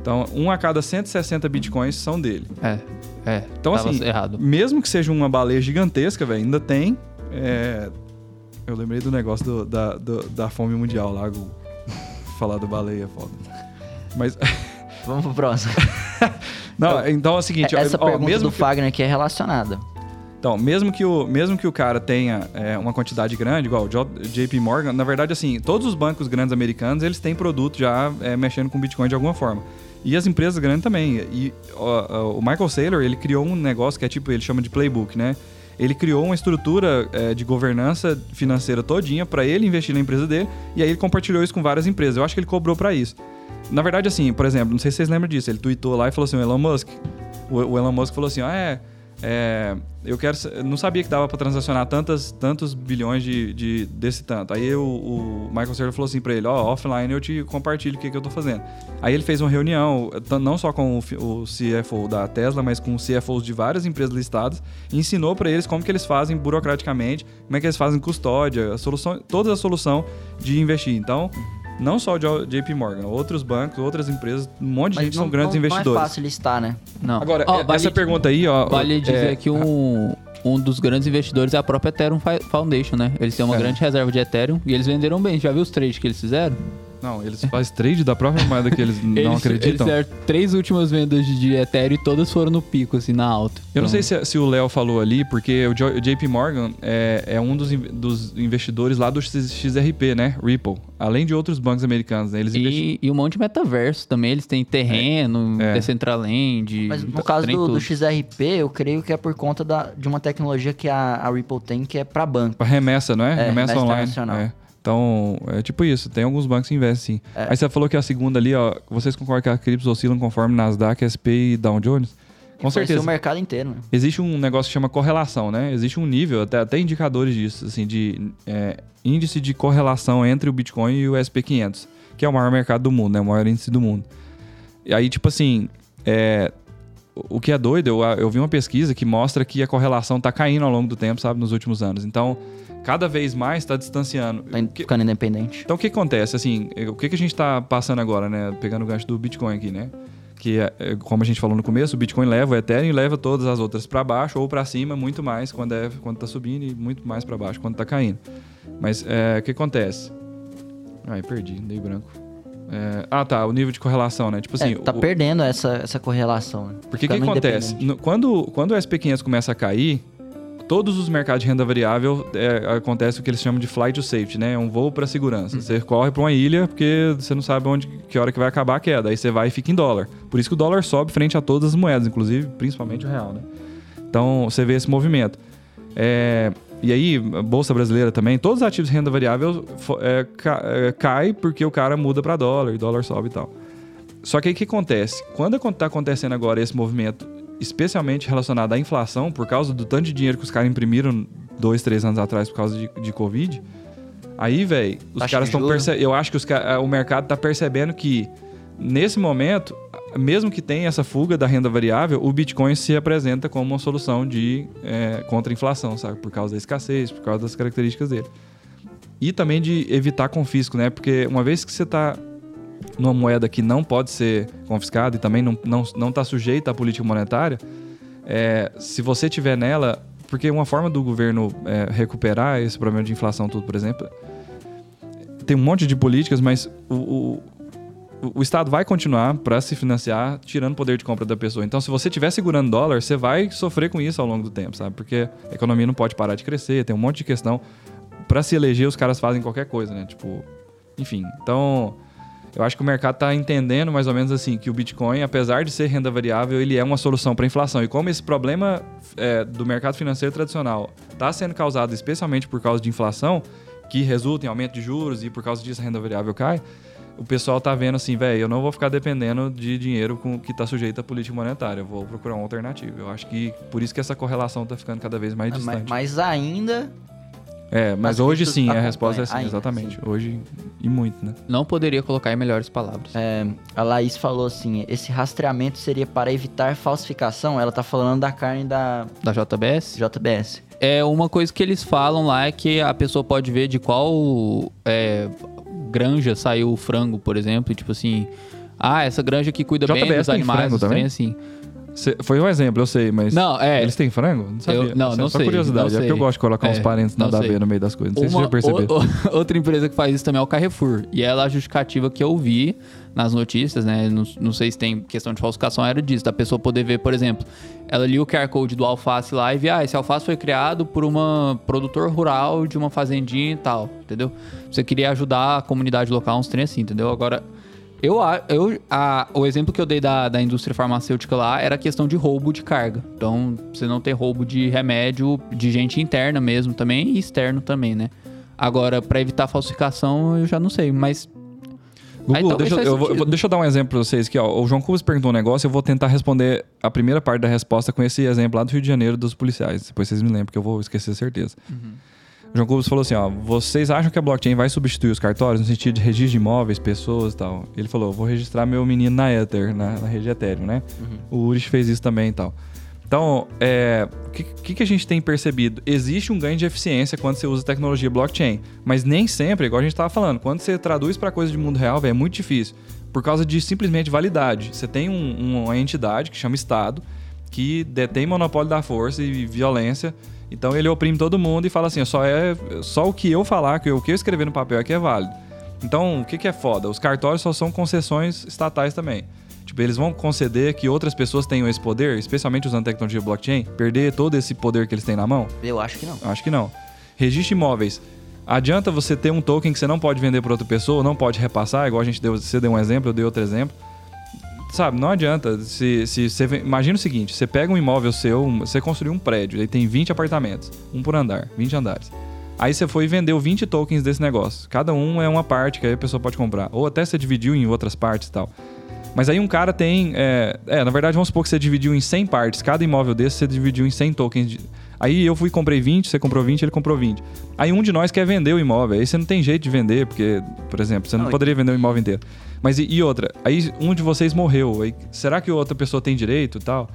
Então, um a cada 160 bitcoins são dele. É. É. Então, assim, errado. mesmo que seja uma baleia gigantesca, velho, ainda tem. É, Eu lembrei do negócio do- da, do- da fome mundial lá, Google. Falar do baleia é foda. Mas. Vamos pro próximo. Não, então é o seguinte, Essa ó, pergunta mesmo do que, Fagner aqui é relacionada. Então, mesmo que o, mesmo que o cara tenha é, uma quantidade grande, igual o JP Morgan, na verdade, assim, todos os bancos grandes americanos, eles têm produto já é, mexendo com Bitcoin de alguma forma. E as empresas grandes também. E ó, ó, o Michael Saylor, ele criou um negócio que é tipo, ele chama de playbook, né? Ele criou uma estrutura é, de governança financeira todinha para ele investir na empresa dele, e aí ele compartilhou isso com várias empresas. Eu acho que ele cobrou para isso. Na verdade, assim, por exemplo, não sei se vocês lembram disso, ele tweetou lá e falou assim, o Elon Musk, o, o Elon Musk falou assim, ah, é, é, eu quero, eu não sabia que dava para transacionar tantas, tantos bilhões de, de- desse tanto. Aí o, o Michael Saylor falou assim para ele, ó, offline eu te compartilho o que, que eu tô fazendo. Aí ele fez uma reunião, não só com o, o CFO da Tesla, mas com os CFOs de várias empresas listadas, e ensinou para eles como que eles fazem burocraticamente, como é que eles fazem custódia, a solução, toda a solução de investir. Então, não só o JP Morgan, outros bancos, outras empresas, um monte de Mas gente não, são grandes não, investidores. Não é fácil listar, né? Não. Agora, é- vale- essa pergunta aí, ó. Vale dizer é, que um, um dos grandes investidores é a própria Ethereum Foundation, né? Eles têm uma É. grande reserva de Ethereum e eles venderam bem. Já viu os trades que eles fizeram? Não, eles fazem trade da própria moeda que eles não eles, acreditam. Eles fizeram três últimas vendas de, Ethereum e todas foram no pico, assim, na alta. Eu não Então, sei se, se o Léo falou ali, porque o, JP Morgan é, é um dos, dos investidores lá do XRP, né? Ripple. Além de outros bancos americanos, né? Eles investiram. E, e um monte de metaverso também. Eles têm terreno, É. Decentraland. Mas no caso do, do. XRP, eu creio que é por conta da, de uma tecnologia que a, a Ripple tem, que é para banco. Pra remessa, não é? É, remessa remessa online. internacional. É. Então, é tipo isso. Tem alguns bancos que investem sim. É. Aí você falou que a segunda ali, ó. Vocês concordam que a criptos oscilam conforme Nasdaq, SP e Dow Jones? Com certeza. o mercado inteiro, né? Existe um negócio que chama correlação, né? Existe um nível, até, até indicadores disso, assim, de é, índice de correlação entre o Bitcoin e o SP500, que é o maior mercado do mundo, né? O maior índice do mundo. E aí, tipo assim, é, o que é doido, eu, eu vi uma pesquisa que mostra que a correlação tá caindo ao longo do tempo, sabe? Nos últimos anos. Então, cada vez mais está distanciando. Tá ficando independente. então o que acontece? Assim, eh, o que, que a gente está passando agora, né? Pegando o gancho do Bitcoin aqui, né? Que, é, é, como a gente falou no começo, o Bitcoin leva o Ethereum e leva todas as outras para baixo ou para cima, muito mais quando é quando tá subindo e muito mais para baixo quando tá caindo. Mas é, o que acontece? Ai, perdi, dei branco. É, ah, tá, o nível de correlação, né? Tipo assim, é, tá o- perdendo essa, essa correlação. Né? porque o que Ficando acontece? No- quando, quando o SP500 começa a cair, todos os mercados de renda variável é, acontece o que eles chamam de flight to safety, né? É um voo para segurança. Você corre para uma ilha porque você não sabe onde, que hora que vai acabar a queda. Aí você vai e fica em dólar. Por isso que o dólar sobe frente a todas as moedas, inclusive, principalmente o real, né? Então você vê esse movimento. É, e aí, a Bolsa Brasileira também, todos os ativos de renda variável é, é, cai porque o cara muda para dólar, e dólar sobe e tal. Só que aí o que acontece? Quando está acontecendo agora esse movimento, especialmente relacionado à inflação, por causa do tanto de dinheiro que os caras imprimiram dois, três anos atrás por causa de, de Covid, aí, velho, os Taxa caras estão juros. percebendo. Eu acho que os o mercado está percebendo que, nesse momento, mesmo que tenha essa fuga da renda variável, o Bitcoin se apresenta como uma solução de é, contra a inflação, sabe? Por causa da escassez, por causa das características dele. E também de evitar confisco, né? Porque uma vez que você está numa moeda que não pode ser confiscada e também não está não, não tá sujeita à política monetária, é, se você tiver nela, porque uma forma do governo é, recuperar esse problema de inflação, tudo, por exemplo, tem um monte de políticas, mas o, o Estado vai continuar para se financiar, tirando o poder de compra da pessoa. Então, se você estiver segurando dólar, você vai sofrer com isso ao longo do tempo, sabe? Porque a economia não pode parar de crescer, tem um monte de questão. Para se eleger, os caras fazem qualquer coisa, né? Tipo, enfim. Então, eu acho que o mercado está entendendo mais ou menos assim que o Bitcoin, apesar de ser renda variável, ele é uma solução para a inflação. E como esse problema é, do mercado financeiro tradicional está sendo causado especialmente por causa de inflação, que resulta em aumento de juros e por causa disso a renda variável cai, o pessoal tá vendo assim, velho, eu não vou ficar dependendo de dinheiro com, que está sujeito à política monetária, eu vou procurar uma alternativa. Eu acho que por isso que essa correlação está ficando cada vez mais distante. Mas, mas ainda é, mas hoje sim, a resposta é sim, exatamente. Sim. Hoje e muito, né? Não poderia colocar em melhores palavras. É, a Laís falou assim: esse rastreamento seria para evitar falsificação. Ela tá falando da carne da. Da JBS? JBS. É uma coisa que eles falam lá é que a pessoa pode ver de qual é, granja saiu o frango, por exemplo. Tipo assim. Ah, essa granja que cuida JBS bem dos animais, também? assim. Cê, foi um exemplo, eu sei, mas. Não, é. Eles têm frango? Não sabia. Eu, não, não só sei. curiosidade. Não é porque eu gosto de colocar é, uns parentes nada a ver no meio das coisas. Não Uma, sei se você já percebeu. outra empresa que faz isso também é o Carrefour. E ela, a justificativa que eu vi nas notícias, né? Não, não sei se tem questão de falsificação, era disso. Da pessoa poder ver, por exemplo, ela lia o QR Code do alface lá e via, ah, esse alface foi criado por uma produtor rural de uma fazendinha e tal, entendeu? Você queria ajudar a comunidade local, uns trem assim, entendeu? Agora eu, eu, a, o exemplo que eu dei da, da indústria farmacêutica lá era a questão de roubo de carga. Então, você não ter roubo de remédio de gente interna mesmo também e externo também, né? Agora, para evitar falsificação, eu já não sei, mas. Google, deixa, eu, vou, deixa eu dar um exemplo pra vocês aqui. Ó. O João Cubas perguntou um negócio, eu vou tentar responder a primeira parte da resposta com esse exemplo lá do Rio de Janeiro dos policiais. Depois vocês me lembram, que eu vou esquecer certeza. Uhum. João Cubos falou assim, ó, vocês acham que a blockchain vai substituir os cartórios no sentido de registro de imóveis, pessoas e tal? Ele falou, vou registrar meu menino na Ether, na, na rede Ethereum, né? Uhum. O Urich fez isso também e tal. Então, é, o que, que, a gente tem percebido? Existe um ganho de eficiência quando você usa tecnologia blockchain, mas nem sempre, igual a gente estava falando, quando você traduz para coisa de mundo real, véio, é muito difícil, por causa de simplesmente validade. Você tem um, uma entidade que chama Estado, que detém monopólio da força e violência então ele oprime todo mundo e fala assim: só, é, só o que eu falar, que o que eu escrever no papel é que é válido. Então, o que, que é foda? Os cartórios só são concessões estatais também. Tipo, eles vão conceder que outras pessoas tenham esse poder, especialmente usando tecnologia blockchain, perder todo esse poder que eles têm na mão? Eu acho que não. Acho que não. Registro imóveis. Adianta você ter um token que você não pode vender para outra pessoa, não pode repassar, igual a gente deu, você deu um exemplo, eu dei outro exemplo sabe, não adianta. Se, se você imagina o seguinte: você pega um imóvel seu, você construiu um prédio, ele tem 20 apartamentos, um por andar, 20 andares. Aí você foi e vendeu 20 tokens desse negócio. Cada um é uma parte que aí a pessoa pode comprar. Ou até você dividiu em outras partes e tal. Mas aí um cara tem. É, é, na verdade, vamos supor que você dividiu em 100 partes. Cada imóvel desse você dividiu em 100 tokens. De... Aí eu fui comprei 20, você comprou 20, ele comprou 20. Aí um de nós quer vender o imóvel. Aí você não tem jeito de vender, porque, por exemplo, você não, não poderia vender o imóvel inteiro. Mas e, e, outra? Aí um de vocês morreu. Aí, será que outra pessoa tem direito e tal?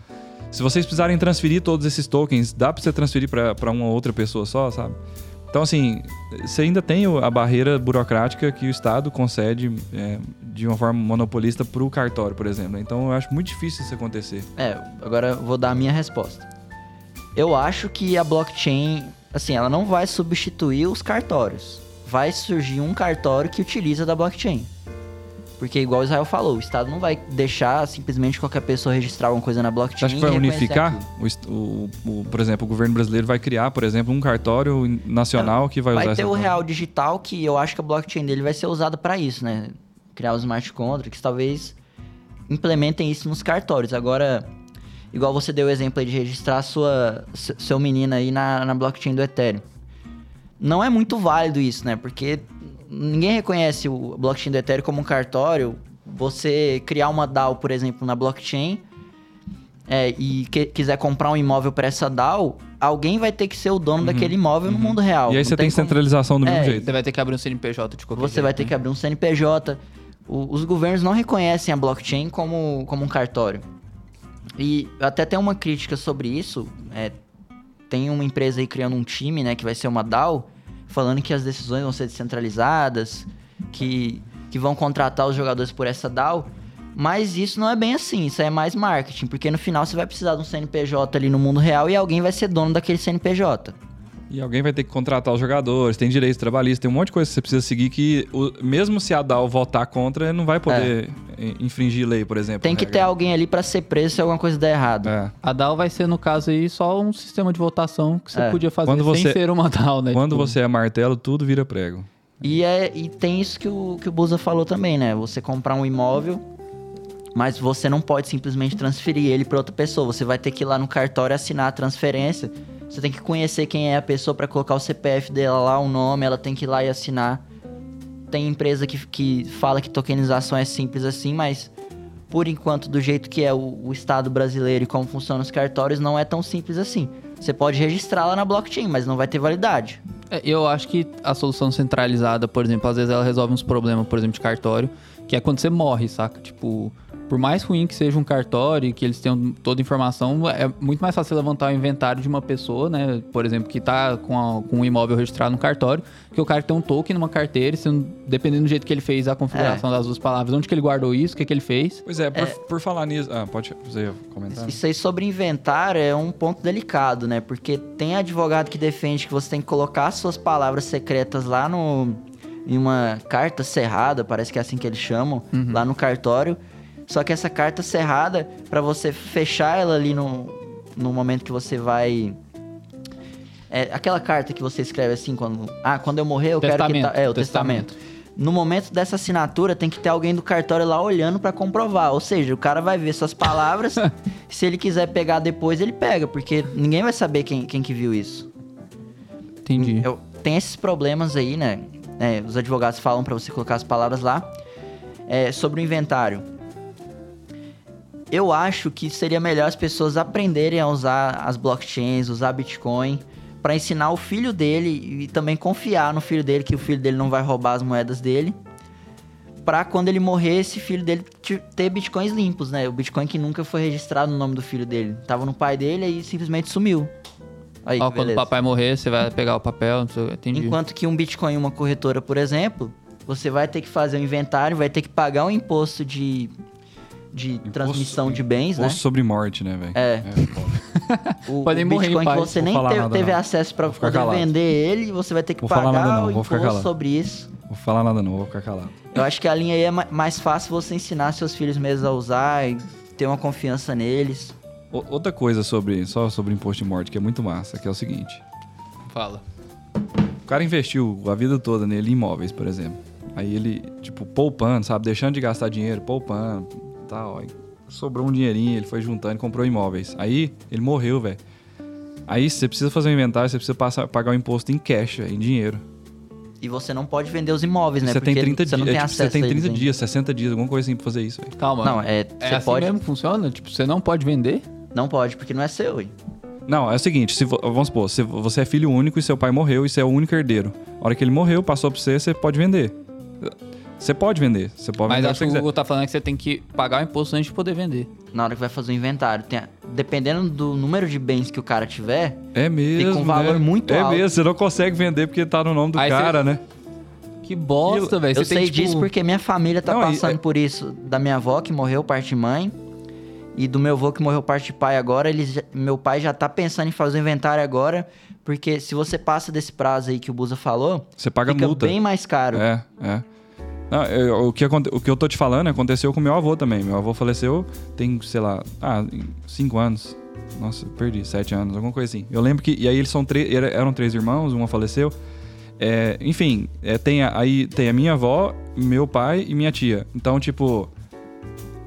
Se vocês precisarem transferir todos esses tokens, dá pra você transferir para uma outra pessoa só, sabe? Então, assim, você ainda tem a barreira burocrática que o Estado concede é, de uma forma monopolista para o cartório, por exemplo. Então, eu acho muito difícil isso acontecer. É, agora eu vou dar a minha resposta. Eu acho que a blockchain, assim, ela não vai substituir os cartórios. Vai surgir um cartório que utiliza da blockchain. Porque, igual o Israel falou, o Estado não vai deixar simplesmente qualquer pessoa registrar alguma coisa na blockchain. Você acha que vai unificar? O, o, o, por exemplo, o governo brasileiro vai criar, por exemplo, um cartório nacional que vai, vai usar Vai ter o real digital, que eu acho que a blockchain dele vai ser usada para isso, né? Criar os smart contracts, talvez implementem isso nos cartórios. Agora, igual você deu o exemplo aí de registrar sua, seu menino aí na, na blockchain do Ethereum. Não é muito válido isso, né? Porque ninguém reconhece o blockchain do Ethereum como um cartório. Você criar uma DAO, por exemplo, na blockchain é, e que, quiser comprar um imóvel para essa DAO, alguém vai ter que ser o dono uhum, daquele imóvel uhum. no mundo real. E aí você tem, tem centralização do mesmo é, jeito. Você vai ter que abrir um CNPJ de qualquer Você jeito, vai ter né? que abrir um CNPJ. o- os governos não reconhecem a blockchain como, como um cartório. E até tem uma crítica sobre isso. é, tem uma empresa aí criando um time, né, que vai ser uma DAO, falando que as decisões vão ser descentralizadas, que, que vão contratar os jogadores por essa DAO. Mas isso não é bem assim, isso é mais marketing, porque no final você vai precisar de um CNPJ ali no mundo real e alguém vai ser dono daquele CNPJ. E alguém vai ter que contratar os jogadores, tem direitos trabalhistas, tem um monte de coisa que você precisa seguir que, o- mesmo se a DAO votar contra, não vai poder eh, infringir lei, por exemplo. Tem que regra. ter alguém ali pra ser preso se alguma coisa der errado. É. A DAO vai ser, no caso aí, só um sistema de votação que você É. podia fazer Quando sem você- ser uma DAO, né? Quando Tipo, você é martelo, tudo vira prego. E, é, e tem isso que o, que o Buza falou também, né? Você comprar um imóvel, mas você não pode simplesmente transferir ele para outra pessoa. Você vai ter que ir lá no cartório assinar a transferência. Você tem que conhecer quem é a pessoa para colocar o CPF dela lá, o nome, ela tem que ir lá e assinar. Tem empresa que, que fala que tokenização é simples assim, mas por enquanto, do jeito que é o, o Estado brasileiro e como funcionam os cartórios, não é tão simples assim. Você pode registrar lá na blockchain, mas não vai ter validade. É, Eu acho que a solução centralizada, por exemplo, às vezes ela resolve uns problemas, por exemplo, de cartório, que é quando você morre, saca? Tipo, por mais ruim que seja um cartório, que eles tenham toda a informação, é muito mais fácil levantar o inventário de uma pessoa, né? Por exemplo, que tá com, a- com um imóvel registrado no cartório, que o cara que tem um token numa carteira, e não- dependendo do jeito que ele fez a configuração das duas palavras, onde que ele guardou isso, o que, que ele fez. Pois é, por, por falar nisso. Ah, pode você comentar? Isso aí sobre inventário é um ponto delicado, né? Porque tem advogado que defende que você tem que colocar as suas palavras secretas lá no em uma carta cerrada, parece que é assim que eles chamam, lá no cartório. Só que essa carta cerrada, para você fechar ela ali no, no momento que você vai é aquela carta que você escreve assim quando ah, quando eu morrer eu quero que Testamento, tá, é o testamento. testamento. No momento dessa assinatura, tem que ter alguém do cartório lá olhando pra comprovar. Ou seja, o cara vai ver suas palavras. se ele quiser pegar depois, ele pega, porque ninguém vai saber quem, quem que viu isso. Entendi. Eu- tem esses problemas aí, né? É, os advogados falam pra você colocar as palavras lá. É, sobre o inventário. Eu acho que seria melhor as pessoas aprenderem a usar as blockchains, usar Bitcoin, pra ensinar o filho dele e também confiar no filho dele que o filho dele não vai roubar as moedas dele. Pra quando ele morrer, esse filho dele te- ter bitcoins limpos, né? O bitcoin que nunca foi registrado no nome do filho dele. Tava no pai dele e simplesmente sumiu. Aí, Ó, quando o papai morrer, você vai pegar o papel, não sei, entendi. Enquanto que um Bitcoin em uma corretora, por exemplo, você vai ter que fazer um inventário, vai ter que pagar um imposto de, de transmissão de bens, Imposto sobre morte, né, velho? É. foda. O, Pode nem o morrer em Bitcoin que você nem falar teve, nada, teve acesso para poder calado. vender ele, você vai ter que Vou falar pagar nada, não, o vou ficar imposto calado. sobre isso. Vou falar nada não, vou ficar calado. Eu acho que a linha aí é ma- mais fácil você ensinar seus filhos mesmo a usar e ter uma confiança neles. O- outra coisa sobre, só sobre imposto de morte, que é muito massa, que é o seguinte. Fala. O cara investiu a vida toda nele em imóveis, por exemplo. Aí ele, tipo, poupando, sabe? Deixando de gastar dinheiro, poupando, tal. Aí sobrou um dinheirinho, ele foi juntando e comprou imóveis. Aí ele morreu, velho. Aí você precisa fazer um inventário, você precisa passar, pagar o imposto em cash, véio, em dinheiro. E você não pode vender os imóveis, né? você tem Porque 30 você não dias, tem é, tipo, acesso você tem a eles 30 ainda. dias, 60 dias, alguma coisa assim pra fazer isso, velho. Calma. Não, é, É você assim pode, mesmo funciona? Tipo, você não pode vender? não pode, porque não é seu. hein? Não, é o seguinte, se vamos supor, se você é filho único e seu pai morreu e você é o único herdeiro. A hora que ele morreu, passou pra você, você pode vender. Você pode vender, você pode Mas vender acho que que o. Google tá falando que você tem que pagar o imposto antes de poder vender. Na hora que vai fazer o inventário. Tem a- dependendo do número de bens que o cara tiver, É mesmo, Fica um valor né? muito é alto. mesmo, você não consegue vender porque tá no nome do Aí cara, você- né? Que bosta, velho. eu sei tipo, disso porque minha família tá Não, e- passando é- por isso. Da minha avó, que morreu parte de mãe, e do meu avô, que morreu parte de pai agora. Eles, meu pai já tá pensando em fazer o inventário agora, porque se você passa desse prazo aí que o Buza falou, Você paga fica multa. bem mais caro. É, é. Não, eu- o, que, o que eu tô te falando aconteceu com meu avô também. Meu avô faleceu tem, sei lá, ah, cinco anos. Nossa, perdi, sete anos, alguma coisa assim. Eu lembro que. E aí eles são três. Eram três irmãos, uma faleceu. É, enfim, é, tem a, aí tem a minha avó, meu pai e minha tia. Então, tipo.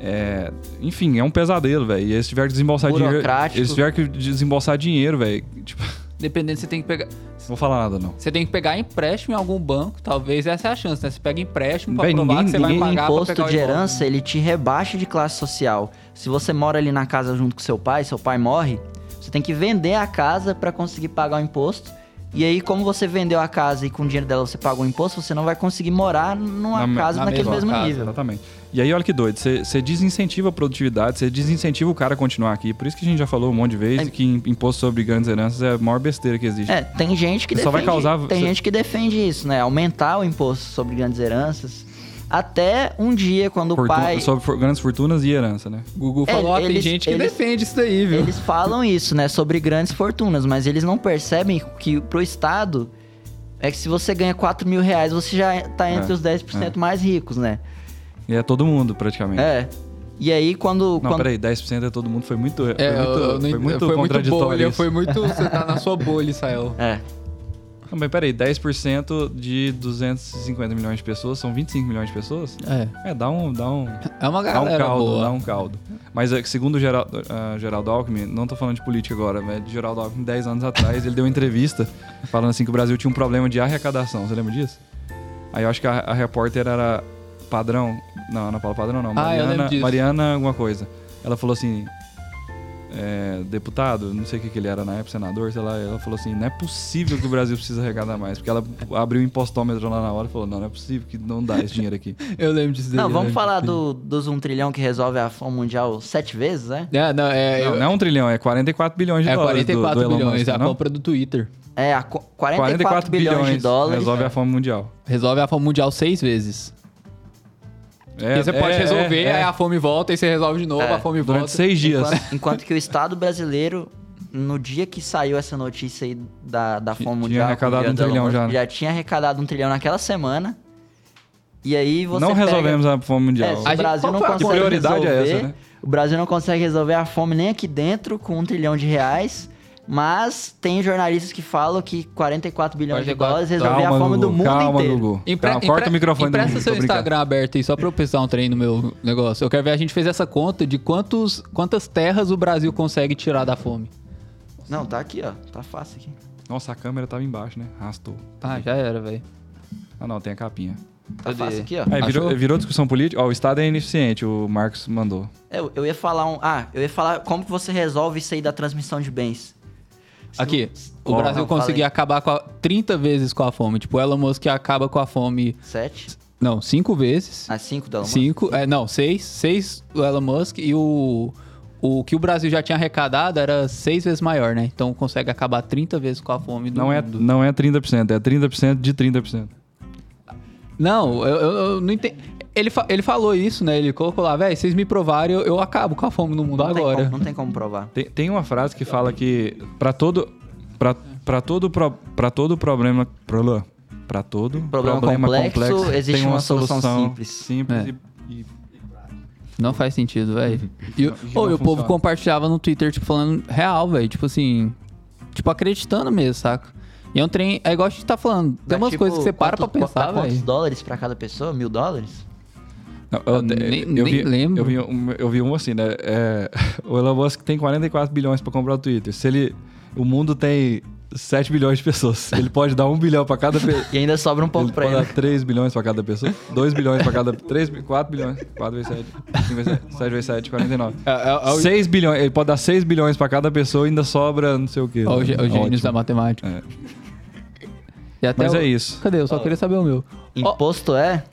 é, enfim, é um pesadelo, velho. E eles tiveram que desembolsar dinheiro. Eles tiveram que desembolsar dinheiro, velho. Tipo, Dependendo, você tem que pegar. não vou falar nada, não. Você tem que pegar empréstimo em algum banco, talvez essa é a chance, né? Você pega empréstimo pra Véi, provar ninguém- que você vai O pagar pra imposto pegar o de herança, ele te rebaixa de classe social. Se você mora ali na casa junto com seu pai, seu pai morre, você tem que vender a casa pra conseguir pagar o imposto. E aí, como você vendeu a casa e com o dinheiro dela você pagou o imposto, você não vai conseguir morar numa Na casa na naquele mesma mesmo casa, nível. Exatamente. E aí, olha que doido, você desincentiva a produtividade, você desincentiva o cara a continuar aqui. Por isso que a gente já falou um monte de vezes É. que im- imposto sobre grandes heranças é a maior besteira que existe. É, tem gente que Só defende, vai causar- tem você- gente que defende isso, né? Aumentar o imposto sobre grandes heranças. Até um dia, quando o Fortuna- pai... Sobre for- grandes fortunas e herança, né? O Gugu É, falou, ó, tem eles- gente que eles- defende isso daí, viu? Eles falam isso, né? Sobre grandes fortunas, mas eles não percebem que pro Estado é que se você ganha 4 mil reais, você já tá entre É, os 10% mais ricos, né? E é todo mundo, praticamente. É. E aí, quando. Não, quando... peraí, 10% é todo mundo, foi muito, foi É, muito, eu- eu foi muito foi muito contraditório bolha, isso. foi muito... Você tá na sua bolha, Israel. É. Não, mas peraí, 10% de 250 milhões de pessoas, são 25 milhões de pessoas? É, É, dá um, dá um, é uma dá um galera caldo, boa. dá um caldo. Mas é que segundo o Geraldo, ah, Geraldo Alckmin, não tô falando de política agora, mas de Geraldo Alckmin, 10 anos atrás, ele deu uma entrevista falando assim que o Brasil tinha um problema de arrecadação. Você lembra disso? Aí eu acho que a, a repórter era padrão. Não, Ana Paula Padrão não. Ah, Mariana, disso. Mariana alguma coisa. Ela falou assim. é, deputado, não sei o que, que ele era na época, senador, sei lá, ela falou assim: não é possível que o Brasil precisa arrecadar mais. Porque ela abriu o impostômetro lá na hora e falou: não, não é possível que não dá esse dinheiro aqui. Eu lembro disso daí. Não, vamos lembro falar do, dos 1 trilhão que resolve a fome mundial sete vezes, né? É, não, é... Não, eu- não é um trilhão, é 44 bilhões de é dólares. do- 44 do Elon bilhões, Musk, é a não? compra do Twitter. É, a co- 44, bilhões, de dólares. Resolve a fome mundial. Resolve a fome mundial seis vezes. É, Porque você pode é, resolver, é, é. aí a fome volta, e você resolve de novo, É, a fome Durante volta. seis dias. Enquanto, enquanto que o Estado brasileiro, no dia que saiu essa notícia aí da, da Tinha fome mundial... arrecadado com o um trilhão já, né? Já tinha arrecadado um trilhão naquela semana. E aí você não pega- resolvemos a fome mundial. É, A o gente- Brasil não a consegue prioridade é resolver, essa, né? O Brasil não consegue resolver a fome nem aqui dentro com um trilhão de reais, mas tem jornalistas que falam que 44 bilhões de 44 dólares resolver a fome Gugu, do mundo calma, inteiro. Gugu. Empre- Calma, corta o microfone Empresta seu tô brincando. Instagram aberto aí, só pra eu pesquisar um trem no meu negócio. Eu quero ver, a gente fez essa conta de quantos, quantas terras o Brasil consegue tirar da fome. Não, tá aqui, ó. Tá fácil aqui. Nossa, a câmera tava embaixo, né? Arrastou. Ah, já era, velho. Ah, não, tem a capinha. Tá Cadê? fácil aqui, ó. Aí, virou, Achou? virou discussão política. Ó, o Estado é ineficiente, o Marcos mandou. Eu, eu ia falar um. Ah, eu ia falar como que você resolve isso aí da transmissão de bens. Aqui, o Brasil não, conseguia acabar com a, 30 vezes com a fome. Tipo, o Elon Musk acaba com a fome, Sete. não, 5 vezes. Ah, cinco dela. Cinco, é, não, seis, seis do Elon Musk e o, o que o Brasil já tinha arrecadado era seis vezes maior, né? Então consegue acabar 30 vezes com a fome do Não é, mundo. não é 30%, é 30% de 30%. Não, eu, eu- eu não entendo. Ele, fa- ele falou isso, né? Ele colocou lá, velho, vocês me provarem, eu, eu acabo com a fome no mundo Não tem, agora. como, não tem como provar. Tem, tem uma frase que fala que para todo para para todo pro, para todo problema para todo Problema complexo, existe uma solução simples. simples É. e, e Não faz sentido, velho. E, o- não ô, e o povo compartilhava no Twitter, tipo, falando real, velho. Tipo assim. Tipo, acreditando mesmo, saca? E é um trem. É igual a gente tá falando. Tem umas tipo, coisas que você para quanto- pra pensar, quantos velho. dólares pra cada pessoa? Mil dólares? Não, eu, Eu nem- eu nem vi, lembro. Eu vi, um, eu vi um assim, né? É, o Elon Musk tem 44 bilhões pra comprar o Twitter. Se ele. O mundo tem 7 bilhões de pessoas. Ele pode dar 1 bilhão pra cada pessoa. E ainda sobra um pouco Ele pra pode ele. dar 3 bilhões pra cada pessoa, 2 bilhões pra cada. 3, 4 bilhões. 4 vezes 7. 5 vezes 7. 7 vezes 7, 49. É, é, é o- 6 bilhões. Ele pode dar 6 bilhões pra cada pessoa e ainda sobra não sei o quê. Ó, o, gê- o gênios Ótimo. da matemática. É. E até Mas o- é isso. Cadê? Eu só queria saber o meu. Imposto é?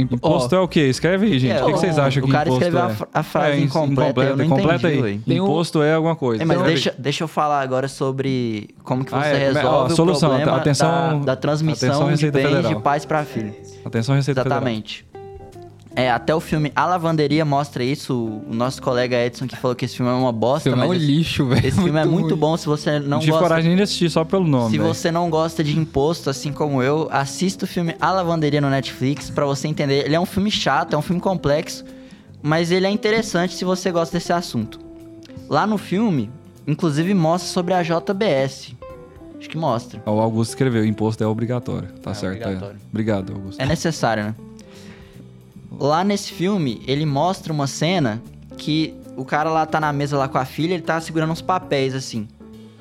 Imp- Imposto ó, é o quê? Escreve aí, gente. É, o que, que o- vocês acham o que cara imposto escreveu é? a fra- a frase é, incompleta, eu não completa entendi, aí. um- Imposto é alguma coisa. É, mas deixa, deixa eu falar agora sobre como que você Ah, é, resolve ó, o solução, problema atenção- da, da transmissão atenção, de Receita bens Federal. de pais para filho. Atenção, Receita Federal. É, até o filme A Lavanderia mostra isso. O nosso colega Edson que falou que esse filme é uma bosta, Esse filme é um mas esse, lixo, velho. esse filme é muito ruim. bom se você não Não tive gosta. coragem nem de assistir só pelo nome. Se velho. você não gosta de imposto, assim como eu, assista o filme A Lavanderia no Netflix pra você entender. Ele é um filme chato, é um filme complexo, mas ele é interessante se você gosta desse assunto. Lá no filme, inclusive mostra sobre a JBS. Acho que mostra. O Augusto escreveu, imposto é obrigatório. Tá É certo. é. obrigatório. Obrigado, Augusto. É necessário, né? Lá nesse filme, ele mostra uma cena que o cara lá tá na mesa lá com a filha, ele tá segurando uns papéis assim,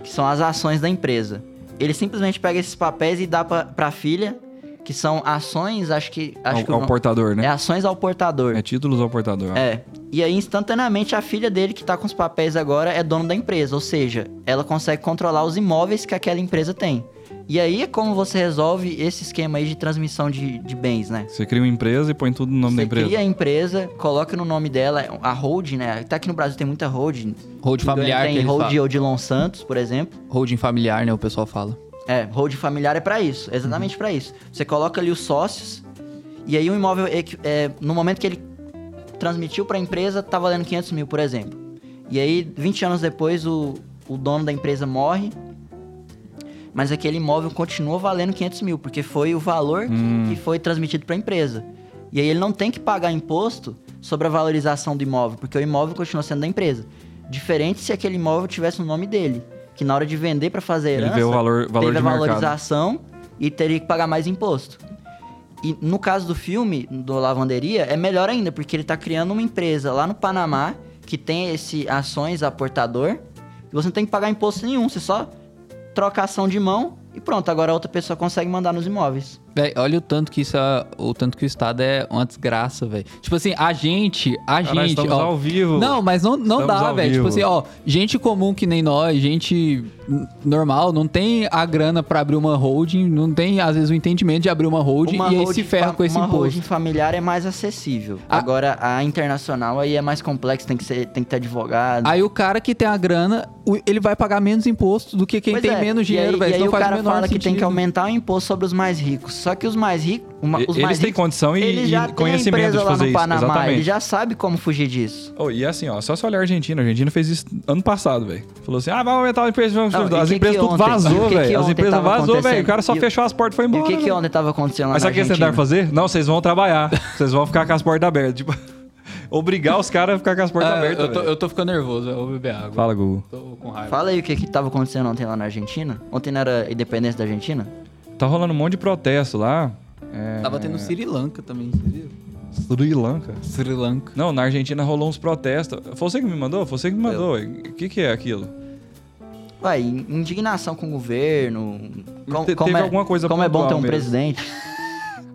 que são as ações da empresa. Ele simplesmente pega esses papéis e dá pra, pra filha, que são ações, acho que. Acho ao, que o ao portador, É né? ações ao portador. É, títulos ao portador. É. E aí, instantaneamente, a filha dele, que tá com os papéis agora, é dono da empresa. Ou seja, ela consegue controlar os imóveis que aquela empresa tem. E aí é como você resolve esse esquema aí de transmissão de, de bens, né? Você cria uma empresa e põe tudo no nome você da empresa. cria a empresa, coloca no nome dela a holding, né? Tá aqui no Brasil tem muita holding. Holding familiar que Tem holding. Odilon Santos, por exemplo. Holding familiar, né? O pessoal fala. É, holding familiar é pra isso, exatamente Uhum. pra isso. Você coloca ali os sócios e aí o imóvel, equi- é, no momento que ele transmitiu pra empresa, tá valendo 500 mil, por exemplo. E aí, 20 anos depois, o, o dono da empresa morre, mas aquele imóvel continua valendo 500 mil, porque foi o valor Hum. que foi transmitido pra empresa. E aí ele não tem que pagar imposto sobre a valorização do imóvel, porque o imóvel continua sendo da empresa. Diferente se aquele imóvel tivesse no nome dele, que na hora de vender pra fazer Ele herança, vê o valor, valor teve a mercado. valorização e teria que pagar mais imposto. E no caso do filme, do Lavanderia, é melhor ainda, porque ele tá criando uma empresa lá no Panamá que tem esse ações a portador e você não tem que pagar imposto nenhum, você só troca a ação de mão e pronto, agora a outra pessoa consegue mandar nos imóveis. Véi, olha o tanto que isso é, o tanto que o Estado é uma desgraça, velho. Tipo assim, a gente, a Cara, gente, estamos ó, ao vivo. Não, mas não, não Estamos dá, velho. Tipo assim, ó, gente comum que nem nós, gente normal, não tem a grana pra abrir uma holding, não tem, às vezes, o entendimento de abrir uma holding Uma e aí holding se ferra com esse uma imposto. holding familiar é mais acessível. Ah. Agora, a internacional aí é mais complexo, tem que, ser, tem que ter advogado. Aí o cara que tem a grana, ele vai pagar menos imposto do que quem Pois tem é, menos e dinheiro, aí- velho. E aí Isso não o faz cara o menor fala que tem que sentido. aumentar o imposto sobre os mais ricos. Só que os mais ricos... uma- E- os eles mais têm ricos, condição e- eles já e conhecimento de lá fazer isso, Panamá, exatamente. ele já sabe como fugir disso. Oh, e assim, ó, só se olhar a Argentina. A Argentina fez isso ano passado, velho. Falou assim: ah, vamos aumentar o imposto. vamos- Não, e As que empresas que tudo ontem- e vazou, velho. As empresas vazou, velho. O cara só E fechou as portas e foi E embora. o que que ontem tava acontecendo lá Mas sabe o que eles Argentina? tentaram fazer? Não, vocês vão trabalhar. vocês vão ficar com as portas abertas. Tipo, obrigar os caras a ficar com as portas Ah, abertas. eu, tô, eu tô ficando nervoso, eu vou beber água. Fala, Google. Tô com raiva. Fala aí o que que tava acontecendo ontem lá na Argentina. Ontem não era independência da Argentina? Tá rolando um monte de protesto lá. É... Tava tendo Sri Lanka também, vocês viram? Sri Lanka. Sri Lanka. Não, na Argentina rolou uns protestos. Foi você que me mandou? Foi você que me mandou. O que, que é aquilo? Ué, in- indignação com o governo. Com, Te- como teve é, alguma coisa Como é bom ter um mesmo. presidente.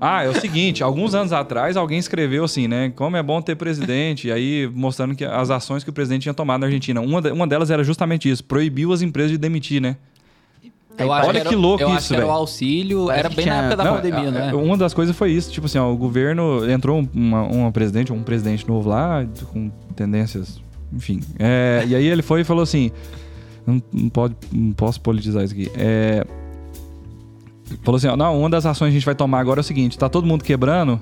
Ah, é o seguinte, alguns anos atrás alguém escreveu assim, né? Como é bom ter presidente, e aí mostrando que as ações que o presidente tinha tomado na Argentina. Uma, de- uma delas era justamente isso, proibiu as empresas de demitir, né? Eu olha era- que louco eu isso, que era o velho. auxílio, era que bem na tinha- época da Não, pandemia, a- né? Uma das coisas foi isso, tipo assim, ó, o governo entrou uma, uma presidente, um presidente novo lá, com tendências, enfim. É, e aí ele foi e falou assim, não, não pode, não posso politizar isso aqui. É, falou assim, ó, não, uma das ações que a gente vai tomar agora é o seguinte, tá todo mundo quebrando,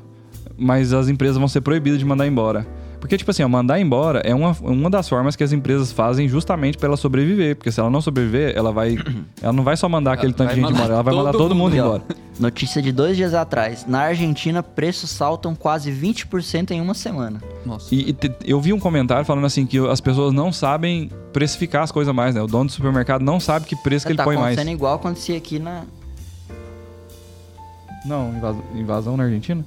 mas as empresas vão ser proibidas de mandar embora. Porque, tipo assim, ó, mandar embora é uma, uma das formas que as empresas fazem justamente pra ela sobreviver. Porque se ela não sobreviver, ela vai. ela não vai só mandar aquele Ela tanto de gente embora, ela vai todo mandar todo mundo ó, embora. Notícia de dois dias atrás. Na Argentina, preços saltam quase 20% em uma semana. Nossa. E, e te- eu vi um comentário falando assim que as pessoas não sabem precificar as coisas mais, né? O dono do supermercado não sabe que preço que ele tá põe mais. acontecendo igual acontecia aqui na... Não, invasão, invasão na Argentina?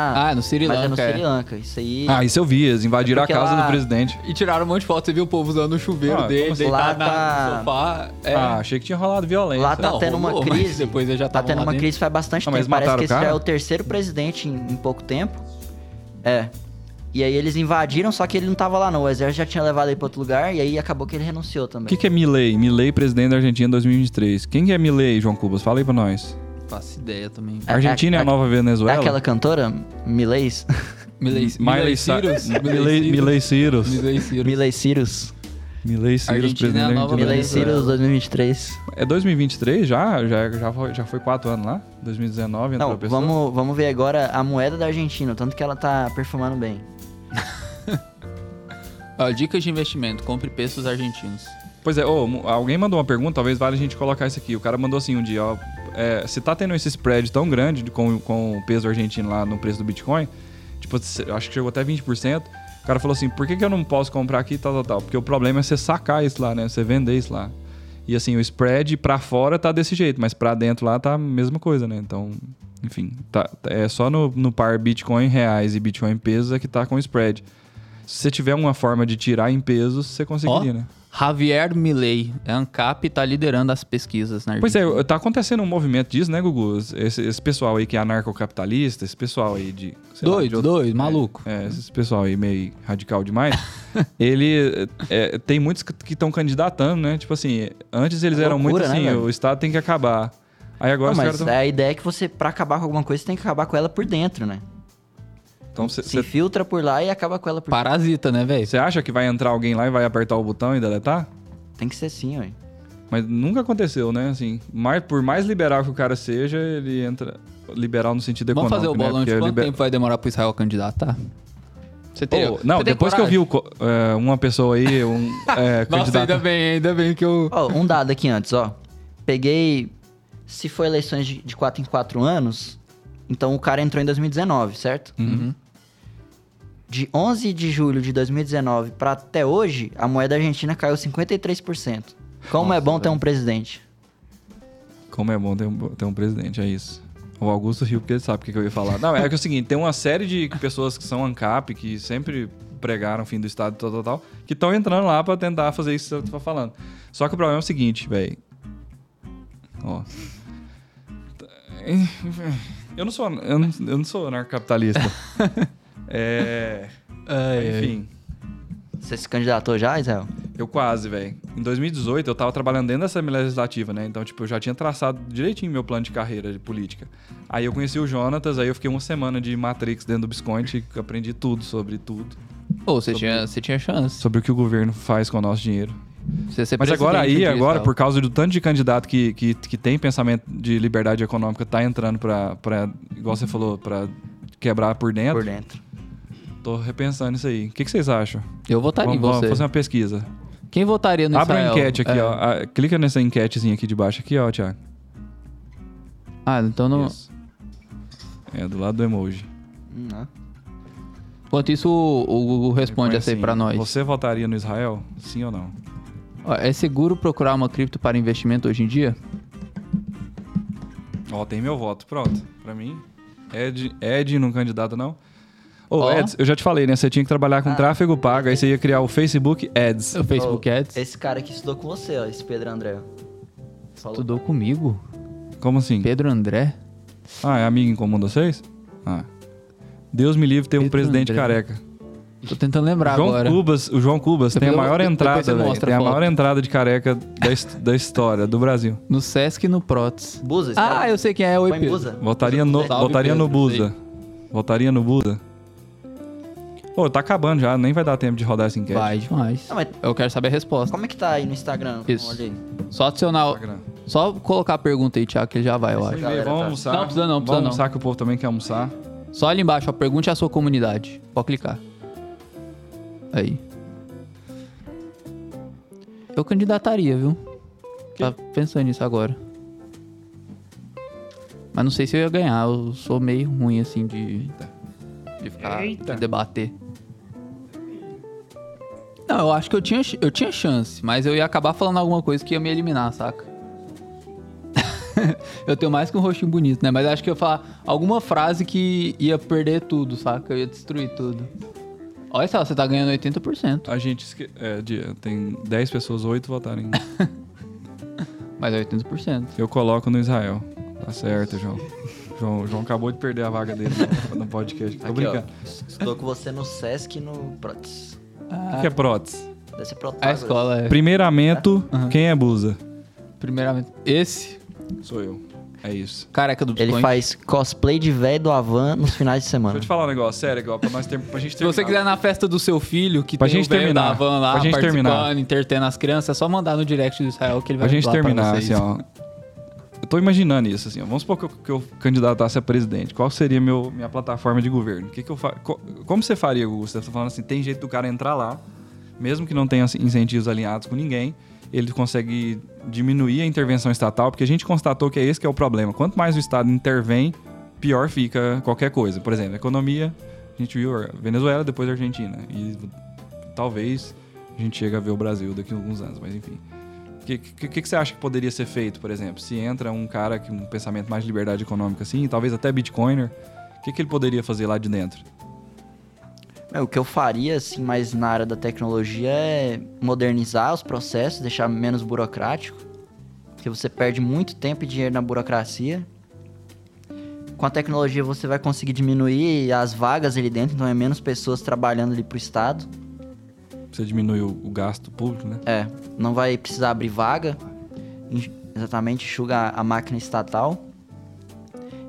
Ah, Ah, no Sri mas Lanka. é no é. Sri Lanka. Isso aí... Ah, isso eu vi, eles invadiram É a casa lá- do presidente. E tiraram um monte de foto, você viu o povo usando o chuveiro Ah, dele, assim? deitado tá- no sofá. É. Ah, achei que tinha rolado violência. Lá tá Não, tendo uma rolou, mas crise. depois já Tá tendo uma dentro. crise faz bastante Ah, mas tempo. Parece que o esse já é o terceiro presidente em, em pouco tempo. É. E aí eles invadiram, só que ele não tava lá não. O exército já tinha levado ele pra outro lugar e aí acabou que ele renunciou O também. que, que é Milley? Milley, presidente da Argentina em 2023. Quem que é Milley, João Cubas? Fala aí pra nós. Faço ideia também. A Argentina é, é- a nova É Venezuela? aquela cantora? Milês? Miley, Miley Cyrus. Milley Cyrus. Miley Cyrus. Miley Cyrus. Milley Cyrus, Argentina presidente é a da. Miley. Cyrus 2023. É 2023 já? Já, já, foi, já foi quatro anos lá? 2019 entrou Não, a pessoa? vamos, vamos ver agora a moeda da Argentina, o tanto que ela tá perfumando bem. Ó, dicas de investimento. Compre pesos argentinos. Pois é, mu- alguém mandou uma pergunta, talvez vale a gente colocar isso aqui. O cara mandou assim um dia, ó. É, se tá tendo esse spread tão grande de- com, com o peso argentino lá no preço do Bitcoin, tipo, acho que chegou até 20%. O cara falou assim, por que, que eu não posso comprar aqui tal, tal, tal? Porque o problema é você sacar isso lá, né? Você vender isso lá. E assim, o spread pra fora tá desse jeito, mas pra dentro lá tá a mesma coisa, né? Então, enfim, tá, é só no, no par Bitcoin reais e Bitcoin pesos é que tá com spread. Se você tiver uma forma de tirar em pesos, você conseguiria, né? Javier Milei, é ANCAP, tá liderando as pesquisas na Pois Argentina. é, tá acontecendo um movimento disso, né, Gugu? Esse, esse pessoal aí que é anarcocapitalista, esse pessoal aí de. sei lá, Doido, de doido, maluco. É, esse pessoal aí meio radical demais. ele. é, tem muitos que estão candidatando, né? Tipo assim, antes eles É eram muito né, assim, velho? o Estado tem que acabar. Aí agora Não, mas tão- a ideia é que você, pra acabar com alguma coisa, você tem que acabar com ela por dentro, né? Então você. Se infiltra por lá e acaba com ela por Parasita, né, velho? Você acha que vai entrar alguém lá e vai apertar o botão e deletar? Tem que ser assim, ué. Mas nunca aconteceu, né? Assim, mais, por mais liberal que o cara seja, ele entra. Liberal no sentido Vamos econômico. fazer o né? bolão de Porque quanto liber- tempo vai demorar pro Israel candidatar? Você tem, Pô, não, você tem depois que eu vi o é, uma pessoa aí, um é, Nossa, candidato. ainda bem, ainda bem que eu... Ó, um dado aqui antes, ó. Peguei. Se for eleições de, de 4 em 4 anos, então o cara entrou em 2019, certo? Uhum. De 11 de julho de 2019 pra até hoje, a moeda argentina caiu 53%. Como é bom ter um presidente. Como é bom ter um, ter um presidente, é isso. O Augusto riu porque ele sabe o que, que eu ia falar. Não, é que é o seguinte, tem uma série de pessoas que são ANCAP, que sempre pregaram o fim do Estado, tal, tal, tal, que estão entrando lá pra tentar fazer isso que eu tô falando. Só que o problema é o seguinte, velho. Ó. Eu não sou, eu não, eu não sou anarcocapitalista. é... Enfim... Você se candidatou já, Israel? Eu quase, velho. Em 2018, eu tava trabalhando dentro da Assembleia Legislativa, né? Então, tipo, eu já tinha traçado direitinho meu plano de carreira de política. Aí eu conheci o Jonatas, aí eu fiquei uma semana de Matrix dentro do eu aprendi tudo sobre tudo. Pô, você tinha, você tinha chance. Sobre o que o governo faz com o nosso dinheiro. Você Mas agora aí, agora, por causa do tanto de candidato que, que, que tem pensamento de liberdade econômica, tá entrando pra, pra igual você falou, pra quebrar por dentro, Por dentro. Tô repensando isso aí. O que, que vocês acham? Eu votaria Vamos, em vamos você. fazer uma pesquisa. Quem votaria no Abre a Israel? enquete aqui, É. ó. Ah, Clica nessa enquetezinha aqui de baixo, aqui, ó, Thiago. Ah, então não... Isso. É, do lado do emoji. Hum, ó. Enquanto isso, o, o Google responde Põe essa aí assim, pra nós. Você votaria no Israel? Sim ou não? Ó, É seguro procurar uma cripto para investimento hoje em dia? Ó, tem meu voto. Pronto. Pra mim, Ed, Ed não candidato, não. Ô, Ó. Eds, eu já te falei, né? Você tinha que trabalhar com Ah. tráfego pago, aí você ia criar o Facebook Ads. O Facebook Ô, Ads Esse cara que estudou com você, ó, esse Pedro André. Falou. estudou comigo. Como assim? Pedro André? Ah, é amigo em comum de vocês? Ah. Deus me livre ter um presidente André. careca. Tô tentando lembrar João agora. Cubas, o João Cubas tem a maior entrada, velho. Tem a maior entrada de careca da, da história do Brasil. No Sesc e no Prots. Busa, Ah, eu sei quem é. Oi, Pedro. Busa. Votaria no, Salve, votaria no Buda. Votaria no Buda. Pô, tá acabando já, nem vai dar tempo de rodar essa enquete. Vai demais. Não, mas Eu quero saber a resposta. como é que tá aí no Instagram? Isso. Olha aí. Só adicionar... Instagram. Só colocar a pergunta aí, Thiago, que ele já vai, eu acho. galera vamos tá- almoçar. Não, precisa não, Vamos precisa não. almoçar que o povo também quer almoçar. Só ali embaixo, ó, pergunte a sua comunidade. Pode clicar. Aí. Eu candidataria, viu? Tá pensando nisso agora. Mas não sei se eu ia ganhar. Eu sou meio ruim, assim, de... De ficar... Eita. De debater. Não, eu acho que eu tinha, eu tinha chance. Mas eu ia acabar falando alguma coisa que ia me eliminar, saca? eu tenho mais que um rostinho bonito, né? Mas acho que eu ia falar alguma frase que ia perder tudo, saca? Eu ia destruir tudo. Olha só, você tá ganhando 80%. A gente esque... é, tem 10 pessoas, 8 votaram em. Mas é 80%. Eu coloco no Israel. Tá certo, João. João, João acabou de perder a vaga dele no, podcast. Tô Aqui, brincando. ó. Estudou com você no Sesc e no O que, é prótese? Deve ser Prots. A escola é. Primeiramente, quem é Busa? Primeiramente. Esse, Sou eu. É isso. careca do Ele Bitcoin. faz cosplay de velho do Avan nos finais de Deixa semana. eu te falar um negócio, sério, igual, pra, nós ter, pra gente Se terminar. você quiser na festa do seu filho, que Pra tem gente o velho terminar. da van lá Pra gente participando, terminar. entretendo as crianças, é só mandar no direct do Israel que ele vai Pra gente terminar, vocês. assim, ó. Eu tô imaginando isso, assim. Vamos supor que eu, que eu candidatasse a presidente. Qual seria meu, minha plataforma de governo? Que, que eu fa... co- Como você faria, Gugu? Você falando assim, tem jeito do cara entrar lá, mesmo que não tenha assim, incentivos alinhados com ninguém, ele consegue diminuir a intervenção estatal, porque a gente constatou que é esse que é o problema. Quanto mais o Estado intervém, pior fica qualquer coisa. Por exemplo, economia, a gente viu a Venezuela, depois a Argentina. E talvez a gente chegue a ver o Brasil daqui a alguns anos, mas enfim. O que, que, que você acha que poderia ser feito, por exemplo? Se entra um cara com um pensamento mais de liberdade econômica assim, talvez até bitcoiner, o que, que ele poderia fazer lá de dentro? Meu, o que eu faria, assim, mais na área da tecnologia é modernizar os processos, deixar menos burocrático. Porque você perde muito tempo e dinheiro na burocracia. Com a tecnologia você vai conseguir diminuir as vagas ali dentro, então é menos pessoas trabalhando ali pro Estado. Você diminui o, o gasto público, né? É, não vai precisar abrir vaga. en- Exatamente, enxuga a máquina estatal.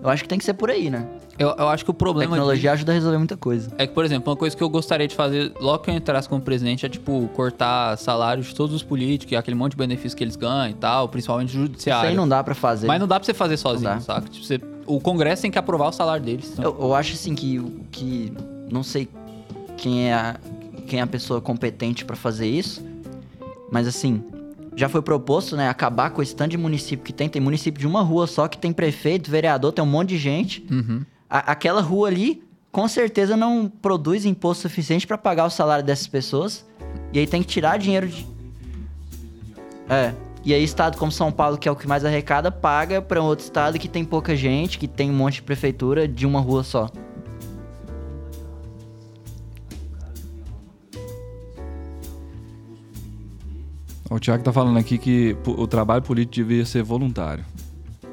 Eu acho que tem que ser por aí, né? Eu, eu acho que o A problema tecnologia ajuda a resolver muita coisa. É que, por exemplo, uma coisa que eu gostaria de fazer logo que eu entrasse como presidente é, tipo, cortar salários de todos os políticos e aquele monte de benefícios que eles ganham e tal, principalmente Isso aí judiciário. não dá pra fazer. Mas não dá pra você fazer sozinho, saca? Tipo, você- o Congresso tem que aprovar o salário deles. Eu, eu acho assim que, que não sei quem é a, quem é a pessoa competente pra fazer isso, mas assim, já foi proposto, né, acabar com esse tanto de município que tem. Tem município de uma rua só que tem prefeito, vereador, tem um monte de gente. Uhum. A- aquela rua ali, com certeza não produz imposto suficiente pra pagar o salário dessas pessoas. E aí tem que tirar dinheiro de. É. E aí, estado como São Paulo, que é o que mais arrecada, paga pra um outro estado que tem pouca gente, que tem um monte de prefeitura de uma rua só. O Thiago tá falando aqui que o trabalho político devia ser voluntário.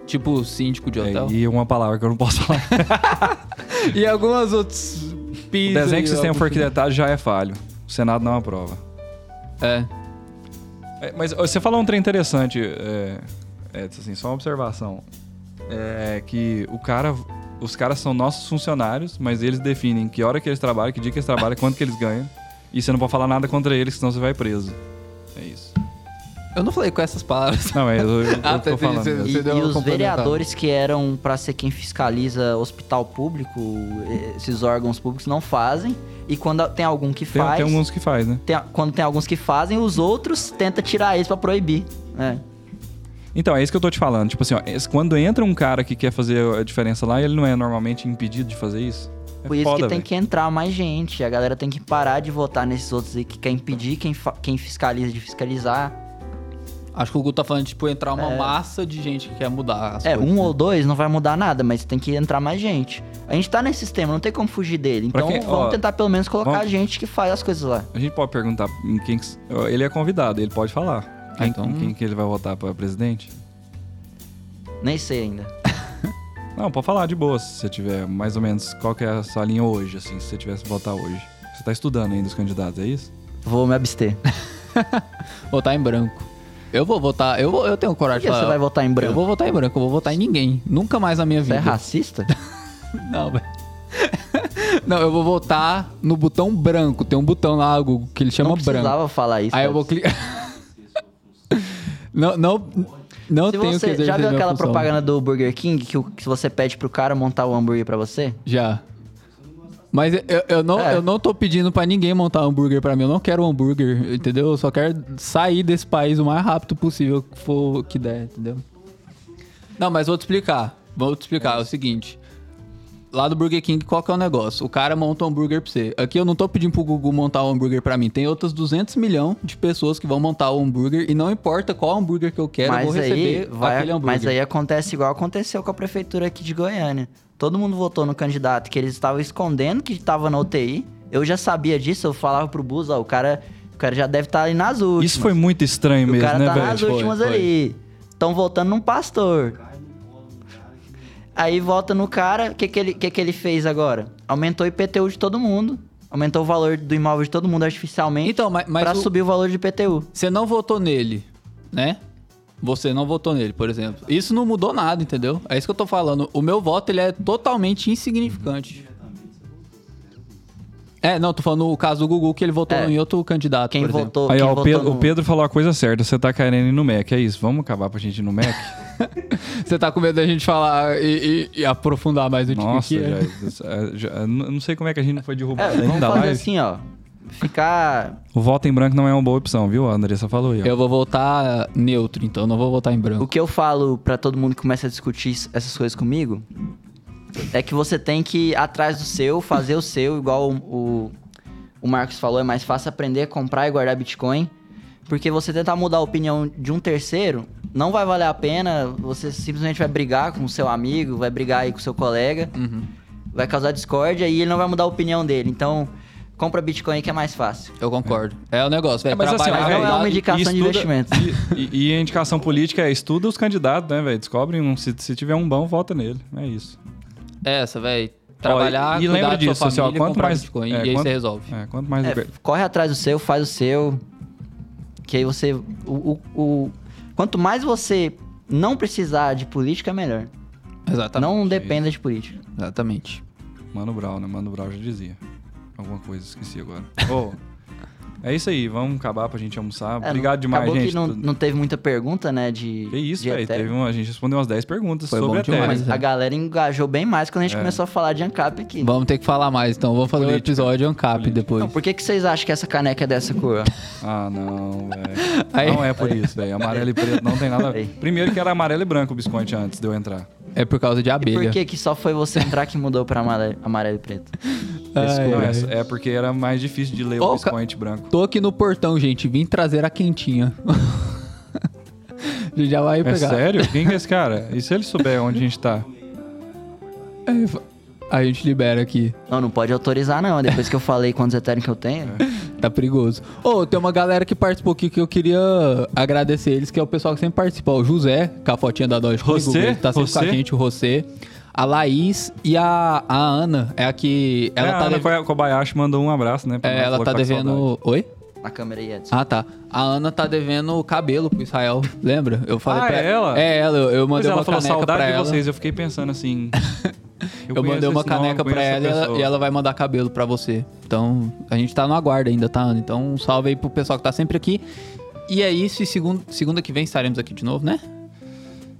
Tipo síndico de hotel. É, e uma palavra que eu não posso falar. E, algumas outras o pisos. desenho que o sistema for arquitetado já é falho. O Senado não aprova. É. É, mas você falou um trem interessante, é, é, assim, só uma observação. É que o cara, os caras são nossos funcionários, mas eles definem que hora que eles trabalham, que dia que eles trabalham, quanto que eles ganham. E você não pode falar nada contra eles, senão você vai preso. É isso. Eu não falei com essas palavras. Não, é, eu, eu, Ah, eu tá, tô entendi. falando. Você-. E, Você e uma os vereadores que eram pra ser quem fiscaliza hospital público, esses órgãos públicos não fazem. E quando tem algum que Tem, faz. tem alguns que faz, né? tem- quando tem alguns que fazem, os outros tentam tirar eles pra proibir. É. Então, é isso que eu tô te falando. Tipo assim, ó, quando entra um cara que quer fazer a diferença lá, ele não é normalmente impedido de fazer isso? É Por isso foda, que tem que entrar mais gente. A galera tem que parar de votar nesses outros aí que quer impedir quem, quem fiscaliza de fiscalizar. Acho que o Gu tá falando, tipo, entrar uma É. massa de gente que quer mudar as É, coisas, um né? ou dois não vai mudar nada, mas tem que entrar mais gente. A gente tá nesse sistema, não tem como fugir dele. Então quem- vamos ó, tentar pelo menos colocar vamos- gente que faz as coisas lá. A gente pode perguntar em quem. que- Ele é convidado, ele pode falar. Quem, Ah, então- em quem que ele vai votar pra presidente? Nem sei ainda. Não, pode falar de boa, se você tiver mais ou menos qual que é a sua linha hoje, assim, se você tivesse que votar hoje. Você tá estudando ainda os candidatos, é isso? Vou me abster. Votar em branco. Eu vou votar, eu, vou, eu tenho coragem que de falar. você vai votar em Eu branco? vou votar em branco, eu vou votar em ninguém. Nunca mais na minha Você é vida. racista? Não, velho. Não, eu vou votar no botão branco. Tem um botão lá, Google, que ele chama não branco. precisava falar isso. Aí eu vou clicar. não, não, não Se tenho que você exercer já viu aquela propaganda do Burger King que, que você pede pro cara montar o hambúrguer pra você? Já. Mas eu, eu não, É. eu não tô pedindo pra ninguém montar um hambúrguer pra mim. Eu não quero um hambúrguer, entendeu? Eu só quero sair desse país o mais rápido possível que for que der, entendeu? Não, mas vou te explicar. Vou te explicar. É o seguinte. Lá do Burger King, qual que é o negócio? O cara monta um hambúrguer pra você. Aqui eu não tô pedindo pro Google montar um hambúrguer pra mim. Tem outras 200 milhões de pessoas que vão montar o hambúrguer e não importa qual hambúrguer que eu quero, eu vou Mas aí, receber vai, aquele hambúrguer. mas aí acontece igual aconteceu com a prefeitura aqui de Goiânia. Todo mundo votou no candidato que eles estavam escondendo que estava na UTI. Eu já sabia disso, eu falava pro Bus, ó, o cara, o cara já deve estar ali nas últimas. Isso foi muito estranho O mesmo, cara né, tá nas velho? últimas Foi, foi. ali. Estão votando num pastor. Aí vota no cara, o que, que, ele, que, que ele fez agora? Aumentou o IPTU de todo mundo. Aumentou o valor do imóvel de todo mundo artificialmente Então, mas, mas pra o- subir o valor de IPTU. Você não votou nele, né? Você não votou nele, por exemplo. Isso não mudou nada, entendeu? É isso que eu tô falando. O meu voto, ele é totalmente insignificante. É, não, tô falando o caso do Gugu, que ele votou É. em outro candidato, Quem por exemplo. votou, Aí, quem ó, o votou Pedro, no... o Pedro falou a coisa certa, você tá querendo ir no Mac, é isso. Vamos acabar pra gente ir no Mac? Você tá com medo da gente falar e, e- e aprofundar mais o Nossa, que é? já, já- já- não sei como é que a gente não foi É, derrubado vamos ainda fazer live. assim, ó. Ficar... O voto em branco não é uma boa opção, viu? A Andressa falou aí, ó. Eu vou votar neutro, então eu não vou votar em O branco. que eu falo pra todo mundo que começa a discutir is- essas coisas comigo é que você tem que ir atrás do seu, fazer o seu, igual o, o, o Marcos falou, é mais fácil aprender a comprar e guardar Bitcoin. Porque você tentar mudar a opinião de um terceiro não vai valer a pena, você simplesmente vai brigar com o seu amigo, vai brigar aí com o seu colega, Uhum. vai causar discórdia e ele não vai mudar a opinião dele. Então, compra Bitcoin que é mais fácil. Eu concordo. É o negócio, velho. É, mas assim, mas não é uma indicação de estuda- investimento. E, e- e a indicação política é estuda os candidatos, né, velho? Descobre um. Se, se tiver um bom, vota nele. É isso. É essa, velho. Trabalhar, e cuidar lembra disso, assim, ó, família, quanto mais- Bitcoin, é, e aí quanto- você resolve. É, quanto mais. É, corre atrás do seu, faz o seu. Que aí você. O, o- o- quanto mais você não precisar de política, é melhor. Exatamente. Não dependa de política. Exatamente. Mano Brown, né? Mano Brown já dizia. Alguma coisa, esqueci agora. Ô, é isso aí, vamos acabar pra gente almoçar. É, Obrigado demais, acabou gente. que não, não teve muita pergunta, né? De. Que isso, de velho. Teve uma, a gente respondeu umas 10 perguntas Foi sobre bom Ethereum. demais, Mas é. a galera engajou bem mais quando a gente É. começou a falar de ANCAP aqui. Vamos ter que falar mais, então. Vamos fazer um Política. episódio ANCAP depois. Não, por que, que vocês acham que essa caneca é dessa cor? Ah, não, velho. Não é por isso, velho. Amarelo e preto não tem nada a ver. Aí. Primeiro que era amarelo e branco o biscoito antes de eu entrar. É por causa de E abelha. por que, que só foi você entrar que mudou pra amarelo, amarelo e preto? Ai, Não, é, é porque era mais difícil de ler o biscoito branco. Tô aqui no portão, gente. Vim trazer a quentinha. a gente já vai É pegar. sério? Quem que é esse cara? E se ele souber onde a gente tá? É, a gente libera aqui. Não, não pode autorizar, não. Depois que eu falei quantos Ethereum que eu tenho. Tá perigoso. Ô, tem uma galera que participou aqui que eu queria agradecer eles, que é o pessoal que sempre participou. O José, com a fotinha da Dodge comigo, José? ele tá sempre com a gente, o José. A Laís e a, a Ana, é a que... Ela é, tá a Ana deve- Kobayashi mandou um abraço, né? é, nós, ela tá com devendo... Oi? Na câmera aí, Edson. Ah, tá. A Ana tá devendo cabelo pro Israel, lembra? Eu falei Ah, pra é ela? É ela, eu, eu Pois mandei ela uma falou caneca saudade pra de ela. vocês. Eu fiquei pensando assim. Eu, conheço mandei uma esse nome, caneca pra ela e ela, pessoa. e ela vai mandar cabelo pra você. Então, a gente tá no aguardo ainda, tá, Ana? Então, um salve aí pro pessoal que tá sempre aqui. E é isso, e segun- segunda que vem estaremos aqui de novo, né?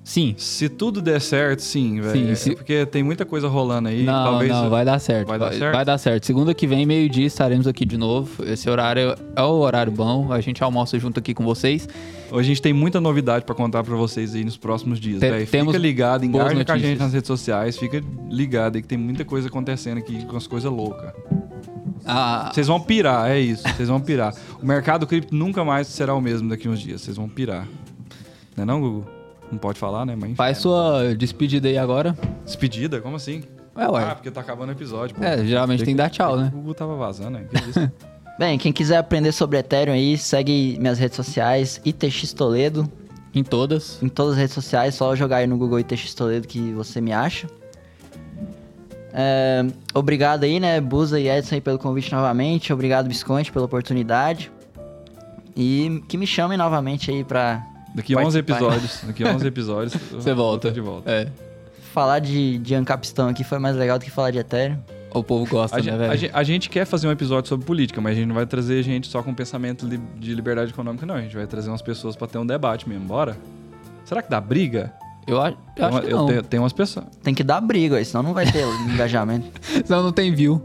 Sim. Se tudo der certo, sim, velho. Sim, É se- Porque tem muita coisa rolando aí. não, talvez não, vai dar certo. Vai dar certo? Vai dar certo. Segunda que vem, meio-dia, estaremos aqui de novo. Esse horário é o horário bom. A gente almoça junto aqui com vocês. Hoje a gente tem muita novidade pra contar pra vocês aí nos próximos dias, Te- temos Fica ligado, engaja com a gente nas redes sociais. Fica ligado aí que tem muita coisa acontecendo aqui com as coisas loucas. Ah, Vocês vão pirar, é isso. Vocês vão pirar. O mercado cripto nunca mais será o mesmo daqui uns dias. Vocês vão pirar. Não é não, Gugu? Não pode falar, né? Mas... faz sua despedida aí agora. Despedida? Como assim? É, Ah, ué. porque tá acabando o episódio. pô. É, geralmente tem que dar tchau, né? O Gugu tava vazando, né? Que isso? Bem, quem quiser aprender sobre Ethereum aí, segue minhas redes sociais, ITX Toledo. Em todas. Em todas as redes sociais, só jogar aí no Google ITX Toledo que você me acha. É, obrigado aí, né, Buza e Edson aí pelo convite novamente. Obrigado, Visconde, pela oportunidade. E que me chamem novamente aí pra Daqui a 11 Participar. episódios. Daqui a 11 episódios. Você volta. De volta. É. falar de, de Ancapistão aqui. Foi mais legal do que falar de Ethereum. O povo gosta, A né, gente, velho? a gente- a gente quer fazer um episódio sobre política, mas a gente não vai trazer gente só com pensamento li- de liberdade econômica, não. A gente vai trazer umas pessoas pra ter um debate mesmo. Bora? Será que dá briga? Eu, a- eu acho que não. tenho, tenho umas pessoas. Tem que dar briga aí, senão não vai ter engajamento. Senão não tem view.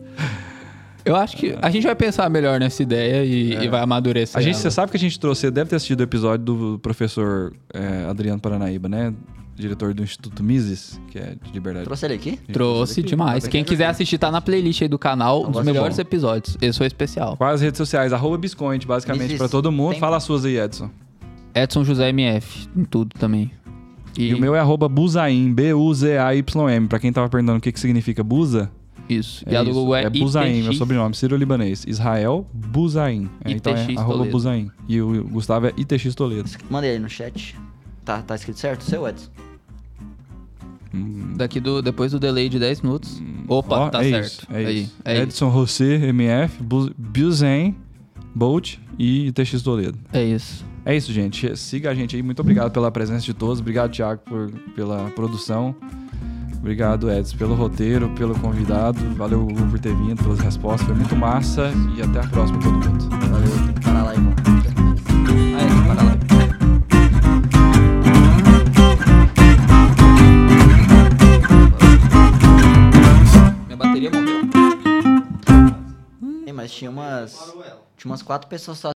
Eu acho que a gente vai pensar melhor nessa ideia e, e vai amadurecer. A gente, ela. você sabe que a gente trouxe, você deve ter assistido o episódio do professor é, Adriano Paranaíba, né? Diretor do Instituto Mises, que é de liberdade. Trouxe ele aqui? Gente Trouxe aqui. demais. Bota Quem quiser assistir, tá na playlist aí do canal, um dos melhores bom. episódios. Esse foi especial. Quais as redes sociais? Arroba Biscoint, basicamente, pra todo mundo. tem- Fala as suas aí, Edson. Edson José MF, em tudo também. E, o meu é arroba Buzaim, B-U-Z-A-Y-M. Pra quem tava perguntando o que, que significa Buza, Isso. é e a do isso. Google é, é Buzaim, meu sobrenome, Sírio-Libanês. Israel Buzaim. É, então é arroba. Buzaim. E o Gustavo é ITX Toledo. Mandei aí no chat. Tá, tá escrito certo? Seu, Edson? Daqui do, depois do delay de 10 minutos. Opa, Ó, tá é certo. Isso, é aí, isso. é isso. Edson José, MF, Bu- Buzaim, Bolt e ITX Toledo. É isso. É isso, gente. Siga a gente aí. Muito obrigado pela presença de todos. Obrigado, Thiago, por, pela produção. Obrigado, Edson, pelo roteiro, pelo convidado. Valeu, Hugo, por ter vindo, pelas respostas. Foi muito massa. E até a próxima, todo mundo. Valeu, tem que parar lá, irmão. Aí, para lá. Minha bateria morreu. Ei, mas tinha umas. Tinha umas quatro pessoas só